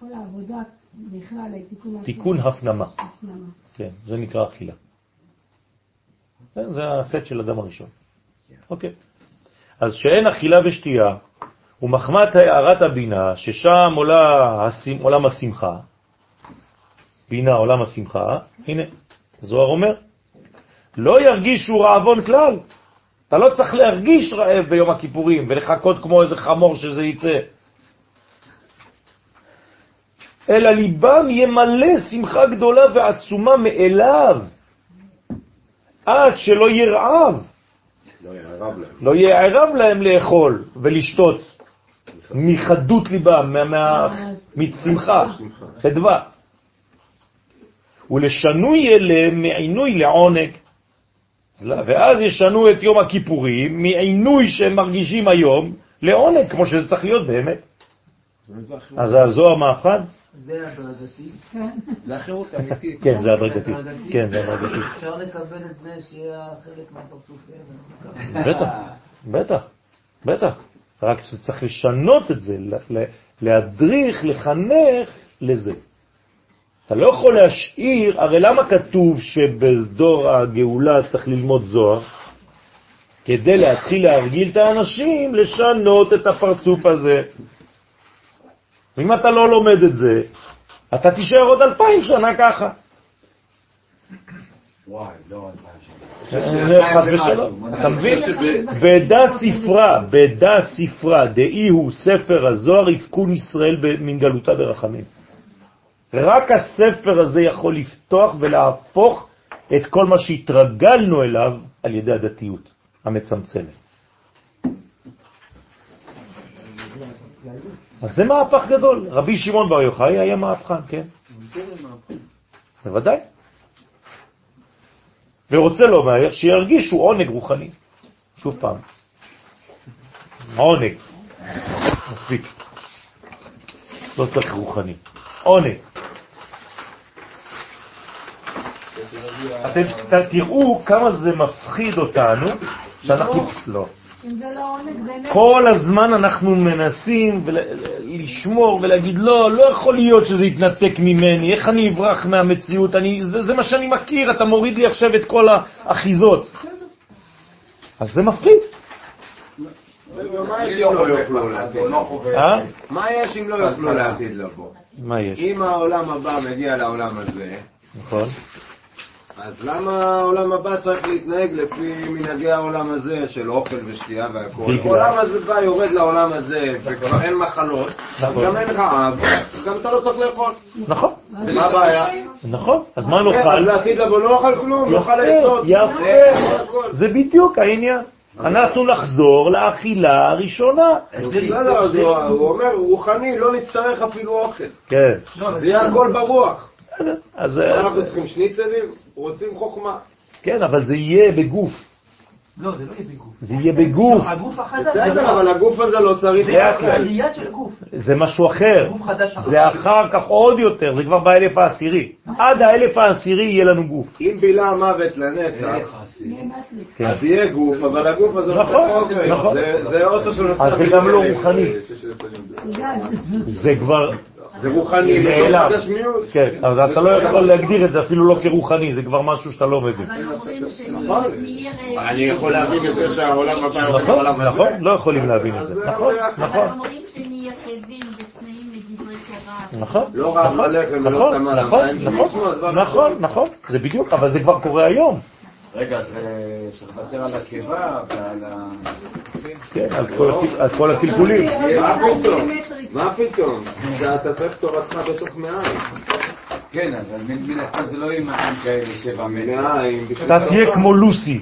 כל העבודה בכלל היא תיקון האכילה. תיקון הפנמה. כן, זה נקרא אכילה. כן, זה החטא של אדם הראשון. אוקיי. אז שאין אכילה ושתייה, ומחמת הערת הבינה, ששם עולה השמ- עולם השמחה, בינה עולם השמחה, הנה, זוהר אומר, לא ירגישו רעבון כלל. אתה לא צריך להרגיש רעב ביום הכיפורים ולחכות כמו איזה חמור שזה יצא. אלא ליבם יהיה מלא שמחה גדולה ועצומה מאליו, עד שלא ירעב, לא יערב להם. לא לאכול ולשתות מחדות ליבם, מה- מה- משמחה, חדווה. ולשנוי אלה מעינוי לעונג. ואז ישנו את יום הכיפורים מעינוי שהם מרגישים היום לעונג, כמו שזה צריך להיות באמת. אז הזוהר מהפכן? זה הדרגתי. זה החירות האמיתית. כן, זה הדרגתי. כן, זה הדרגתי. אפשר לקבל את זה שיהיה חלק מהפרצופים. בטח, בטח, בטח. רק צריך לשנות את זה, ל- ל- להדריך, לחנך לזה. אתה לא יכול להשאיר, הרי למה כתוב שבדור הגאולה צריך ללמוד זוהר? כדי להתחיל להרגיל את האנשים לשנות את הפרצוף הזה. ואם אתה לא לומד את זה, אתה תישאר עוד אלפיים שנה ככה. וואי, לא אלפיים שנה. חס ושלום, אתה מבין? בדה ספרה, בדה ספרה, דאי הוא ספר הזוהר, יפקון ישראל מן גלותה ברחמים. רק הספר הזה יכול לפתוח ולהפוך את כל מה שהתרגלנו אליו על ידי הדתיות המצמצמת. אז זה מהפך גדול. רבי שמעון בר יוחאי היה מהפכן, כן? בוודאי. ורוצה לומר שירגישו עונג רוחני. שוב פעם. עונג. מספיק. לא צריך רוחני. עונג. אתם תראו כמה זה מפחיד אותנו, שאנחנו... לא. לא. כל הזמן אנחנו מנסים לשמור ולהגיד, לא, לא יכול להיות שזה יתנתק ממני, איך אני אברח מהמציאות, אני, זה, זה מה שאני מכיר, אתה מוריד לי עכשיו את כל האחיזות. אז זה מפחיד. מה יש אם לא יוכלו לעתיד לבוא? אה? מה יש אם לא יוכלו לעתיד לבוא? מה יש? אם העולם הבא מגיע לעולם הזה, נכון. אז למה העולם הבא צריך להתנהג לפי מנהגי העולם הזה של אוכל ושתייה והכל? בגלל- העולם הזה בא, יורד לעולם הזה, וכבר אין מחלות, נכון. גם אין רעב, גם אתה לא צריך לאכול. נכון, מה הבעיה? נכון. אז מה אז נאכל? לעתיד לבוא לא אוכל כלום, לא אוכל עצות. יפה, זה הכל. זה בדיוק העניין. אנחנו נחזור לאכילה הראשונה. אז הוא אומר, רוחני, לא נצטרך אפילו אוכל. כן. זה יהיה הכל ברוח. אז אנחנו אז- צריכים שניצלים, רוצים חוכמה. כן, אבל זה יהיה בגוף. לא, זה לא יהיה בגוף. זה יהיה בגוף. לא, הגוף החדש. זה בסדר, לא- אבל הגוף הזה לא צריך... זה לאט של הגוף. זה משהו אחר. גוף. זה אחר כך עוד יותר, זה כבר באלף העשירי. עד האלף העשירי יהיה לנו גוף. אם בילה המוות לנצח, כן. אז יהיה גוף, אבל הגוף הזה לא נכון. נכון. זה- זה אוטו שנוסע... אז זה גם לא. רוחני. זה כבר... זה רוחני, זה. לא גשמיות. כן, אז אתה לא יכול להגדיר את זה אפילו לא כרוחני, זה כבר משהו שאתה לא מבין. אבל אומרים נכון. שנהיה אני יכול להבין את זה שהעולם הבא הולך נכון. נכון, לא יכולים להבין את זה. נכון, אבל נכון. אומרים שנהיה תורה. נכון, לא נכון, ולא נכון, נכון, נכון, נכון, נכון, זה בדיוק, אבל זה כבר קורה היום. רגע, זה- צריך לוותר על הקיבה ועל ה... כן, על כל הק- על כל הקלקולים. מה פתאום? זה אתה צריך תורתך בתוך מעיים. כן, אבל מן הסתם זה לא אימהים כאלה שבע מטר. מעיים. אתה תהיה כמו לוסי.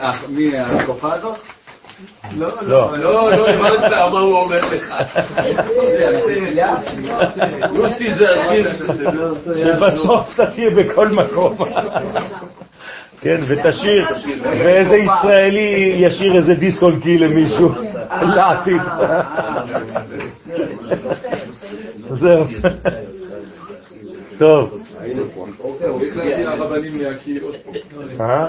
אה, מי, התקופה הזאת? לא. לא, לא הבנת מה הוא אומר לך. לוסי זה השיר. שבסוף אתה תהיה בכל מקום. כן, ותשאיר, ואיזה ישראלי ישיר איזה דיסק און קי למישהו לעתיד. זהו. טוב. אה?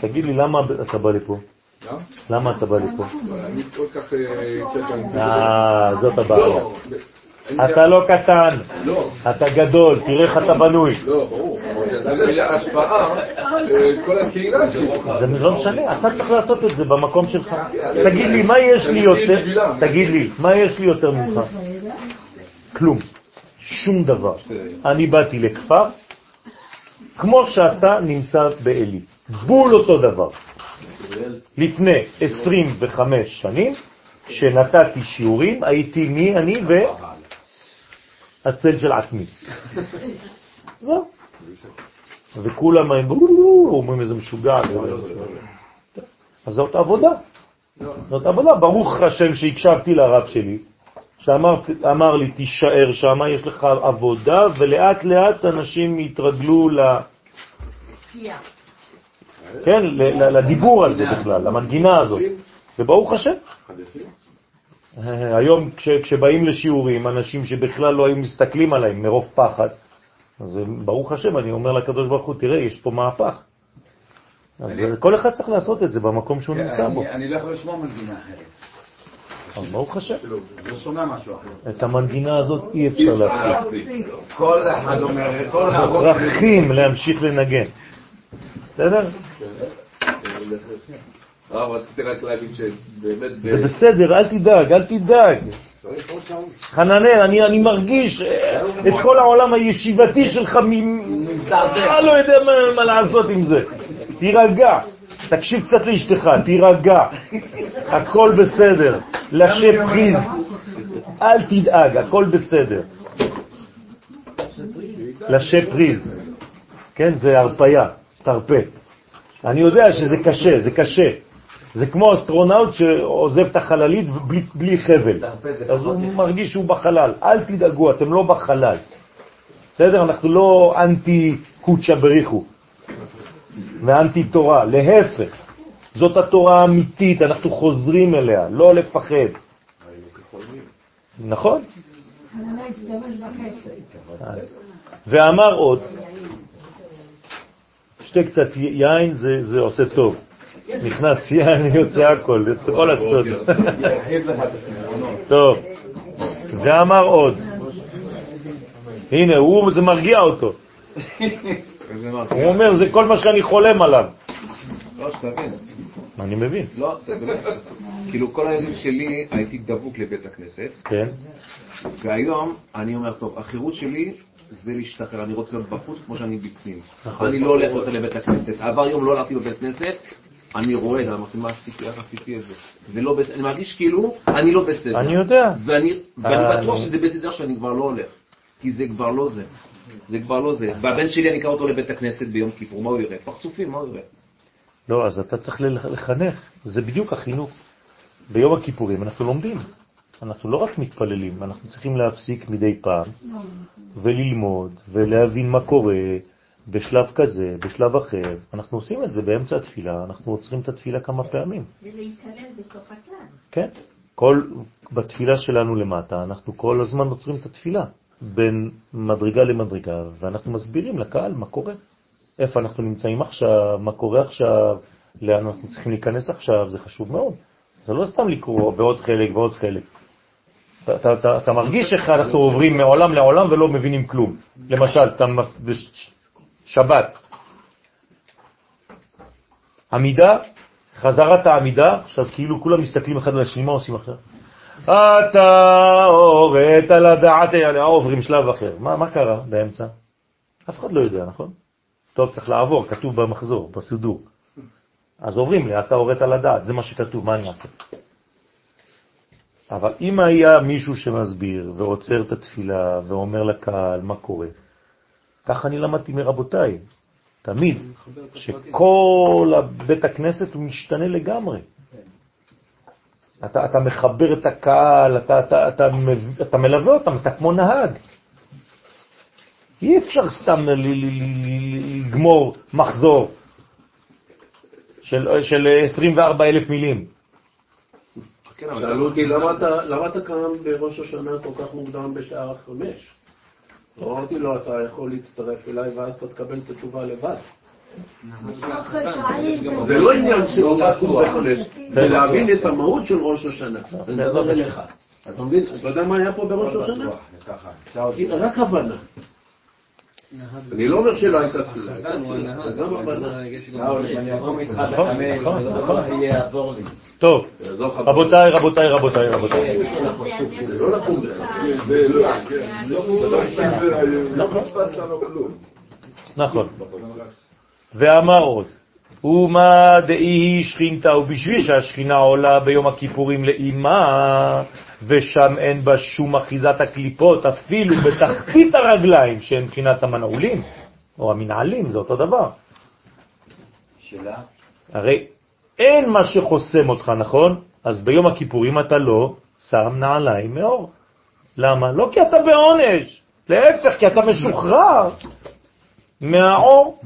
תגיד לי, למה אתה בא לפה? למה? אתה בא לפה? אה. אה, זאת הבעיה. אתה לא קטן, לא, אתה גדול, תראה איך אתה בנוי. לא, ברור. השפעה, אה, כל הקהילה שלי. זה לא משנה, אתה צריך לעשות את זה במקום שלך. תגיד לי, מה יש לי יותר, תגיד לי, מה יש לי יותר ממך? כלום. שום דבר. אני באתי לכפר, כמו שאתה נמצא בעלי. בול אותו דבר. לפני 25 שנים, כשנתתי שיעורים, הייתי מי אני והצל של עצמי. זהו. וכולם אמרו, אומרים איזה משוגע. אז זאת עבודה. זאת עבודה. ברוך השם שהקשבתי לרב שלי, שאמר לי, תישאר שם, יש לך עבודה, ולאט לאט אנשים יתרגלו ל... כן, ל- ל- לדיבור הזה בכלל, למנגינה הזאת. וברוך השם. היום כש, כשבאים לשיעורים, אנשים שבכלל לא היו מסתכלים עליהם מרוב פחד, אז ברוך השם, אני אומר לקדוש ברוך הוא, תראה, יש פה מהפך. אז אה, כל אחד צריך לעשות את זה במקום שהוא נמצא בו. אני- אני לא יכול לשמוע מנגינה אחרת. אז ברוך השם. לא שומע משהו אחר. את המנגינה הזאת אי אפשר להפסיק. כל אחד אומר, כל אחד... מוכרחים להמשיך לנגן. בסדר? הרב, רציתי רק להגיד שבאמת... זה בסדר, אל תדאג, אל תדאג. חננאל, אני, אני מרגיש אה, את כל העולם הישיבתי שלך, אתה לא יודע מה, לעשות עם זה. תירגע, תקשיב קצת לאשתך, תירגע, הכל בסדר, לשב פריז, אל תדאג, הכל בסדר. לשב פריז, כן, זה הרפיה, תרפה. אני יודע שזה קשה, זה קשה. זה כמו אסטרונאוט שעוזב את החללית בלי, בלי חבל. אז הוא מרגיש שהוא בחלל. אל תדאגו, אתם לא בחלל. בסדר? אנחנו לא אנטי קוצ'ה בריחו ואנטי תורה, להפך. זאת התורה האמיתית, אנחנו חוזרים אליה, לא לפחד. נכון? ואמר עוד, שתי קצת יין זה, זה עושה טוב. נכנס יין, יוצא הכל, יוצא כל הסוד. טוב, ואמר עוד, הנה, הוא, זה מרגיע אותו. הוא אומר, זה כל מה שאני חולם עליו. לא, שתבין. אני מבין. לא. כאילו, כל הילדים שלי הייתי דבוק לבית הכנסת, כן, והיום אני אומר, טוב, החירות שלי זה להשתחרר, אני רוצה להיות בחוץ כמו שאני בפנים. נכון. אני לא הולך יותר לבית הכנסת. עבר יום לא הלכתי לבית כנסת, אני רועד, אמרתי, מה עשיתי, איך עשיתי את זה? זה לא בסדר, אני מרגיש כאילו, אני לא בסדר. אני יודע. ואני ואני אה, בטוח שזה בסדר שאני כבר לא הולך. כי זה כבר לא זה. זה כבר לא זה. והבן שלי, אני אקרא אותו לבית הכנסת ביום כיפור, מה הוא יראה? פרצופים, מה הוא יראה? לא, אז אתה צריך לח- לחנך, זה בדיוק החינוך. ביום הכיפורים אנחנו לומדים. אנחנו לא רק מתפללים, אנחנו צריכים להפסיק מדי פעם וללמוד ולהבין מה קורה בשלב כזה, בשלב אחר. אנחנו עושים את זה באמצע התפילה, אנחנו עוצרים את התפילה כמה פעמים. ולהתעלל בתוך הכלל. כן. כל, בתפילה שלנו למטה, אנחנו כל הזמן עוצרים את התפילה בין מדרגה למדרגה, ואנחנו מסבירים לקהל מה קורה. איפה אנחנו נמצאים עכשיו, מה קורה עכשיו, לאן אנחנו צריכים להיכנס עכשיו, זה חשוב מאוד. זה לא סתם לקרוא בעוד חלק ועוד חלק. אתה, אתה, אתה, אתה מרגיש איך אנחנו עוברים מעולם לעולם ולא מבינים כלום. למשל, אתה בשבת, עמידה, חזרת העמידה, עכשיו כאילו כולם מסתכלים אחד על השני, מה עושים עכשיו? אתה הורית לדעת, עוברים שלב אחר. מה, מה קרה באמצע? אף אחד לא יודע, נכון? טוב, צריך לעבור, כתוב במחזור, בסידור. אז עוברים לי, אתה הורית לדעת, זה מה שכתוב, מה אני אעשה? אבל אם היה מישהו שמסביר ועוצר את התפילה ואומר לקהל מה קורה, כך אני למדתי מרבותיי, תמיד, שכל בית הכנסת הוא משתנה לגמרי. אתה, אתה מחבר את הקהל, אתה, אתה, אתה, אתה מלווה אותם, אתה כמו נהג. אי אפשר סתם לגמור מחזור של, של 24 אלף מילים. שאלו אותי, למה אתה קם בראש השנה כל כך מוקדם בשעה חמש? אמרתי לו, אתה יכול להצטרף אליי ואז אתה תקבל את התשובה לבד. זה לא עניין של לקום בחמש, זה להבין את המהות של ראש השנה. אני מדבר אליך. אתה מבין? אתה יודע מה היה פה בראש השנה? רק הבנה. אני לא אומר שלא הייתה תפילה, גם הבנה. טוב, רבותיי, רבותיי, רבותיי, רבותיי. לא לקום נכון. ואמר עוד, ומה דאי שכינתה, ובשביל שהשכינה עולה ביום הכיפורים לאימה, ושם אין בה שום אחיזת הקליפות, אפילו בתחתית הרגליים, שהן מבחינת המנעולים, או המנעלים, זה אותו דבר. שאלה? הרי אין מה שחוסם אותך, נכון? אז ביום הכיפורים אתה לא שם נעליים מאור. למה? לא כי אתה בעונש, להפך, כי אתה משוחרר מהאור.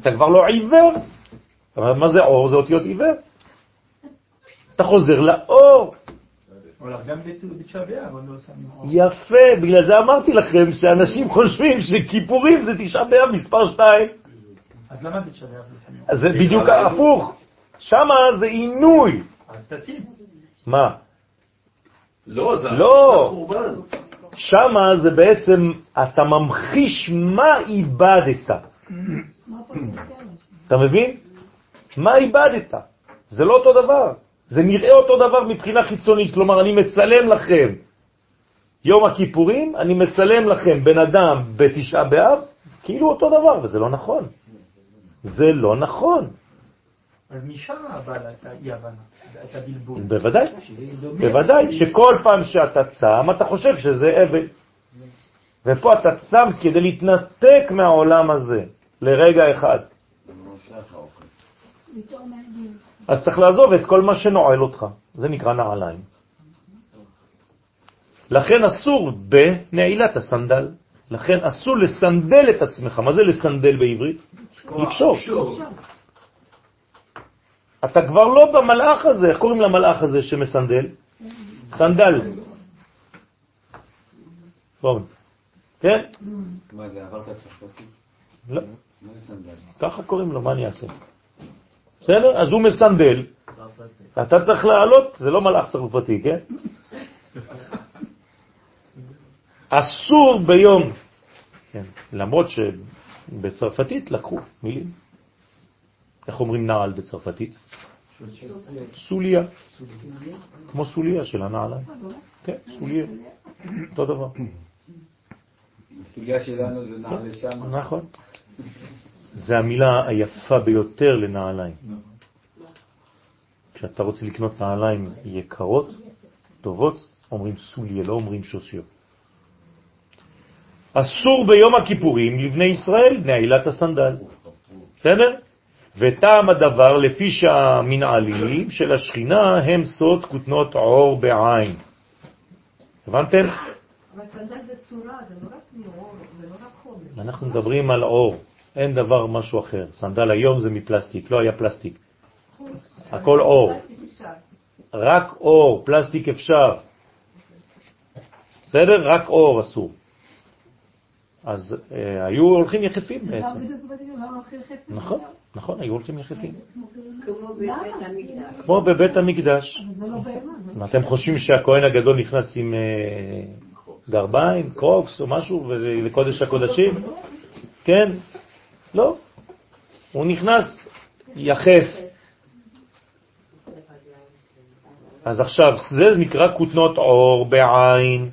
אתה כבר לא עיוור. מה זה אור? זה אותיות עיוור. אתה חוזר לאור. יפה, בגלל זה אמרתי לכם שאנשים חושבים שכיפורים זה תשעה באב מספר שתיים. אז למה בתשעה באב לא שמים? זה בדיוק הפוך. שמה זה עינוי. אז תשים. מה? לא, זה לא. שמה זה בעצם, אתה ממחיש מה איבדת. אתה מבין? מה איבדת? זה לא אותו דבר. זה נראה אותו דבר מבחינה חיצונית, כלומר אני מצלם לכם יום הכיפורים, אני מצלם לכם בן אדם בתשעה באב, כאילו אותו דבר, וזה לא נכון. זה לא נכון. אז משם בא את האי-הבנה, את הבלבול. בוודאי. בוודאי, שכל פעם שאתה צם, אתה חושב שזה אבל. ופה אתה צם כדי להתנתק מהעולם הזה לרגע אחד. אז צריך לעזוב את כל מה שנועל אותך. זה נקרא נעליים. לכן אסור בנעילת הסנדל. לכן אסור לסנדל את עצמך. מה זה לסנדל בעברית? לקשור. אתה כבר לא במלאך הזה, איך קוראים למלאך הזה שמסנדל? סנדל. בואו. כן? מה זה, עברת צרפתי? לא. מה זה סנדל? ככה קוראים לו, מה אני אעשה? בסדר? אז הוא מסנדל. אתה צריך לעלות, זה לא מלאך צרפתי, כן? אסור ביום, כן, למרות שבצרפתית לקחו מילים. איך אומרים נעל בצרפתית? סוליה. כמו סוליה של הנעליים. כן, סוליה. אותו דבר. הסוגיה שלנו זה נעל לשם. נכון. זה המילה היפה ביותר לנעליים. כשאתה רוצה לקנות נעליים יקרות, טובות, אומרים סוליה, לא אומרים שוסיו. אסור ביום הכיפורים לבני ישראל נעילת הסנדל. בסדר? וטעם הדבר לפי שהמנעלים של השכינה הם סוד כותנות עור בעין. הבנתם? אבל סנדל זה צורה, זה לא רק מעור, זה לא. אנחנו מדברים על עור, אין דבר משהו אחר. סנדל היום זה מפלסטיק, לא היה פלסטיק. הכל אור. רק אור, פלסטיק אפשר. בסדר? רק אור אסור. אז אה, היו הולכים יחפים בעצם. נכון, נכון, היו הולכים יחפים. כמו בבית המקדש. לא אתם חושבים שהכהן הגדול נכנס עם אה, גרביים, קרוקס או משהו, ולקודש הקודשים? כן? לא. הוא נכנס יחף. אז עכשיו, זה נקרא כותנות עור בעין,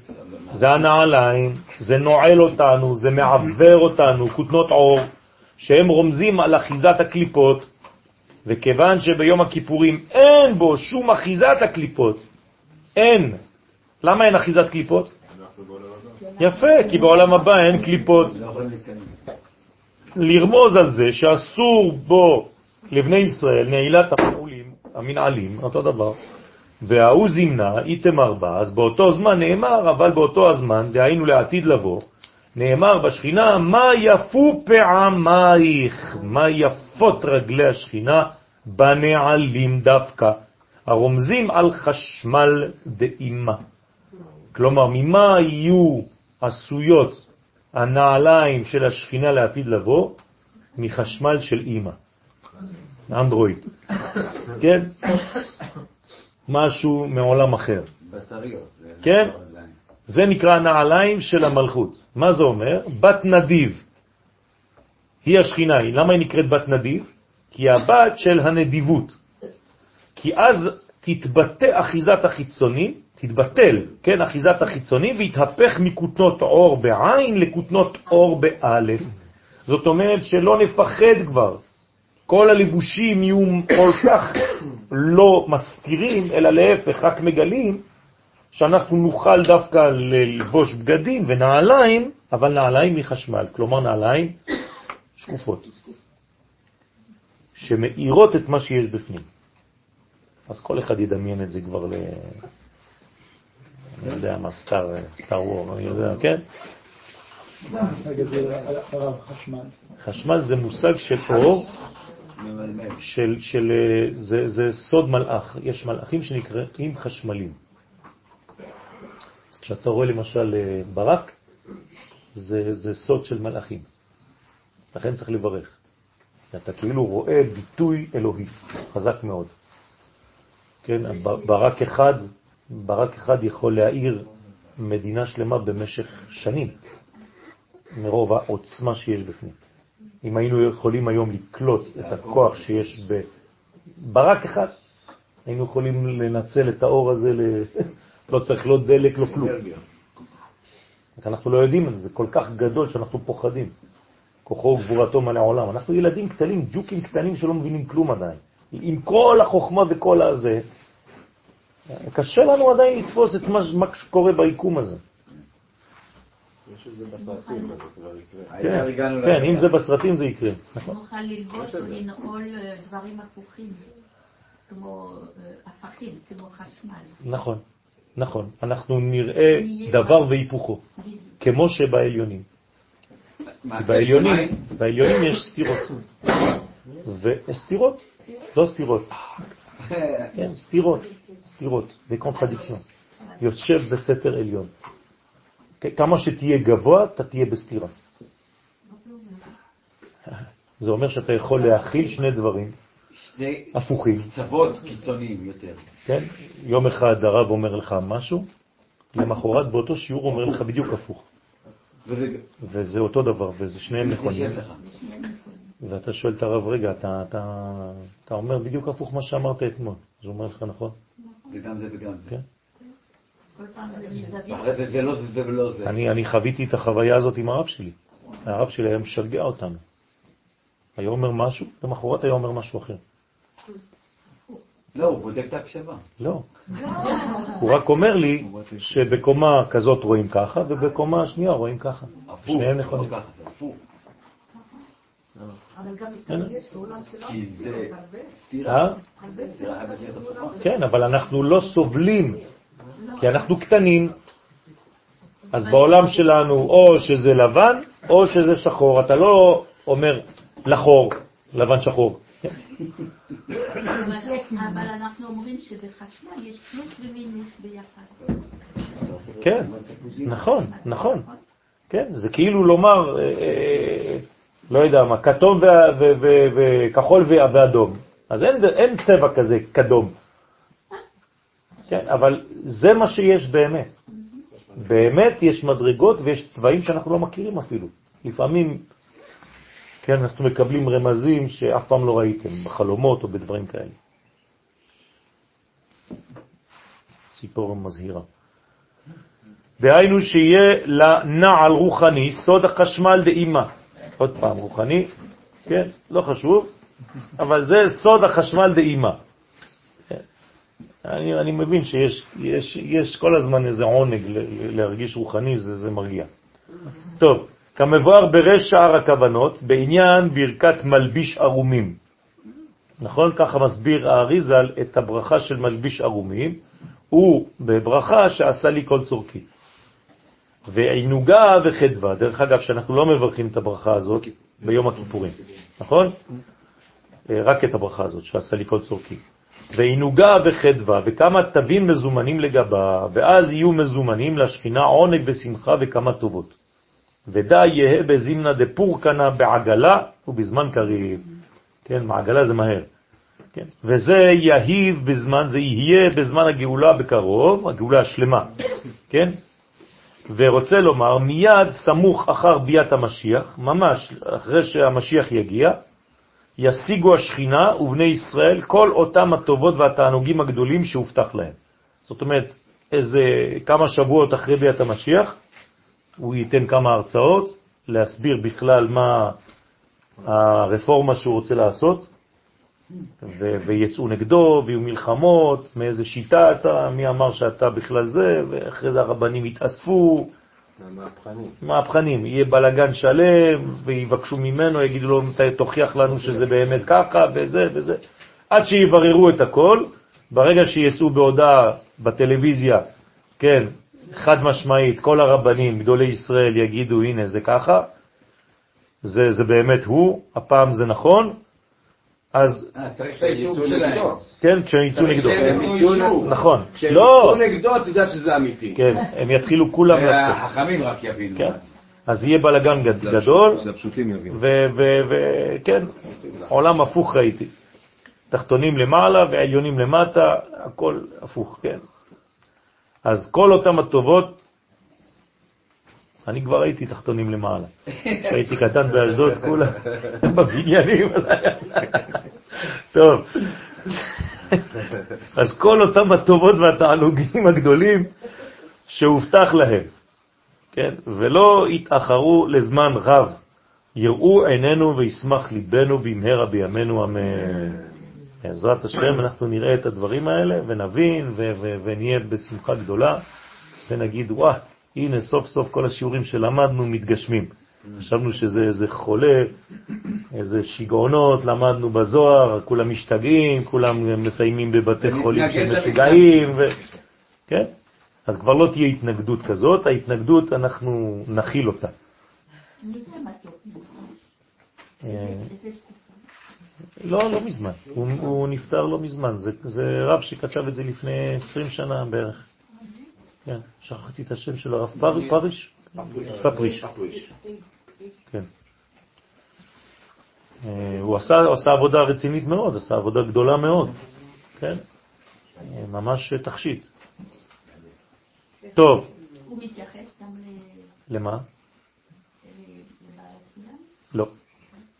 זה הנעליים, זה נועל אותנו, זה מעבר אותנו, כותנות עור, שהם רומזים על אחיזת הקליפות, וכיוון שביום הכיפורים אין בו שום אחיזת הקליפות, אין. למה אין אחיזת קליפות? יפה, כי בעולם הבא אין קליפות. לרמוז על זה שאסור בו לבני ישראל נעילת המעולים, המנעלים, אותו דבר, וההוא זימנה, איתמר בה, אז באותו זמן נאמר, אבל באותו הזמן, דהיינו לעתיד לבוא, נאמר בשכינה, מה יפו פעמייך, מה יפות רגלי השכינה בנעלים דווקא, הרומזים על חשמל דאימה. כלומר, ממה יהיו עשויות הנעליים של השכינה לעתיד לבוא? מחשמל של אימא, אנדרואיד. כן? משהו מעולם אחר. כן? זה נקרא נעליים של המלכות. מה זה אומר? בת נדיב. היא השכינה. למה היא נקראת בת נדיב? כי היא הבת של הנדיבות. כי אז תתבטא אחיזת החיצוני, תתבטל, כן, אחיזת החיצוני, והתהפך מכותנות אור בעין לכותנות אור באלף. זאת אומרת שלא נפחד כבר. כל הלבושים יהיו כל כך לא מסתירים, אלא להפך, רק מגלים שאנחנו נוכל דווקא ללבוש בגדים ונעליים, אבל נעליים מחשמל, כלומר נעליים שקופות, שמאירות את מה שיש בפנים. אז כל אחד ידמיין את זה כבר ל... אני יודע מה, סטאר, סטאר וור, אני יודע, כן? חשמל? זה מושג של אור. של, של, זה, זה סוד מלאך. יש מלאכים שנקראים חשמלים. כשאתה רואה למשל אה, ברק, זה, זה סוד של מלאכים. לכן צריך לברך. אתה כאילו רואה ביטוי אלוהי, חזק מאוד. כן, ברק אחד, ברק אחד יכול להאיר מדינה שלמה במשך שנים, מרוב העוצמה שיש בפנים. אם היינו יכולים היום לקלוט את הכוח שיש בברק אחד, היינו יכולים לנצל את האור הזה, ל... לא צריך לא דלק, לא כלום. רק אנחנו לא יודעים זה כל כך גדול שאנחנו פוחדים. כוחו וגבורתו מלא עולם. אנחנו ילדים קטנים, ג'וקים קטנים שלא מבינים כלום עדיין. עם כל החוכמה וכל הזה, קשה לנו עדיין לתפוס את מה, שקורה ביקום הזה. כן, כן. אם זה בסרטים זה יקרה. נכון. נוכל ללבוש או לנעול אה, דברים הפוכים, כמו אה, הפכים, כמו חשמל. נכון, נכון. אנחנו נראה דבר והיפוכו, כמו שבעליונים. כי בעליונים? בעליונים יש סתירות. וסתירות, לא סתירות, כן, סתירות, סתירות, וקונטרדיקציון. יושב בסתר עליון. כמה שתהיה גבוה, אתה תהיה בסתירה. זה אומר שאתה יכול להכיל שני דברים שני הפוכים. קצוות קיצוניים יותר. כן? יום אחד הרב אומר לך משהו, למחרת באותו שיעור אומר לך בדיוק הפוך. וזה וזה אותו דבר, וזה שניהם נכונים. ואתה שואל את הרב, רגע, אתה, אתה, אתה אומר בדיוק הפוך מה שאמרת אתמול. אז הוא אומר לך, נכון? זה גם זה וגם זה. כן. זה לא זה זה ולא זה. אני, אני חוויתי את החוויה הזאת עם הרב שלי. הרב שלי היה משגע אותנו. היה אומר משהו, למחרת היה אומר משהו אחר. לא, הוא בודק את ההקשבה. לא. הוא רק אומר לי שבקומה כזאת רואים ככה, ובקומה השנייה רואים ככה. הפוך, שניהם לא נכונים. אבל גם אין. יש בעולם סתירה. אה? כן, אבל אנחנו לא סובלים, כי אנחנו קטנים. אז בעולם שלנו או שזה לבן או שזה שחור. אתה לא אומר לחור, לבן שחור. אבל אנחנו אומרים שבחשמל יש פלוס ומינוס ביחד. כן, נכון, נכון. כן, זה כאילו לומר, אה, אה, לא יודע מה, כתום וכחול ואדום. אז אין, אין צבע כזה קדום. כן, אבל זה מה שיש באמת. באמת יש מדרגות ויש צבעים שאנחנו לא מכירים אפילו. לפעמים, כן, אנחנו מקבלים רמזים שאף פעם לא ראיתם, בחלומות או בדברים כאלה. ציפור מזהירה. דהיינו שיהיה לנעל רוחני סוד החשמל דאימה. עוד פעם, רוחני, כן, לא חשוב, אבל זה סוד החשמל דאימה. כן. אני, אני מבין שיש יש, יש כל הזמן איזה עונג להרגיש רוחני, זה, זה מרגיע. טוב, כמבואר ברש שער הכוונות, בעניין ברכת מלביש ערומים. נכון? ככה מסביר האריזל את הברכה של מלביש ערומים, הוא בברכה שעשה לי כל צורכי. ועינוגה וחדווה, דרך אגב, שאנחנו לא מברכים את הברכה הזאת ביום הכיפורים, נכון? אה, רק את הברכה הזאת, שעשה לי כל צורכי. ועינוגה וחדווה, וכמה תווים מזומנים לגבה, ואז יהיו מזומנים לשכינה עונג ושמחה וכמה טובות. ודא יהא בזימנה דפורקנה בעגלה ובזמן קריב. כן, מעגלה זה מהר. כן, וזה יהיב בזמן, זה יהיה בזמן הגאולה בקרוב, הגאולה השלמה. כן? ורוצה לומר, מיד סמוך אחר ביאת המשיח, ממש אחרי שהמשיח יגיע, ישיגו השכינה ובני ישראל כל אותם הטובות והתענוגים הגדולים שהובטח להם. זאת אומרת, איזה כמה שבועות אחרי ביאת המשיח, הוא ייתן כמה הרצאות להסביר בכלל מה הרפורמה שהוא רוצה לעשות, ויצאו נגדו, ויהיו מלחמות, מאיזה שיטה אתה, מי אמר שאתה בכלל זה, ואחרי זה הרבנים יתאספו. מהפכנים. מהפכנים, יהיה בלגן שלם, ויבקשו ממנו, יגידו לו, תוכיח לנו שזה באמת ככה, וזה וזה. עד שיבררו את הכל, ברגע שיצאו בהודעה בטלוויזיה, כן, חד משמעית, כל הרבנים, גדולי ישראל, יגידו, הנה, זה ככה, זה, זה באמת הוא, הפעם זה נכון, אז... אה, צריך את האישור שלהם. כן, כשהם יצאו נגדו. נכון. כשהם לא. יצאו נגדו, אתה יודע שזה אמיתי. כן, הם יתחילו כולם לצאת. החכמים רק יבינו. כן. אז יהיה בלגן גדול, שהפשוטים יבינו. וכן, עולם הפוך ראיתי. תחתונים למעלה ועליונים למטה, הכל הפוך, כן. אז כל אותם הטובות אני כבר הייתי תחתונים למעלה. כשהייתי קטן באשדוד, כולם בבניינים. טוב. אז כל אותם הטובות והתענוגים הגדולים שהובטח להם, כן? ולא יתאחרו לזמן רב. יראו עינינו וישמח ליבנו במהרה בימינו אמן. בעזרת השם אנחנו נראה את הדברים האלה ונבין ונהיה בשמחה גדולה ונגיד, וואה, הנה סוף סוף כל השיעורים שלמדנו מתגשמים. חשבנו שזה איזה חולה, איזה שיגעונות, למדנו בזוהר, כולם משתגעים, כולם מסיימים בבתי חולים של משוגעים, ו... כן? אז כבר לא תהיה התנגדות כזאת, ההתנגדות אנחנו נכיל אותה. אה, לא, לא מזמן. הוא, הוא נפטר לא מזמן. זה, זה רב שכתב את זה לפני 20 שנה בערך. כן, שכחתי את השם של הרב פריש? פפריש. כן. אה, הוא עשה, עשה עבודה רצינית מאוד, עשה עבודה גדולה מאוד, כן? אה, ממש תכשיט. טוב. הוא מתייחס גם למה? לבעל הסולם? לא,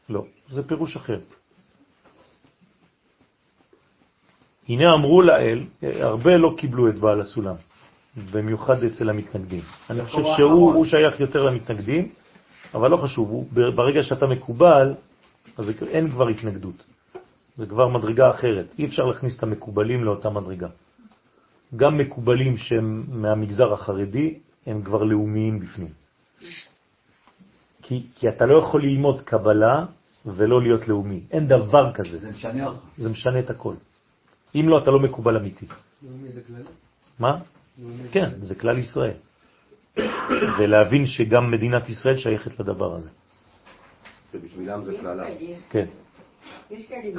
לא, זה פירוש אחר. הנה אמרו לאל, הרבה לא קיבלו את בעל הסולם. במיוחד אצל המתנגדים. אני חושב שהוא שייך יותר למתנגדים, אבל לא חשוב, הוא, ברגע שאתה מקובל, אז אין כבר התנגדות. זה כבר מדרגה אחרת. אי אפשר להכניס את המקובלים לאותה מדרגה. גם מקובלים שהם מהמגזר החרדי, הם כבר לאומיים בפנים. כי, כי אתה לא יכול ללמוד קבלה ולא להיות לאומי. אין דבר כזה. זה משנה אותך. זה משנה את הכל. אם לא, אתה לא מקובל אמיתי. לאומי זה כללי? מה? כן, זה כלל ישראל. ולהבין שגם מדינת ישראל שייכת לדבר הזה. שבשבילם זה קללה. כן. נגד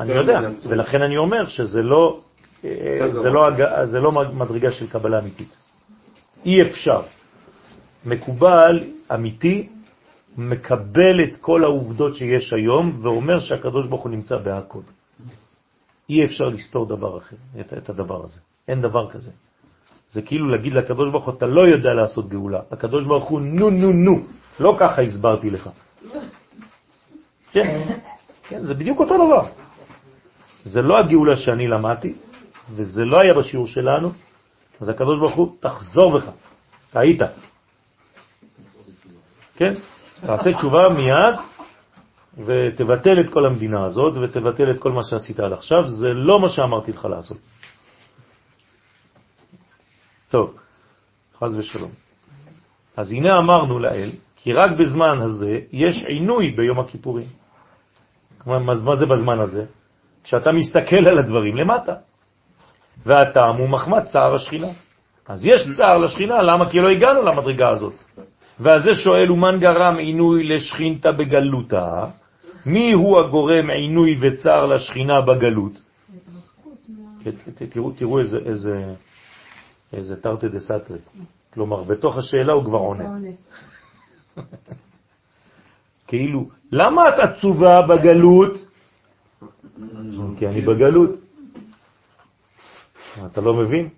אני יודע, ולכן אני אומר שזה לא, אה, זה לא, זה לא מדרגה של קבלה אמיתית. אי אפשר. מקובל, אמיתי, מקבל את כל העובדות שיש היום ואומר שהקדוש ברוך הוא נמצא בהכל. אי אפשר לסתור דבר אחר, את, את הדבר הזה. אין דבר כזה. זה כאילו להגיד לקדוש ברוך הוא, אתה לא יודע לעשות גאולה. הקדוש ברוך הוא, נו נו נו, לא ככה הסברתי לך. כן, כן, זה בדיוק אותו דבר. זה לא הגאולה שאני למדתי, וזה לא היה בשיעור שלנו, אז הקדוש ברוך הוא, תחזור בך, טעית. כן? תעשה תשובה מיד, ותבטל את כל המדינה הזאת, ותבטל את כל מה שעשית עד עכשיו, זה לא מה שאמרתי לך לעשות. טוב, חז ושלום. אז הנה אמרנו לאל, כי רק בזמן הזה יש עינוי ביום הכיפורים. אז מה זה בזמן הזה? כשאתה מסתכל על הדברים למטה. והטעם הוא מחמד צער השכינה. אז יש צער לשכינה, למה? כי לא הגענו למדרגה הזאת. ועל זה שואל, ומן גרם עינוי לשכינתה בגלותה? מי הוא הגורם עינוי וצער לשכינה בגלות? ת- תראו, תראו איזה, איזה, איזה תרתי דה סתרי. כלומר, בתוך השאלה הוא כבר עונה. כאילו, למה את עצובה בגלות? כי אני בגלות. אתה לא מבין?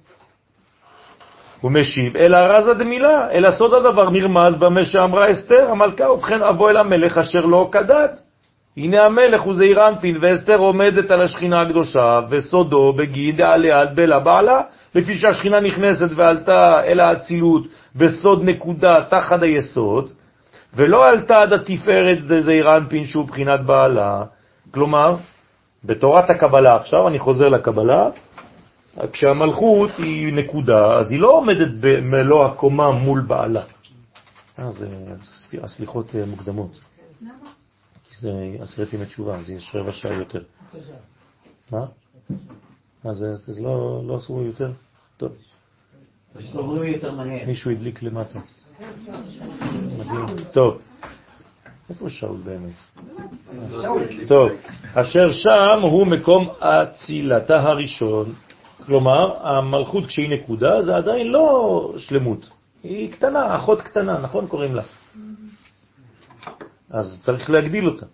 הוא משיב, אלא רזה דמילה, אלא סוד הדבר נרמז במה שאמרה אסתר המלכה, ובכן אבוא אל המלך אשר לא כדת. הנה המלך הוא זעיר אנפין, ואסתר עומדת על השכינה הקדושה, וסודו בגיד עליה עד בלה בעלה, לפי שהשכינה נכנסת ועלתה אל האצילות בסוד נקודה תחת היסוד, ולא עלתה עד התפארת זה זעיר אנפין שהוא בחינת בעלה. כלומר, בתורת הקבלה עכשיו, אני חוזר לקבלה, כשהמלכות היא נקודה, אז היא לא עומדת במלוא הקומה מול בעלה. אה, זה הסליחות אה, מוקדמות. כי זה עשרת ימי תשובה, אז יש רבע שעה יותר. מה? אז זה- לא לא עשו יותר? טוב. מישהו הדליק למטה. מדהים. טוב. איפה שאול באמת? טוב, אשר שם הוא מקום אצילתה הראשון. כלומר, המלכות כשהיא נקודה זה עדיין לא שלמות. היא קטנה, אחות קטנה, נכון קוראים לה? אז צריך להגדיל אותה.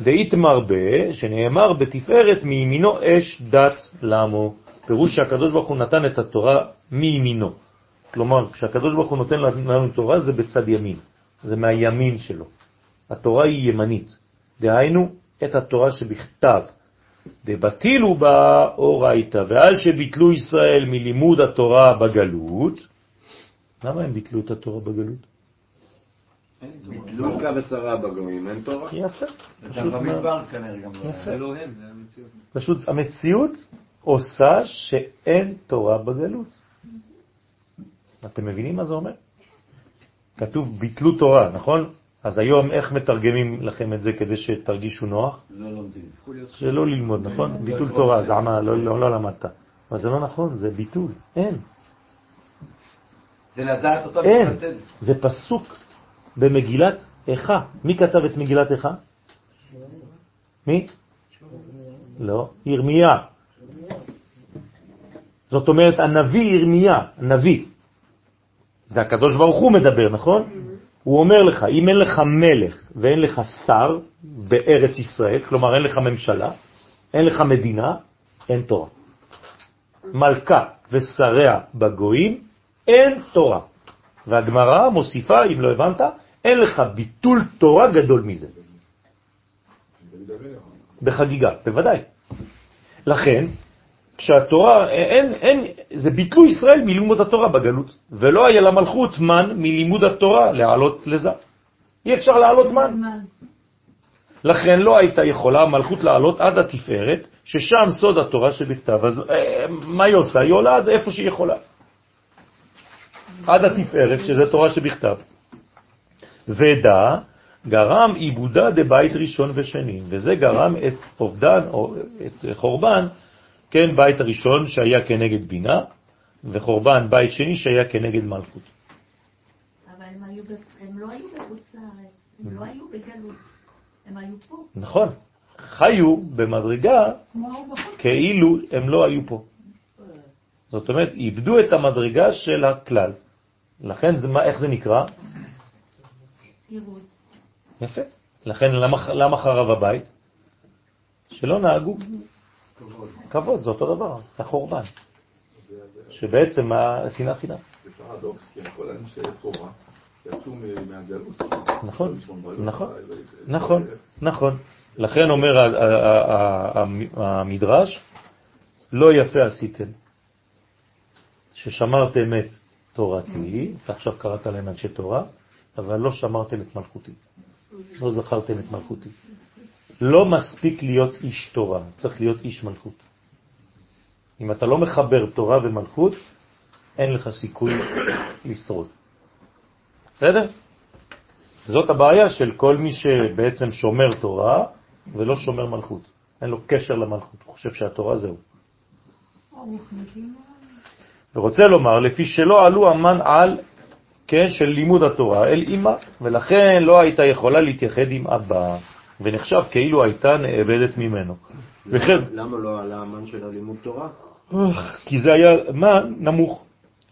דאית מרבה, שנאמר בתפארת מימינו אש דת למו. פירוש שהקדוש ברוך הוא נתן את התורה מימינו. כלומר, כשהקדוש ברוך הוא נותן לנו תורה זה בצד ימין, זה מהימין שלו. התורה היא ימנית, דהיינו את התורה שבכתב. דבטילו בה אורייתא, ועל שביטלו ישראל מלימוד התורה בגלות, למה הם ביטלו את התורה בגלות? מלכה ושרה בגויים, אין תורה? יפה. פשוט מאוד. במדבר כנראה גם לא. זה לא המציאות. פשוט המציאות עושה שאין תורה בגלות. אתם מבינים מה זה אומר? כתוב ביטלו תורה, נכון? אז היום איך מתרגמים לכם את זה כדי שתרגישו נוח? לא לומדים. שלא ללמוד, נכון? ביטול תורה, זעמה, לא, לא, לא למדת. אבל זה לא נכון, זה ביטול, אין. זה לדעת אותו אין. זה פסוק במגילת איכה. מי כתב את מגילת איכה? מי? לא, ירמיה. זאת אומרת, הנביא ירמיה, נביא. זה הקדוש ברוך הוא מדבר, נכון? הוא אומר לך, אם אין לך מלך ואין לך שר בארץ ישראל, כלומר אין לך ממשלה, אין לך מדינה, אין תורה. מלכה ושריה בגויים, אין תורה. והגמרא מוסיפה, אם לא הבנת, אין לך ביטול תורה גדול מזה. בחגיגה, בוודאי. לכן, כשהתורה, אין, אין, זה ביטלו ישראל מלימוד התורה בגלות, ולא היה למלכות מן מלימוד התורה לעלות לזה. אי אפשר לעלות מן. לכן לא הייתה יכולה המלכות לעלות עד התפארת, ששם סוד התורה שבכתב. אז אה, מה היא עושה? היא עולה עד איפה שהיא יכולה. עד התפארת, שזה תורה שבכתב. ודע גרם עיבודה דבית ראשון ושני, וזה גרם את אובדן, או את חורבן, כן, בית הראשון שהיה כנגד בינה, וחורבן בית שני שהיה כנגד מלכות. אבל הם, היו, הם לא היו בחוץ לארץ, הם לא היו בגלות, הם היו פה. נכון, חיו במדרגה. כאילו הם לא היו פה. זאת אומרת, איבדו את המדרגה של הכלל. לכן, זה, מה, איך זה נקרא? יפה. לכן, למה, למה חרב הבית? שלא נהגו. כבוד, זה אותו דבר, זה החורבן. שבעצם השנאה חינם. זה פרדוקס, כי כל אנשי תורה יצאו מהגלות. נכון, בלילה, נכון, ו- נכון, נכון. לכן אומר המדרש, לא יפה עשיתם, ששמרתם את תורתי, ועכשיו קראת להם אנשי תורה, אבל לא שמרתם את מלכותי. לא זכרתם את מלכותי. לא מספיק להיות איש תורה, צריך להיות איש מלכות. אם אתה לא מחבר תורה ומלכות, אין לך סיכוי לשרוד. בסדר? זאת הבעיה של כל מי שבעצם שומר תורה ולא שומר מלכות. אין לו קשר למלכות, הוא חושב שהתורה זהו. ורוצה לומר, לפי שלא עלו המן על, כן, של לימוד התורה אל אמא, ולכן לא הייתה יכולה להתייחד עם אבא, ונחשב כאילו הייתה נאבדת ממנו. וכן, למה לא עלה המן של הלימוד תורה? כי זה היה מן נמוך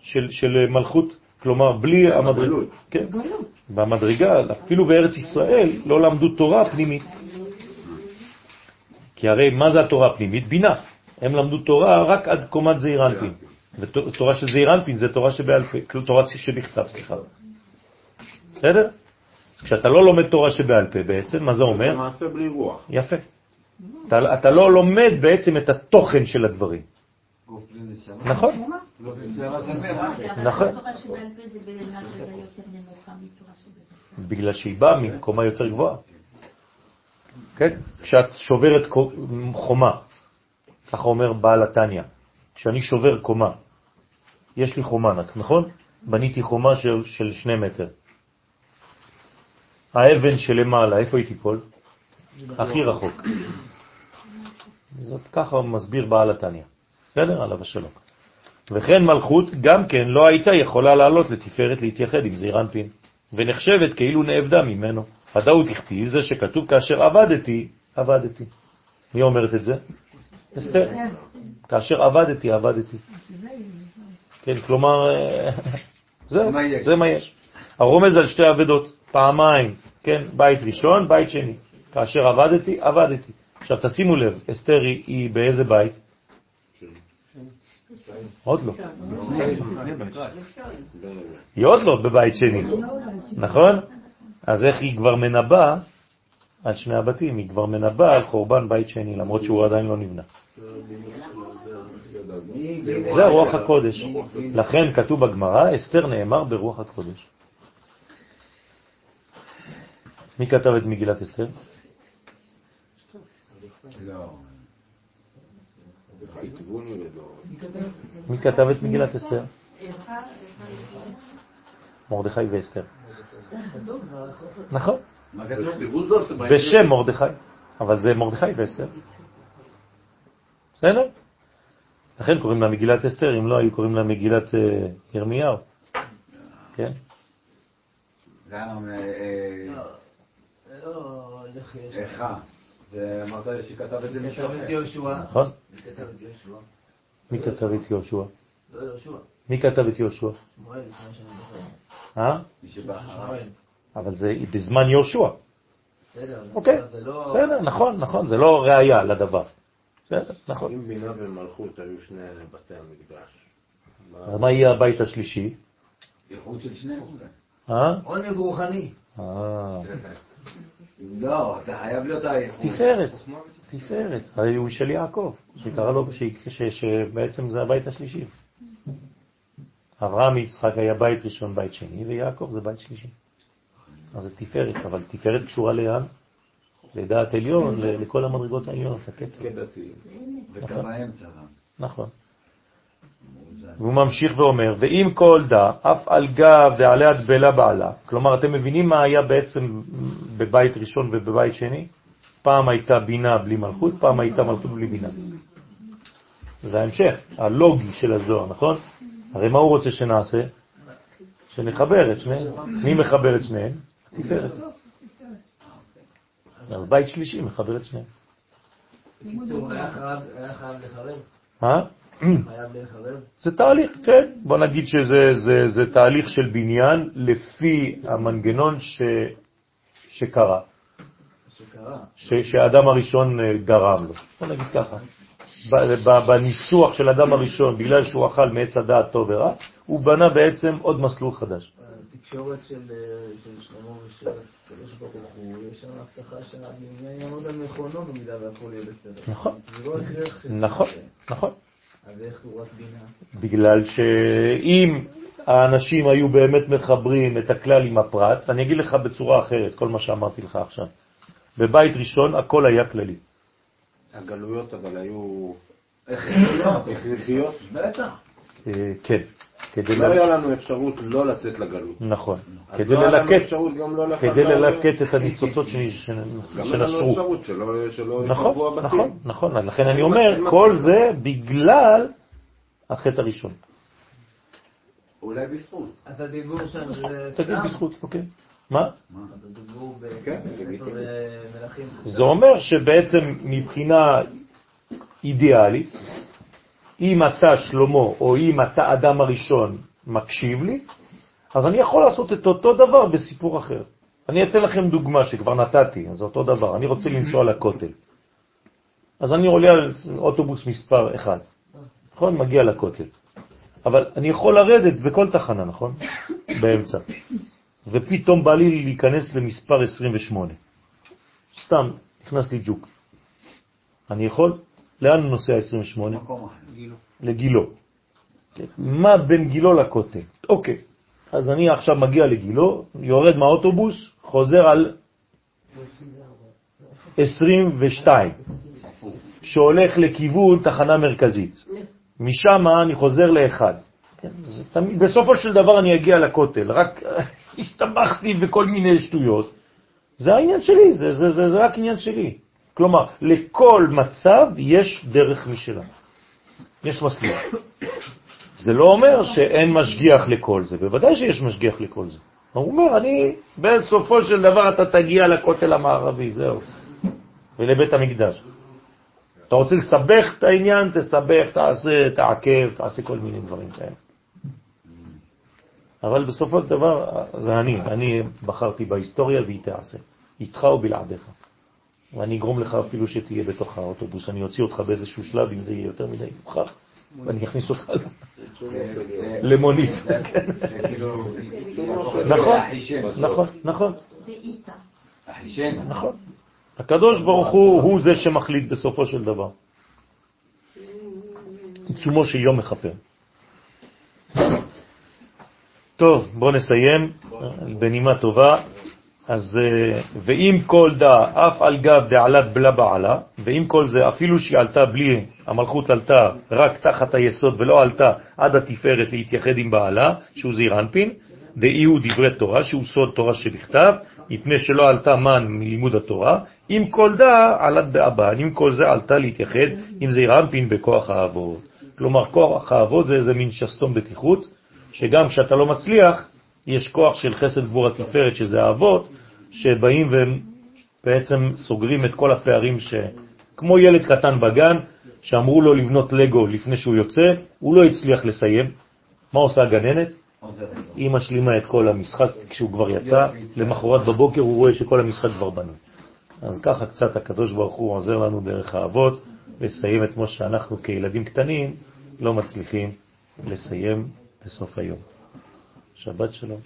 של, של מלכות, כלומר בלי המדרגה. בגלות. כן, גלות. במדרגה, אפילו בארץ ישראל, לא למדו תורה פנימית. כי הרי מה זה התורה הפנימית? בינה. הם למדו תורה רק עד קומת זעיר אנפין. ותורה של זעיר אנפין זה תורה שבעל פה, תורה שבכתב, סליחה. בסדר? אז כשאתה לא לומד תורה שבעל פה בעצם, מה זה אומר? מעשה בלי רוח. יפה. אתה, אתה לא לומד בעצם את התוכן של הדברים. נכון, לא נכון. תורה. בגלל שהיא באה מקומה יותר גבוהה. כן? כשאת שוברת חומה, ככה אומר בעל התניא, כשאני שובר קומה, יש לי חומה, נכון? בניתי חומה של, של שני מטר. האבן שלמעלה, איפה היא תיפול? הכי רחוק. זאת ככה מסביר בעל התניא. בסדר? עליו השלום. וכן מלכות גם כן לא הייתה יכולה לעלות לתפארת להתייחד עם זעיר אנפין, ונחשבת כאילו נאבדה ממנו. ודאות הכתיב זה שכתוב כאשר עבדתי, עבדתי. מי אומרת את זה? אסתר. כאשר עבדתי, עבדתי. כן, כלומר, אה, יש? זה מה יש. הרומז על שתי עבדות, פעמיים, כן, בית ראשון, בית שני. כאשר עבדתי, עבדתי. עכשיו תשימו לב, אסתר היא- באיזה בית? עוד לא. היא עוד לא בבית שני, נכון? אז איך היא כבר מנבאה על שני הבתים? היא כבר מנבאה על חורבן בית שני, למרות שהוא עדיין לא נבנה. זה רוח הקודש. לכן כתוב בגמרא, אסתר נאמר ברוח הקודש. מי כתב את מגילת אסתר? מי כתב את מגילת אסתר? מרדכי ואסתר. נכון. בשם מרדכי, אבל זה מרדכי ואסתר. בסדר? לכן קוראים לה מגילת אסתר, אם לא היו קוראים לה מגילת אה, ירמיהו. כן? נכון? מי כתב את יהושע? לא יהושע. מי כתב את יהושע? אה? אבל זה בזמן יהושע. אוקיי, לא... בסדר, נכון, נכון, זה לא ראייה לדבר. בסדר, נכון. אם בינה ומלכות היו שני בתי המקדש. מה- יהיה הבית השלישי? איכות של שניהם. אה? עונג רוחני. אה, לא, אתה חייב להיות האיכות. תפארת, תפארת. הוא של יעקב, שקרא לו, ש- ש- שבעצם זה הבית השלישי. אברהם יצחק היה בית ראשון, בית שני, ויעקב זה בית שלישי. אז זה תפארת, אבל תפארת קשורה לאן? לדעת עליון, לכל המדרגות העליונות, הכתר. כדתי. וקו האמצע גם. נכון. והוא ממשיך ואומר, ואם כל דע, אף על גב דעלי הדבלה בעלה, כלומר, אתם מבינים מה היה בעצם בבית ראשון ובבית שני? פעם הייתה בינה בלי מלכות, פעם הייתה מלכות בלי בינה. זה ההמשך, הלוגי של הזוהר, נכון? הרי מה הוא רוצה שנעשה? שנחבר את שניהם. מי מחבר את שניהם? תפארת. אז בית שלישי מחבר את שניהם. מה? זה תהליך, כן. בוא נגיד שזה זה, זה תהליך של בניין לפי המנגנון ש, שקרה, שהאדם הראשון אה, גרם לו. בוא נגיד ככה. ב- ב- בניסוח של אדם הראשון, בגלל שהוא אכל מעץ הדעת טוב ורע, הוא בנה בעצם עוד מסלול חדש. התקשורת של אה, של שלמה ושל הקדוש ברוך הוא, יש שם הבטחה שהבניין יעמוד על מכונו במידה והכל יהיה בסדר. נכון. לא. נכון, נכון. אז איך הוא רק בינה? בגלל שאם האנשים היו באמת מחברים את הכלל עם הפרט, אני אגיד לך בצורה אחרת, כל מה שאמרתי לך עכשיו. בבית ראשון הכל היה כללי. הגלויות אבל היו הכרחיות. הכרחיות. בטח. אה, כן. כדי לא ל- היה לנו אפשרות לא לצאת לגלות. נכון. כדי לא ללקט, לא כדי. ללקט את הניצוצות שנש- גם אין לנו שנשרו. אפשרות שלא שלא נכון, יתרבו הבתים. נכון, נכון. אז לכן אני אומר. כל זה בגלל החטא הראשון. אולי בזכות. אז הדיבור שם זה תגיד סתם? בזכות, אוקיי. מה? כן. אה. זה אומר שבעצם מבחינה אידיאלית, אם אתה שלמה או אם אתה אדם הראשון מקשיב לי, אז אני יכול לעשות את אותו דבר בסיפור אחר. אני אתן לכם דוגמה שכבר נתתי, אז אותו דבר. אני רוצה לנסוע לכותל. אז אני עולה על אוטובוס מספר 1, נכון? מגיע לכותל. אבל אני יכול לרדת בכל תחנה, נכון? באמצע. ופתאום בא לי להיכנס למספר 28. סתם, נכנס לי ג'וק. אני יכול? לאן נוסע 28? מקום אחר. לגילו. כן. מה בין גילו לכותל? אוקיי, אז אני עכשיו מגיע לגילו, יורד מהאוטובוס, חוזר על 22, שהולך לכיוון תחנה מרכזית. משם אני חוזר לאחד. כן, בסופו של דבר אני אגיע לכותל, רק הסתבכתי בכל מיני שטויות. זה העניין שלי, זה, זה, זה, זה רק עניין שלי. כלומר, לכל מצב יש דרך משלה. יש מסלול. זה לא אומר שאין משגיח לכל זה, בוודאי שיש משגיח לכל זה. הוא אומר, אני, בסופו של דבר אתה תגיע לכותל המערבי, זהו, ולבית המקדש. אתה רוצה לסבך את העניין, תסבך, תעשה, תעכב, תעשה כל מיני דברים כאלה. אבל בסופו של דבר, זה אני, אני בחרתי בהיסטוריה והיא תעשה, איתך או בלעדיך. ואני אגרום לך אפילו שתהיה בתוך האוטובוס, אני אוציא אותך באיזשהו שלב, אם זה יהיה יותר מדי מוכרח, ואני אכניס אותך למונית. כאילו, נכון, נכון, נכון. אחישן. נכון. הקדוש ברוך הוא הוא זה שמחליט בסופו של דבר. עיצומו של יום מכפר. טוב, בואו נסיים בנימה טובה. אז, אה, ואם כל דא, אף על גב דעלת בלה בעלה, ואם כל זה, אפילו שהיא עלתה בלי, המלכות עלתה רק תחת היסוד ולא עלתה עד התפארת להתייחד עם בעלה, שהוא זעיר אנפין, דאי הוא דברי תורה, שהוא סוד תורה שבכתב, מפני שלא עלתה מן מלימוד התורה, אם כל דא עלת באבן, אם כל זה עלתה להתייחד עם זעיר אנפין בכוח האבות. כלומר, כוח האבות זה איזה מין שסתום בטיחות, שגם כשאתה לא מצליח, יש כוח של חסד גבור התפארת, שזה האבות, שבאים והם בעצם סוגרים את כל הפערים ש... כמו ילד קטן בגן, שאמרו לו לבנות לגו לפני שהוא יוצא, הוא לא הצליח לסיים. מה עושה הגננת? היא משלימה את כל המשחק כשהוא כבר יצא, למחרת בבוקר הוא רואה שכל המשחק כבר בנוי. אז ככה קצת הקדוש ברוך הוא עוזר לנו דרך האבות לסיים את מה שאנחנו כילדים קטנים לא מצליחים לסיים בסוף היום. שבת שלום.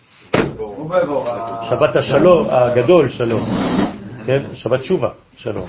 שבת השלום, הגדול שלום. כן? שבת תשובה, שלום.